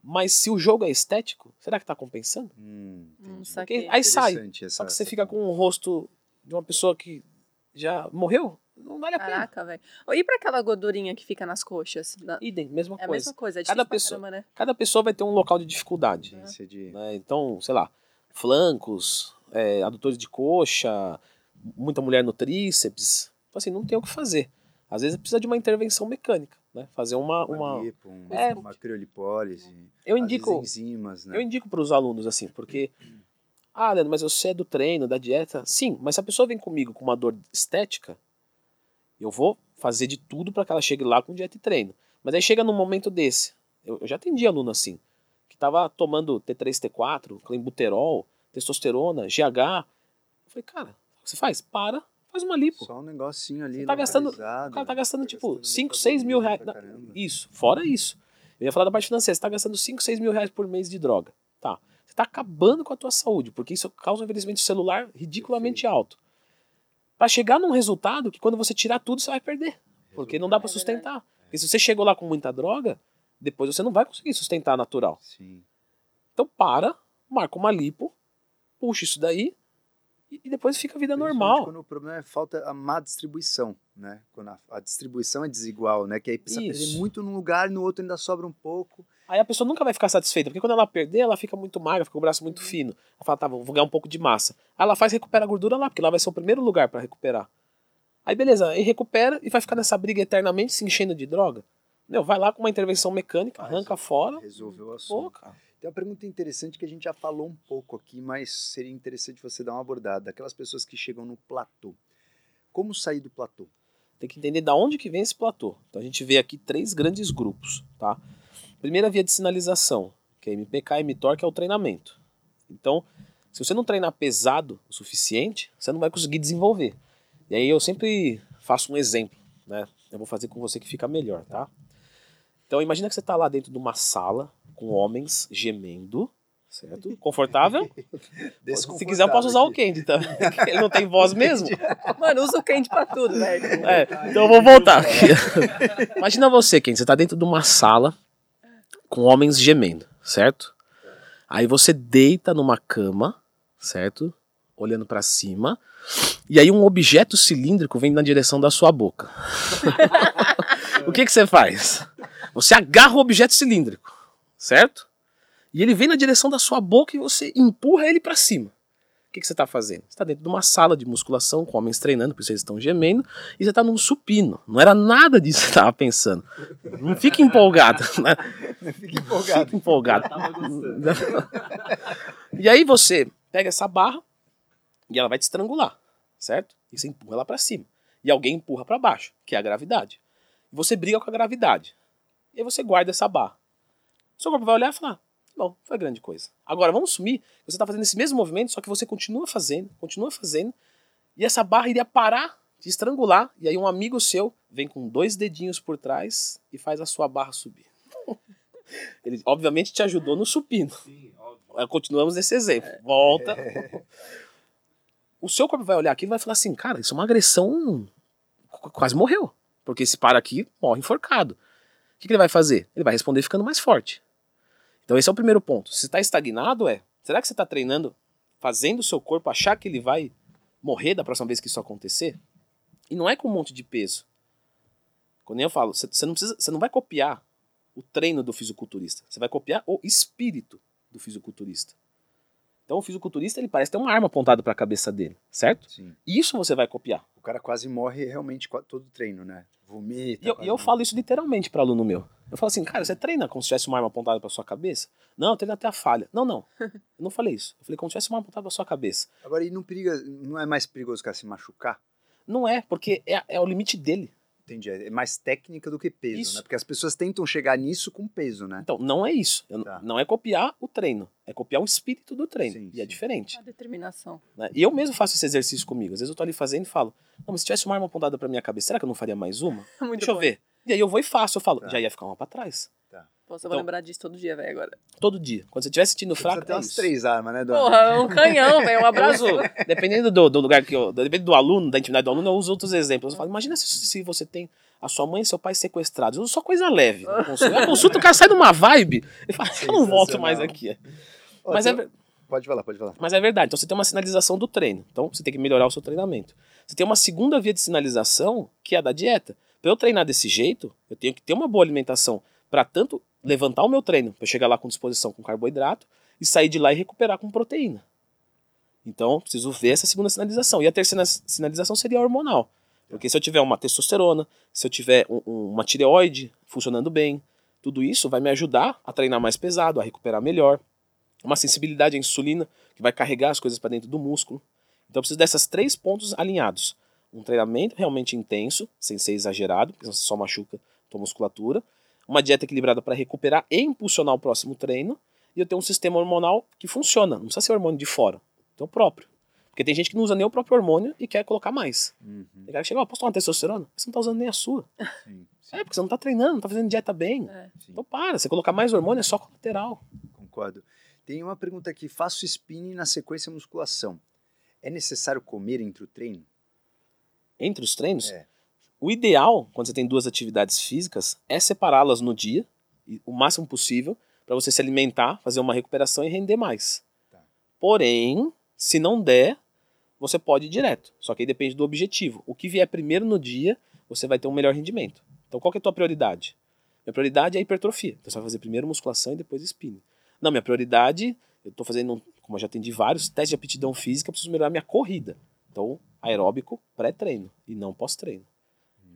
Mas se o jogo é estético, será que tá compensando? Hum, saquei. Aí sai. Essa- Só que você fica com o rosto de uma pessoa que já morreu, não vale a pena. Caraca, velho. E pra aquela gordurinha que fica nas coxas? Da- Idem, mesma É a coisa. mesma coisa, é Cada pessoa- caramba, né? Cada pessoa vai ter um local de dificuldade. De- né? Então, sei lá, flancos, é, adutores de coxa, muita mulher no tríceps. Então, assim, não tem o que fazer. Às vezes precisa de uma intervenção mecânica, né? Fazer uma... Uma, uma... lipo, um- É. uma criolipólise. Eu indico... enzimas, né? Eu indico para os alunos assim, porque. Ah, Leandro, mas eu sei do treino, da dieta. Sim, mas se a pessoa vem comigo com uma dor estética, eu vou fazer de tudo para que ela chegue lá com dieta e treino. Mas aí chega num momento desse. Eu, eu já atendi aluno assim, que tava tomando T3, T4, clenbuterol, testosterona, GH. Eu falei, cara, o que você faz? Para, faz uma lipo. Só um negocinho ali. Você tá gastando- O cara tá gastando tá tipo gastando 5, 6 mil reais. caramba. Isso, fora isso. Eu ia falar da parte financeira, você tá gastando 5, 6 mil reais por mês de droga. Tá. Você tá acabando com a tua saúde, porque isso causa um envelhecimento celular ridiculamente alto. Pra chegar num resultado que quando você tirar tudo, você vai perder. Porque não dá pra É sustentar. Porque se você chegou lá com muita droga, depois você não vai conseguir sustentar natural. Sim. Então para, marca uma lipo, puxa isso daí e e depois fica a vida normal. Quando o problema é falta a má distribuição, né? Quando a, a distribuição é desigual, né? Que aí precisa Isso. perder muito num lugar, no outro ainda sobra um pouco. Aí a pessoa nunca vai ficar satisfeita, porque quando ela perder, ela fica muito magra, fica com o braço muito fino. Ela fala, tá, vou ganhar um pouco de massa. Aí ela faz e recupera a gordura lá, porque lá vai ser o primeiro lugar pra recuperar. Aí beleza, aí recupera e vai ficar nessa briga eternamente se enchendo de droga. Meu, vai lá com uma intervenção mecânica, arranca fora. Resolveu o Pô, assunto. cara. Tem uma pergunta interessante que a gente já falou um pouco aqui, mas seria interessante você dar uma abordada. Aquelas pessoas que chegam no platô. Como sair do platô? Tem que entender da onde que vem esse platô. Então a gente vê aqui três grandes grupos, tá? Primeira via de sinalização, que é MPK e mTOR, que é o treinamento. Então, se você não treinar pesado o suficiente, você não vai conseguir desenvolver. E aí eu sempre faço um exemplo, né? Eu vou fazer com você que fica melhor, tá? Então imagina que você tá lá dentro de uma sala com homens gemendo, certo? Confortável? Se quiser eu posso usar o Candy, tá? Ele não tem voz mesmo. Mano, usa o quente pra tudo, velho. É, então eu vou voltar aqui. Imagina você, Ken, você tá dentro de uma sala com homens gemendo, certo? Aí você deita numa cama, certo? Olhando pra cima. E aí um objeto cilíndrico vem na direção da sua boca. o que que você faz? Você agarra o objeto cilíndrico, certo? E ele vem na direção da sua boca e você empurra ele pra cima. O que, que você está fazendo? Você está dentro de uma sala de musculação com homens treinando, por isso eles estão gemendo, e você está num supino. Não era nada disso que você estava pensando. Não fique empolgado. Né? Fica empolgado. Fique empolgado. Tava gostando. E aí você pega essa barra e ela vai te estrangular, certo? E você empurra ela para cima. E alguém empurra para baixo, que é a gravidade. Você briga com a gravidade. E aí você guarda essa barra. Seu corpo vai olhar e falar: bom, foi grande coisa. Agora vamos assumir que você está fazendo esse mesmo movimento, só que você continua fazendo, continua fazendo, e essa barra iria parar de estrangular, e aí um amigo seu vem com dois dedinhos por trás e faz a sua barra subir. Ele obviamente te ajudou no supino. Sim, Continuamos nesse exemplo. Volta. O seu corpo vai olhar aqui e vai falar assim, cara, isso é uma agressão. Qu- Quase morreu. Porque se para aqui, morre enforcado. O que, que ele vai fazer? Ele vai responder ficando mais forte. Então esse é o primeiro ponto. Se está estagnado, é. Será que você está treinando, fazendo o seu corpo achar que ele vai morrer da próxima vez que isso acontecer? E não é com um monte de peso. Quando eu falo, você não precisa, você não vai copiar o treino do fisiculturista. Você vai copiar o espírito do fisiculturista. Então o fisiculturista ele parece ter uma arma apontada para a cabeça dele, certo? Sim. Isso você vai copiar. O cara quase morre realmente todo treino, né? Vomita. E eu, eu falo isso literalmente para aluno meu. Eu falo assim, cara, você treina como se tivesse uma arma apontada para sua cabeça? Não, eu treino até a falha. Não, não. Eu não falei isso. Eu falei como se tivesse uma arma apontada para sua cabeça. Agora, e não, periga, não é mais perigoso o cara se machucar? Não é, porque é, é o limite dele. Entendi. É mais técnica do que peso, Isso. né? Porque as pessoas tentam chegar nisso com peso, né? Então, não é isso. Eu- Tá. Não é copiar o treino. É copiar o espírito do treino. Sim, e é sim. diferente. A determinação. né? E eu mesmo faço esse exercício comigo. Às vezes eu tô ali fazendo e falo, não, mas se tivesse uma arma apontada pra minha cabeça, será que eu não faria mais uma? Muito Deixa eu bom. ver. E aí eu vou e faço. Eu falo, Tá. já ia ficar uma pra trás. Tá. Eu vou Então- lembrar disso todo dia, velho, agora. Todo dia. Quando você estiver sentindo Você fraco, ter é umas isso. três armas, né, Dona? Porra, é um canhão, velho, um abraço. dependendo do, do lugar que eu. Dependendo do aluno, da intimidade do aluno, eu uso outros exemplos. Eu falo, imagina se, se você tem a sua mãe e seu pai sequestrados. Eu uso só coisa leve. na consulta. Consulta, o cara sai numa vibe e fala, eu não volto mais aqui. Ó, Mas tem- é, ver- Pode falar, pode falar. mas é verdade. Então você tem uma sinalização do treino. Então você tem que melhorar o seu treinamento. Você tem uma segunda via de sinalização, que é a da dieta. Para eu treinar desse jeito, eu tenho que ter uma boa alimentação para tanto levantar o meu treino, para chegar lá com disposição com carboidrato e sair de lá e recuperar com proteína. Então, preciso ver essa segunda sinalização. E a terceira sinalização seria hormonal. Porque se eu tiver uma testosterona, se eu tiver um- um- uma tireoide funcionando bem, tudo isso vai me ajudar a treinar mais pesado, a recuperar melhor. Uma sensibilidade à insulina, que vai carregar as coisas para dentro do músculo. Então eu preciso dessas três pontos alinhados. Um treinamento realmente intenso, sem ser exagerado, porque senão você só machuca a tua musculatura. Uma dieta equilibrada para recuperar e impulsionar o próximo treino. E eu tenho um sistema hormonal que funciona. Não precisa ser hormônio de fora. Então próprio. Porque tem gente que não usa nem o próprio hormônio e quer colocar mais. Uhum, Tem cara que chega, ó, posso tomar testosterona? Você não tá usando nem a sua. sim, sim, É, porque você não tá treinando, não tá fazendo dieta bem. É. Então para, você colocar mais hormônio é só colateral. concordo. Tem uma pergunta aqui. Faço spinning na sequência musculação. É necessário comer entre o treino? Entre os treinos, É. o ideal, quando você tem duas atividades físicas, é separá-las no dia, o máximo possível, para você se alimentar, fazer uma recuperação e render mais. Tá. Porém, se não der, você pode ir direto. Só que aí depende do objetivo. O que vier primeiro no dia, você vai ter um melhor rendimento. Então, qual que é a tua prioridade? Minha prioridade é a hipertrofia. Então, você vai fazer primeiro musculação e depois spinning. Não, minha prioridade, eu estou fazendo, como eu já atendi vários testes de aptidão física, eu preciso melhorar minha corrida. Então, aeróbico pré-treino e não pós-treino.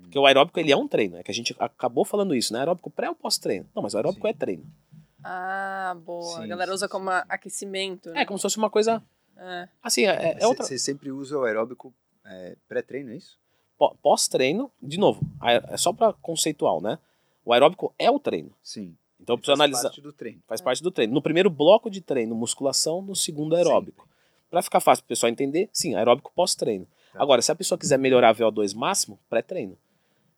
Porque o aeróbico ele é um treino. É que a gente acabou falando isso, né? Aeróbico pré ou pós-treino? Não, mas o aeróbico Sim. é treino. Ah, boa. Sim, a galera sim, usa sim, como aquecimento. né? É como se fosse uma coisa. É. Assim, é, é outra. Você sempre usa o aeróbico é, pré-treino, é isso? pó- Pós-treino, de novo, é só para conceitual, né? O aeróbico é o treino. Sim. Então eu preciso Faz analisar. parte do treino. Faz parte do treino. No primeiro bloco de treino, musculação, no segundo, aeróbico. Para ficar fácil para o pessoal entender, sim, aeróbico pós-treino. Tá. Agora, se a pessoa quiser melhorar a VO2 máximo, pré-treino.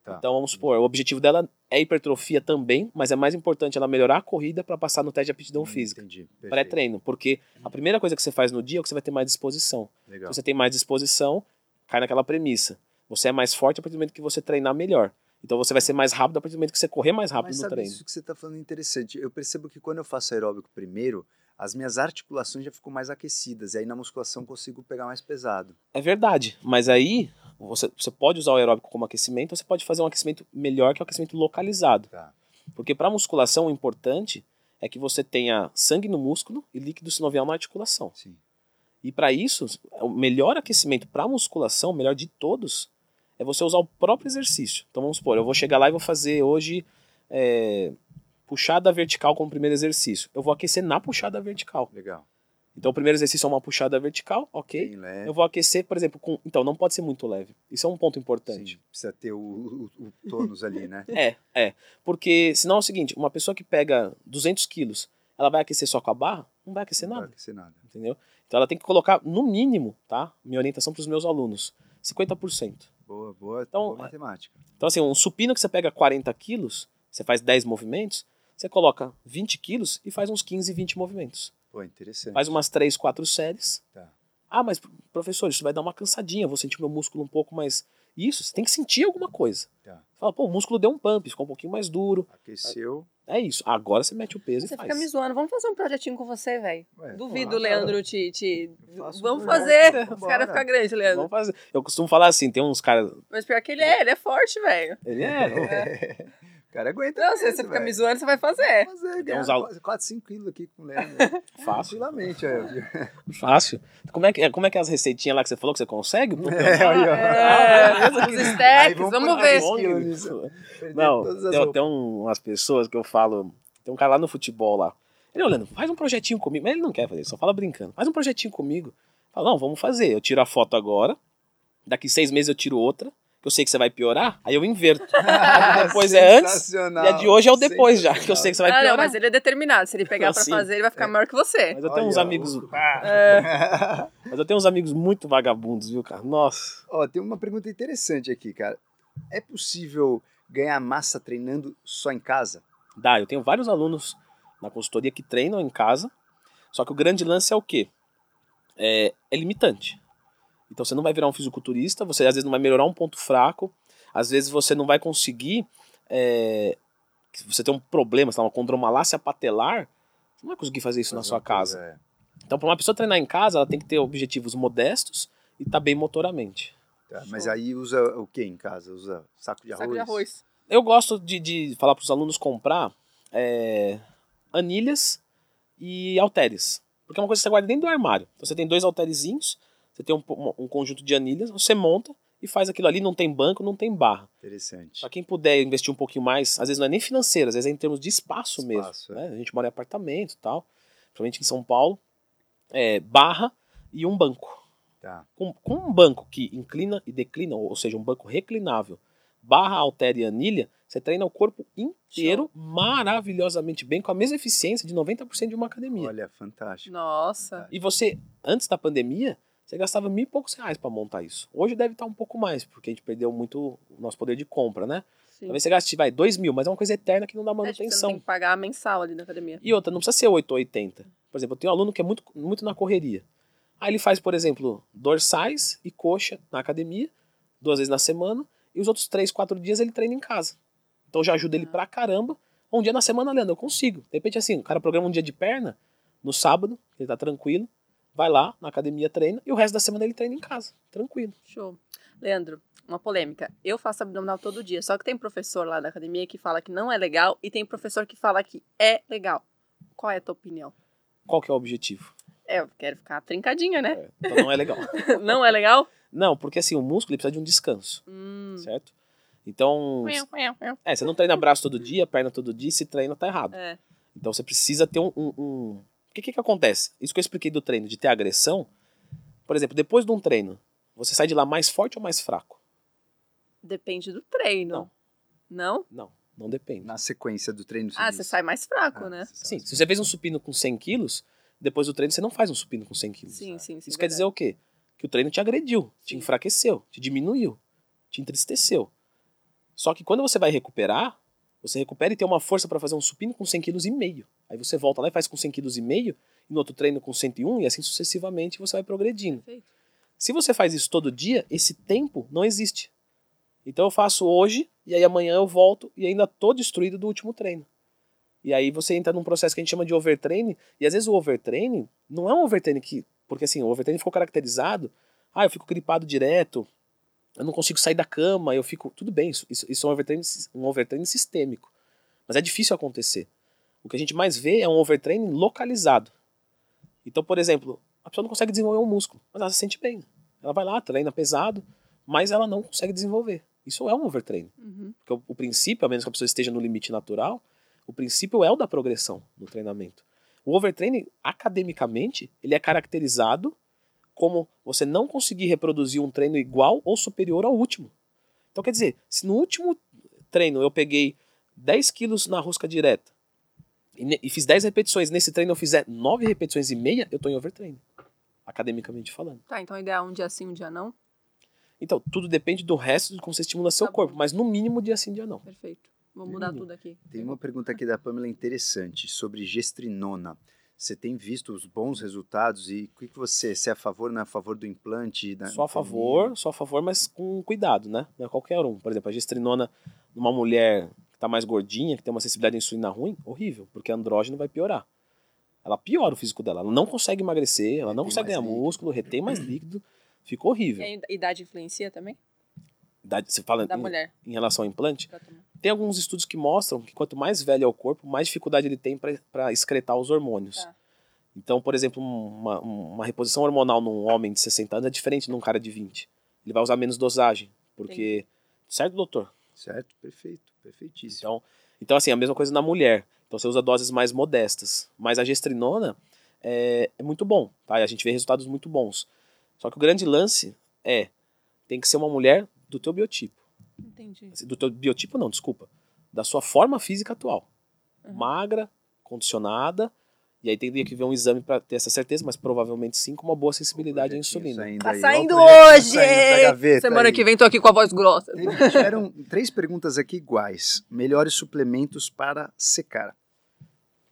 Tá. Então vamos supor, o objetivo dela é hipertrofia também, mas é mais importante ela melhorar a corrida para passar no teste de aptidão Hum, física. Entendi. Pré-treino, porque a primeira coisa que você faz no dia é que você vai ter mais disposição. Legal. Se você tem mais disposição, cai naquela premissa. Você é mais forte a partir do momento que você treinar melhor. Então você vai ser mais rápido a partir do momento que você correr mais rápido Mas no sabe treino. isso que você está falando é interessante. Eu percebo que quando eu faço aeróbico primeiro, as minhas articulações já ficam mais aquecidas. E aí na musculação eu consigo pegar mais pesado. É verdade, mas aí você, você pode usar o aeróbico como aquecimento ou você pode fazer um aquecimento melhor que o aquecimento localizado. Tá. Porque para musculação o importante é que você tenha sangue no músculo e líquido sinovial na articulação. Sim. E para isso, o melhor aquecimento para musculação, o melhor de todos, é você usar o próprio exercício. Então vamos supor, eu vou chegar lá e vou fazer hoje é, puxada vertical como primeiro exercício. Eu vou aquecer na puxada vertical. Legal. Então o primeiro exercício é uma puxada vertical, ok? Eu vou aquecer, por exemplo, com. Então, não pode ser muito leve. Isso é um ponto importante. Sim, precisa ter o, o, o tônus ali, né? É, é. Porque senão é o seguinte: uma pessoa que pega 200 quilos, ela vai aquecer só com a barra? Não vai aquecer Não vai nada, aquecer nada. entendeu? Então ela tem que colocar, no mínimo, tá? Minha orientação para os meus alunos: 50%. Boa, boa, Então, boa matemática. Então, assim, um supino que você pega 40 quilos, você faz 10 movimentos, você coloca 20 quilos e faz uns 15, 20 movimentos. Pô, interessante. Faz umas 3, 4 séries. Tá. Ah, mas professor, isso vai dar uma cansadinha, vou sentir meu músculo um pouco mais. Isso, você tem que sentir alguma coisa. Tá. Fala, pô, o músculo deu um pump, ficou um pouquinho mais duro. Aqueceu. É isso. Agora você mete o peso Você e faz. fica me zoando. Vamos fazer um projetinho com você, velho. Duvido, claro. Leandro, te. te... Vamos fazer. Os caras ficam grandes, Leandro. Vamos fazer. Eu costumo falar assim, tem uns caras. Mas pior que ele é, ele é forte, velho. Ele é. O cara aguenta. Não, se mesmo, você fica me zoando, você vai fazer. Fazer, ganhar uns al- 4, 5 quilos aqui com o Leandro. Fácil. Tranquilamente. Fácil. Como é, que, como é que é as receitinhas lá que você falou que você consegue? Puta, É, aí, ó. É, os Aí steps, vamos ver. quilos Não, tem, tem um- umas pessoas que eu falo. Tem um cara lá no futebol lá. Ele olhando, faz um projetinho comigo. Mas ele não quer fazer, só fala brincando. Faz um projetinho comigo. Fala, não, vamos fazer. Eu tiro a foto agora. Daqui seis meses eu tiro outra. Que eu sei que você vai piorar. Aí eu inverto. Aí depois é antes. E a de hoje é o depois já. Que eu sei que você vai Ah, piorar. não, mas ele é determinado. Se ele pegar pra Assim. fazer, ele vai ficar maior que você. Mas eu tenho Olha, uns amigos. o- Mas eu tenho uns amigos muito vagabundos, viu, cara? Nossa. Ó, tem uma pergunta interessante aqui, cara. É possível ganhar massa treinando só em casa? Dá, eu tenho vários alunos na consultoria que treinam em casa, só que o grande lance é o quê? É, é limitante. Então você não vai virar um fisiculturista, você às vezes não vai melhorar um ponto fraco, às vezes você não vai conseguir. É, se você tem um problema, sei lá, uma condromalácia patelar, você não vai conseguir fazer isso na sua casa. é. Então, para uma pessoa treinar em casa, ela tem que ter objetivos modestos e estar bem motoramente. Tá, Mas Show. aí usa o que em casa? Usa saco de arroz? Saco de arroz. Eu gosto de, de falar para os alunos comprar é, anilhas e halteres. Porque é uma coisa que você guarda dentro do armário. Então você tem dois halterezinhos, você tem um, um- conjunto de anilhas, você monta e faz aquilo ali. Não tem banco, não tem barra. Interessante. Para quem puder investir um pouquinho mais, às vezes não é nem financeiro, às vezes é em termos de espaço, Espaço, mesmo. né? A gente mora em apartamento e tal, principalmente em São Paulo. É, barra e um banco. Tá. Com, com um banco que inclina e declina, ou seja, um banco reclinável, barra, altera e anilha, você treina o corpo inteiro maravilhosamente bem, com a mesma eficiência de 90% de uma academia. Olha, fantástico. Nossa. E você, antes da pandemia, você gastava mil e poucos reais para montar isso. Hoje deve estar um pouco mais, porque a gente perdeu muito o nosso poder de compra, né? Sim. Talvez você gaste, vai, dois mil, mas é uma coisa eterna que não dá É, tipo, você não manutenção. tem que pagar mensal ali na academia. E outra, não precisa ser 8 ou 80. Por exemplo, eu tenho um aluno que é muito, muito na correria. Aí ele faz, por exemplo, dorsais e coxa na academia, duas vezes na semana, e os outros três, quatro dias ele treina em casa. Então já ajuda ele Ah. pra caramba. Um dia na semana, Leandro, eu consigo. De repente, assim, o cara programa um dia de perna, no sábado, ele tá tranquilo, vai lá na academia, treina, e o resto da semana ele treina em casa, tranquilo. Show. Leandro, uma polêmica. Eu faço abdominal todo dia, só que tem professor lá da academia que fala que não é legal e tem professor que fala que é legal. Qual é a tua opinião? Qual que é o objetivo? É, eu quero ficar trincadinha, né? É, então não é legal. não é legal? não, porque assim, o músculo ele precisa de um descanso, Hum. certo? Então, é, você não treina braço todo dia, perna todo dia, se treina, tá errado. É. Então você precisa ter um. um, um... O que, que acontece? Isso que eu expliquei do treino, de ter agressão. Por exemplo, depois de um treino, você sai de lá mais forte ou mais fraco? Depende do treino. Não? Não, não depende. Na sequência do treino. Ah, diz. você sai mais fraco, Ah, né? você. Sim, se você fez um supino com 100 quilos, depois do treino você não faz um supino com 100 quilos. Sim, sim, sim. Isso quer dizer o quê? Que o treino te agrediu, te Sim. enfraqueceu, te diminuiu, te entristeceu. Só que quando você vai recuperar, você recupera e tem uma força para fazer um supino com 100 kg e meio. Aí você volta lá e faz com 100 kg e meio, e no outro treino com 101 e assim sucessivamente você vai progredindo. Perfeito. Se você faz isso todo dia, esse tempo não existe. Então eu faço hoje e aí amanhã eu volto e ainda tô destruído do último treino. E aí você entra num processo que a gente chama de overtraining, e às vezes o overtraining não é um overtraining que, porque assim, o overtraining ficou caracterizado, ah, eu fico gripado direto, eu não consigo sair da cama, eu fico, tudo bem, isso, isso, é um overtraining, um overtraining sistêmico. Mas é difícil acontecer. O que a gente mais vê é um overtraining localizado. Então, por exemplo, a pessoa não consegue desenvolver um músculo, mas ela se sente bem. Ela vai lá, treina pesado, mas ela não consegue desenvolver. Isso é um overtraining. Uhum. Porque o, o princípio, a menos que a pessoa esteja no limite natural, o princípio é o da progressão no treinamento. O overtraining, academicamente, ele é caracterizado como você não conseguir reproduzir um treino igual ou superior ao último. Então, quer dizer, se no último treino eu peguei 10 quilos na rosca direta e, e fiz 10 repetições, nesse treino eu fizer 9 repetições e meia, eu estou em overtraining, academicamente falando. Tá, então o ideal é um dia sim, um dia não? Então, tudo depende do resto de como você estimula seu Tá bom. corpo, mas no mínimo dia sim, dia não. Perfeito. Vou mudar tudo aqui. Tem uma pergunta aqui da Pamela interessante sobre gestrinona. Você tem visto os bons resultados e o que, que você, se é a favor não é a favor do implante? Da, Só a favor, só a favor, mas com cuidado, né? Não é qualquer um. Por exemplo, a gestrinona numa mulher que tá mais gordinha, que tem uma sensibilidade à insulina ruim, horrível, porque andrógeno vai piorar. Ela piora o físico dela. Ela não consegue emagrecer, ela não Retém consegue ganhar líquido. músculo, retém mais líquido, fica horrível. E a idade influencia também? Idade- Você fala Da em, mulher. em relação ao implante? Tem alguns estudos que mostram que quanto mais velho é o corpo, mais dificuldade ele tem para excretar os hormônios. Tá. Então, por exemplo, uma, uma reposição hormonal num homem de 60 anos é diferente de um cara de 20. Ele vai usar menos dosagem, porque... Certo, doutor? Certo? Perfeito, perfeitíssimo. Então, então, assim, a mesma coisa na mulher. Então, você usa doses mais modestas. Mas a gestrinona é, é muito bom, tá? E a gente vê resultados muito bons. Só que o grande lance é, tem que ser uma mulher do teu biotipo. Entendi. Do teu biotipo não, desculpa. Da sua forma física atual. Uhum. Magra, condicionada, E aí teria que ver um exame para ter essa certeza, mas provavelmente sim, com uma boa sensibilidade à insulina. saindo Tá aí. Ó, o saindo hoje! saindo da gaveta Semana aí. que vem tô aqui com a voz grossa. Tiveram três perguntas aqui iguais. Melhores suplementos para secar.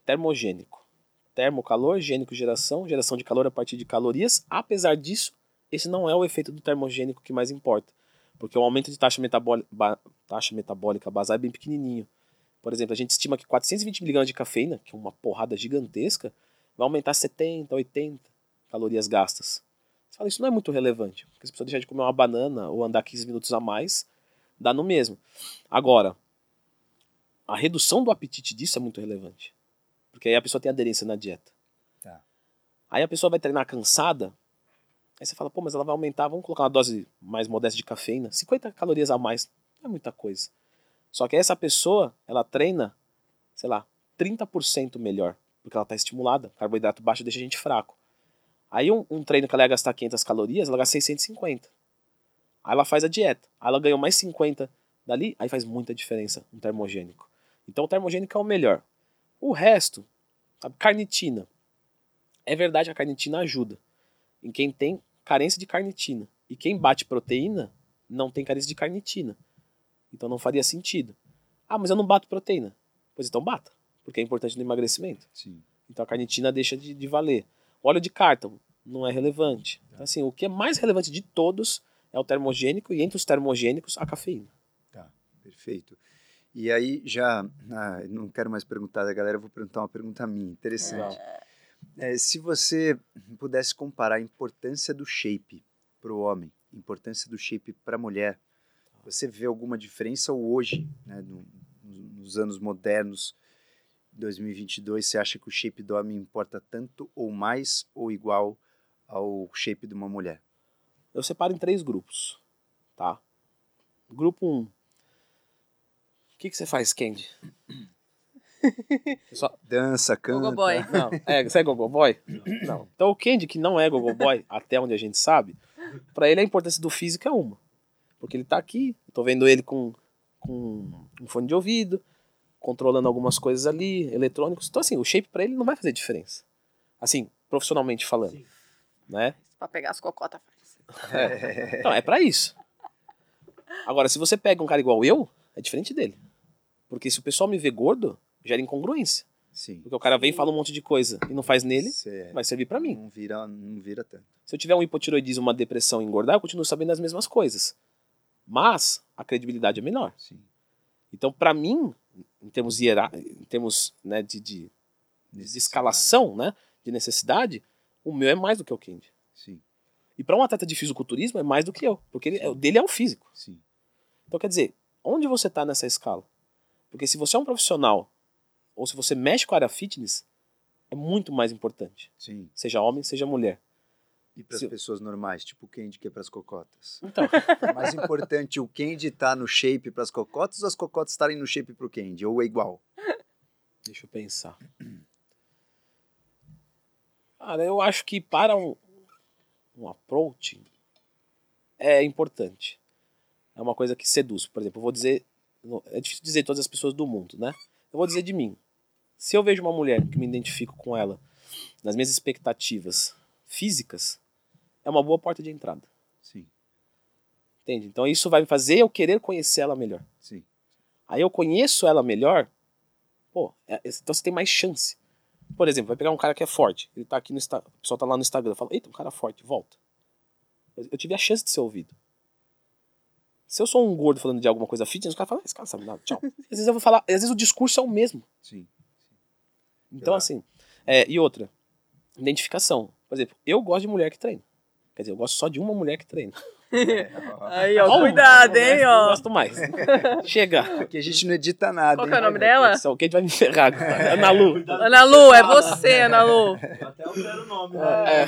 Termogênico. Termo, calor, gênico, geração, geração de calor a partir de calorias. Apesar disso, esse não é o efeito do termogênico que mais importa. Porque o aumento de taxa metabólica, taxa metabólica basal é bem pequenininho. Por exemplo, a gente estima que 420 mg de cafeína, que é uma porrada gigantesca, vai aumentar 70, 80 calorias gastas. Você fala, isso não é muito relevante. Porque se a pessoa deixar de comer uma banana ou andar 15 minutos a mais, dá no mesmo. Agora, a redução do apetite disso é muito relevante. Porque aí a pessoa tem aderência na dieta. Tá. Aí a pessoa vai treinar cansada. Aí você fala, pô, mas ela vai aumentar, vamos colocar uma dose mais modesta de cafeína. 50 calorias a mais, não é muita coisa. Só que essa pessoa, ela treina, sei lá, 30% melhor. Porque ela está estimulada. Carboidrato baixo deixa a gente fraco. Aí um, um treino que ela ia gastar 500 calorias, ela gasta 650. Aí ela faz a dieta. Aí ela ganhou mais 50 dali, aí faz muita diferença um termogênico. Então o termogênico é o melhor. O resto, sabe, carnitina. É verdade, a carnitina ajuda. Em quem tem carência de carnitina. E quem bate proteína não tem carência de carnitina. Então não faria sentido. Ah, mas eu não bato proteína. Pois então bata, porque é importante no emagrecimento. Sim. Então a carnitina deixa de, de valer. O óleo de cártamo não é relevante. Então, assim, o que é mais relevante de todos é o termogênico e entre os termogênicos a cafeína. Tá, perfeito. E aí já, ah, não quero mais perguntar da galera, eu vou perguntar uma pergunta minha, interessante. É, se você pudesse comparar a importância do shape para o homem, importância do shape para a mulher, você vê alguma diferença ou hoje, né, no- nos anos modernos, 2022, você acha que o shape do homem importa tanto ou mais ou igual ao shape de uma mulher? Eu separo em três grupos, tá? Grupo 1. Um. O que, que você faz, Candy? Só- Dança, canta. Gogo Boy. Não, é, você é gogo boy? Não. Então o Candy, que não é gogo boy, até onde a gente sabe, pra ele a importância do físico é uma. Porque ele tá aqui, tô vendo ele com, com um fone de ouvido, controlando algumas coisas ali, eletrônicos. Então assim, o shape pra ele não vai fazer diferença. Assim, profissionalmente falando, Sim. né? Pra pegar as cocotas. Então, é pra isso. Agora, se você pega um cara igual eu, é diferente dele. Porque se o pessoal me vê gordo, gera incongruência. Sim. Porque o cara vem e fala um monte de coisa e não faz nele, Cê- vai servir pra mim. Não vira, não vira tanto. Se eu tiver um hipotiroidismo, uma depressão e engordar, eu continuo sabendo as mesmas coisas. Mas a credibilidade é menor. Sim. Então, pra mim, em termos, hierá- em termos né, de, de, de escalação, né, de necessidade, o meu é mais do que o Candy. Sim, E pra um atleta de fisiculturismo é mais do que eu, porque ele, o dele é o físico. sim. Então, quer dizer, onde você está nessa escala? Porque se você é um profissional, ou se você mexe com a área fitness, é muito mais importante. Sim. Seja homem, seja mulher. E para as Se- pessoas normais, tipo o Candy que é para as cocotas. Então, É mais importante o Candy estar no shape para as cocotas ou as cocotas estarem no shape para o Candy? Ou é igual? deixa eu pensar. Cara, eu acho que para um, um approach é importante. É uma coisa que seduz. Por exemplo, eu vou dizer. É difícil dizer todas as pessoas do mundo, né? Eu vou dizer de mim. Se eu vejo uma mulher que me identifico com ela nas minhas expectativas físicas, é uma boa porta de entrada. Sim, Entende? Então isso vai me fazer eu querer conhecer ela melhor. sim. Aí eu conheço ela melhor, pô, é- então você tem mais chance. Por exemplo, vai pegar um cara que é forte, ele tá aqui no Instagram, o pessoal tá lá no Instagram, fala, eita, um cara forte, volta. Eu, eu tive a chance de ser ouvido. Se eu sou um gordo falando de alguma coisa fitness, o cara fala, "Ah, esse cara sabe nada, tchau. às vezes eu vou falar, às vezes o discurso é o mesmo. Sim. Então, Claro. assim, é, e outra, identificação. Por exemplo, eu gosto de mulher que treina. Quer dizer, eu gosto só de uma mulher que treina. Aí, ó, cuidado, hein, Eu ó. gosto mais. Chega. Aqui a gente não edita nada. Qual hein? que é o nome dela? Só que a gente vai me ferrar agora. Ana Lu. Ana Lu, é você, Ana Lu. Até altera o nome, né?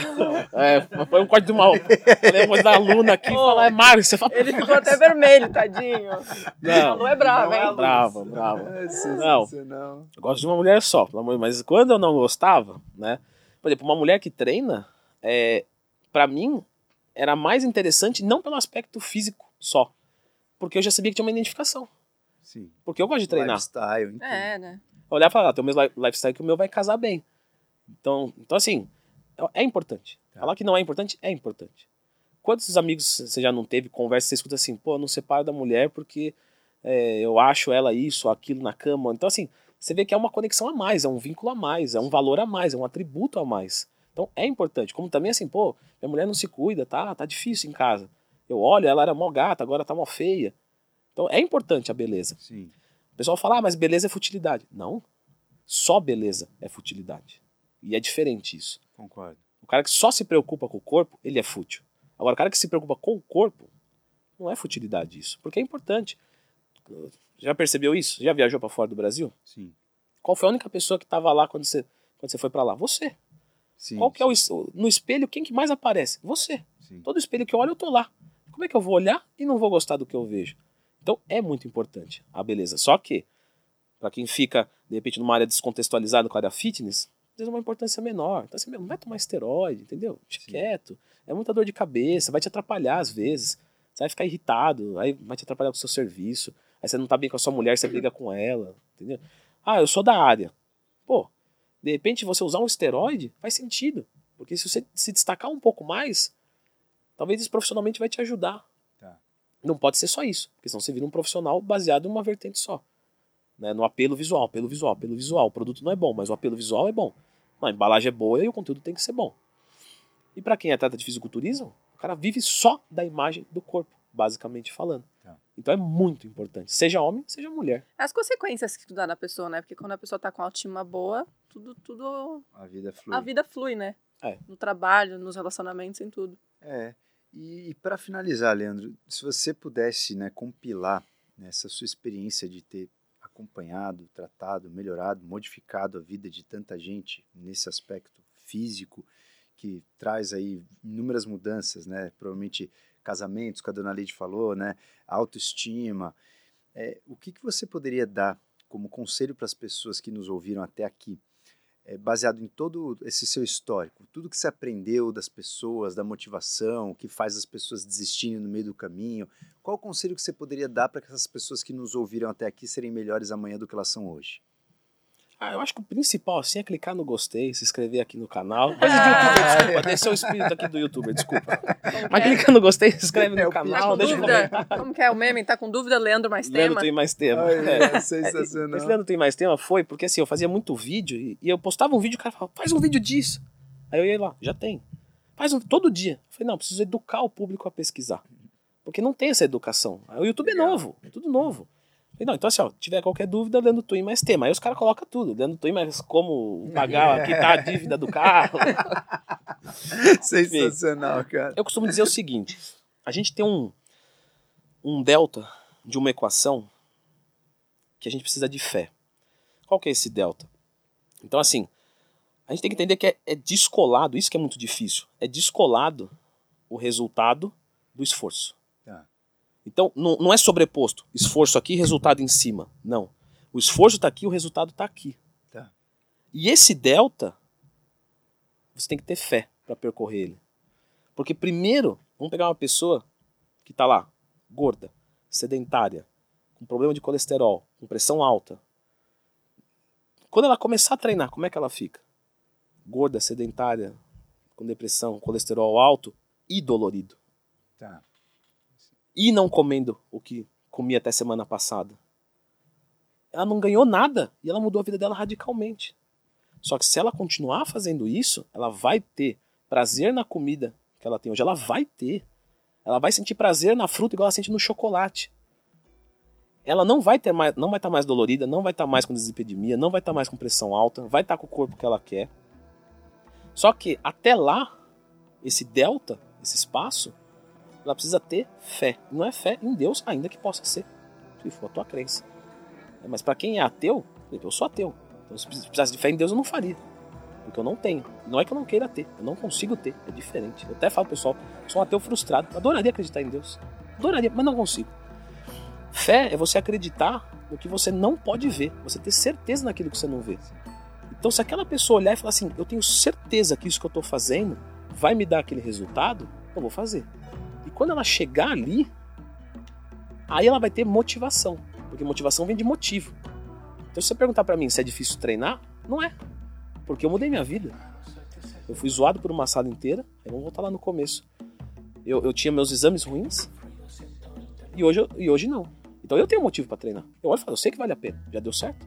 É, foi um corte do mal. Falei da aluna aqui e falar, é Mário, você fala. Ele ficou até vermelho, tadinho. A Não, Lu é brava, é a hein? Lu. brava, brava. É Não. Eu gosto de uma mulher só, pelo amor de Deus. mas quando eu não gostava, né? Por exemplo, uma mulher que treina, é, para mim, era mais interessante não pelo aspecto físico só. Porque eu já sabia que tinha uma identificação. Sim. Porque eu gosto de treinar. Lifestyle, enfim. É, né? Olhar e falar, ah, tem o mesmo li- lifestyle que o meu vai casar bem. Então, então assim, é, é importante. Tá. Falar que não é importante, é importante. Quantos amigos você já não teve, conversa, você escuta assim, pô, eu não separo da mulher porque é, eu acho ela isso, aquilo na cama. Então, assim, você vê que é uma conexão a mais, é um vínculo a mais, é um valor a mais, é um atributo a mais. Então é importante. Como também assim, pô, minha mulher não se cuida, tá? Tá difícil em casa. Eu olho, ela era mó gata, agora tá mó feia. Então é importante a beleza. Sim. O pessoal fala, ah, mas beleza é futilidade. Não. Só beleza é futilidade. E é diferente isso. Concordo. O cara que só se preocupa com o corpo, ele é fútil. Agora, o cara que se preocupa com o corpo, não é futilidade isso. Porque é importante. Já percebeu isso? Já viajou para fora do Brasil? Sim. Qual foi a única pessoa que estava lá quando você, quando você foi para lá? Você. Sim. Qual que é o, no espelho quem que mais aparece? Você. Sim. Todo espelho que eu olho eu tô lá. Como é que eu vou olhar e não vou gostar do que eu vejo? Então é muito importante a beleza. Só que para quem fica de repente numa área descontextualizada com a área fitness, tem uma importância menor. Então assim, não vai tomar esteroide, entendeu? Deixa Sim. quieto. É muita dor de cabeça, vai te atrapalhar às vezes. Você vai ficar irritado, aí vai te atrapalhar com o seu serviço. Aí você não tá bem com a sua mulher, você briga com ela, entendeu? Ah, eu sou da área. De repente você usar um esteroide faz sentido. Porque se você se destacar um pouco mais, talvez isso profissionalmente vai te ajudar. Tá. Não pode ser só isso, porque senão você vira um profissional baseado em uma vertente só. Né? No apelo visual, apelo visual, apelo visual. O produto não é bom, mas o apelo visual é bom. A embalagem é boa e o conteúdo tem que ser bom. E para quem é atleta de fisiculturismo, o cara vive só da imagem do corpo, basicamente falando. Então é muito importante. Seja homem, seja mulher. As consequências que tu dá na pessoa, né? Porque quando a pessoa tá com autoestima boa, tudo, tudo. A vida flui. A vida flui, né? É. No trabalho, nos relacionamentos, em tudo. É. E, para finalizar, Leandro, se você pudesse né, compilar né, essa sua experiência de ter acompanhado, tratado, melhorado, modificado a vida de tanta gente nesse aspecto físico que traz aí inúmeras mudanças, né? Provavelmente casamentos, que a dona Leide falou, né? Autoestima. É, o que, que você poderia dar como conselho para as pessoas que nos ouviram até aqui é, baseado em todo esse seu histórico, tudo que você aprendeu das pessoas, da motivação, o que faz as pessoas desistirem no meio do caminho, qual o conselho que você poderia dar para que essas pessoas que nos ouviram até aqui serem melhores amanhã do que elas são hoje? Ah, eu acho que o principal, assim, é clicar no gostei, se inscrever aqui no canal. Coisa de youtuber, desculpa, deixa o espírito aqui do youtuber, desculpa. Mas clica no gostei, se inscreve É, no Tá canal, com deixa um dúvida? comentário. Como que é o meme? Tá com dúvida, Leandro, mais Leandro tema? tem mais tema. Ai, É. é sensacional. Esse Leandro tem mais tema foi porque assim, eu fazia muito vídeo e, e eu postava um vídeo e o cara falava, faz um vídeo disso. Aí eu ia lá, já tem. Faz um todo dia. Eu falei, não, preciso educar o público a pesquisar. Porque não tem essa educação. O YouTube Legal. é novo, é tudo novo. Não, então assim, ó, tiver qualquer dúvida, Leandro Twin mais tema. Aí os caras colocam tudo. Leandro Twin mais como pagar, quitar a dívida do carro. Sensacional, cara. Eu costumo dizer o seguinte: a gente tem um, um delta de uma equação que a gente precisa de fé. Qual que é esse delta? Então, assim, a gente tem que entender que é, é descolado, isso que é muito difícil, é descolado o resultado do esforço. Então, não, não é sobreposto, esforço aqui, resultado em cima. Não. O esforço está aqui, o resultado está aqui. Tá. E esse delta, você tem que ter fé para percorrer ele. Porque primeiro, vamos pegar uma pessoa que está lá, gorda, sedentária, com problema de colesterol, com pressão alta. Quando ela começar a treinar, como é que ela fica? Gorda, sedentária, com depressão, colesterol alto e dolorido. Tá. E não comendo o que comia até semana passada. Ela não ganhou nada e ela mudou a vida dela radicalmente. Só que se ela continuar fazendo isso, ela vai ter prazer na comida que ela tem hoje. Ela vai ter. Ela vai sentir prazer na fruta igual ela sente no chocolate. Ela não vai ter mais, não vai estar mais dolorida, não vai estar mais com dislipidemia, não vai estar mais com pressão alta, vai estar com o corpo que ela quer. Só que até lá, esse delta, esse espaço, ela precisa ter fé. Não é fé em Deus, ainda que possa ser, se for a tua crença. É, Mas para quem é ateu, eu sou ateu. Então, se precisasse de fé em Deus, eu não faria. Porque eu não tenho. Não é que eu não queira ter, eu não consigo ter. É diferente. Eu até falo pessoal, sou um ateu frustrado. Adoraria acreditar em Deus. Adoraria, mas não consigo. Fé é você acreditar no que você não pode ver. Você ter certeza naquilo que você não vê. Então, se aquela pessoa olhar e falar assim, eu tenho certeza que isso que eu estou fazendo vai me dar aquele resultado, eu vou fazer. E quando ela chegar ali, aí ela vai ter motivação. Porque motivação vem de motivo. Então, se você perguntar para mim se é difícil treinar, não é. Porque eu mudei minha vida. Eu fui zoado por uma sala inteira. Vamos voltar lá no começo. Eu, eu tinha meus exames ruins. E hoje, eu- e hoje não. Então eu tenho motivo pra treinar. Eu olho e falo, eu sei que vale a pena. Já deu certo?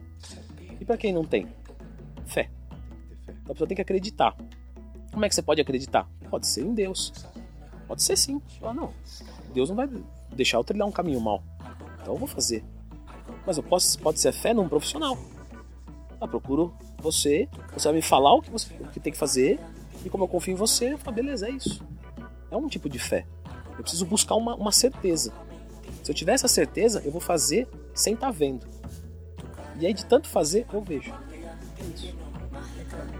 E pra quem não tem? Fé. Então a pessoa tem que acreditar. Como é que você pode acreditar? Pode ser em Deus. Pode ser sim. Ah, não. Deus não vai deixar eu trilhar um caminho mal. Então eu vou fazer. Mas eu posso, pode ser fé num profissional. Procuro você, você vai me falar o que você o que tem que fazer, e como eu confio em você, eu falo, beleza, é isso. É um tipo de fé. Eu preciso buscar uma, uma certeza. Se eu tiver essa certeza, eu vou fazer sem estar vendo. E aí, de tanto fazer, eu vejo.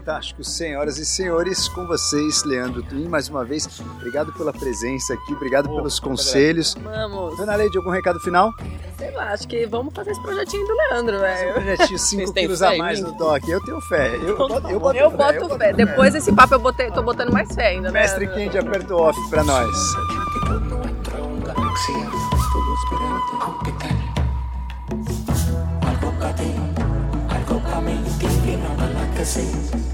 Fantástico, senhoras e senhores, com vocês, Leandro Twin, mais uma vez. Obrigado pela presença aqui, obrigado Oh, pelos conselhos. Vamos. Dona Leide, algum recado final? Sei lá, acho que vamos fazer esse projetinho do Leandro, velho. projetinho 5 Vocês têm quilos a mais no DOC. Eu tenho fé. Eu, boto, eu boto Eu fé. boto fé. Depois desse papo eu botei, tô botando mais fé ainda, né? Mestre Kendi, aperta o off pra nós. Algo para ti, algo para mí, divino galaxia.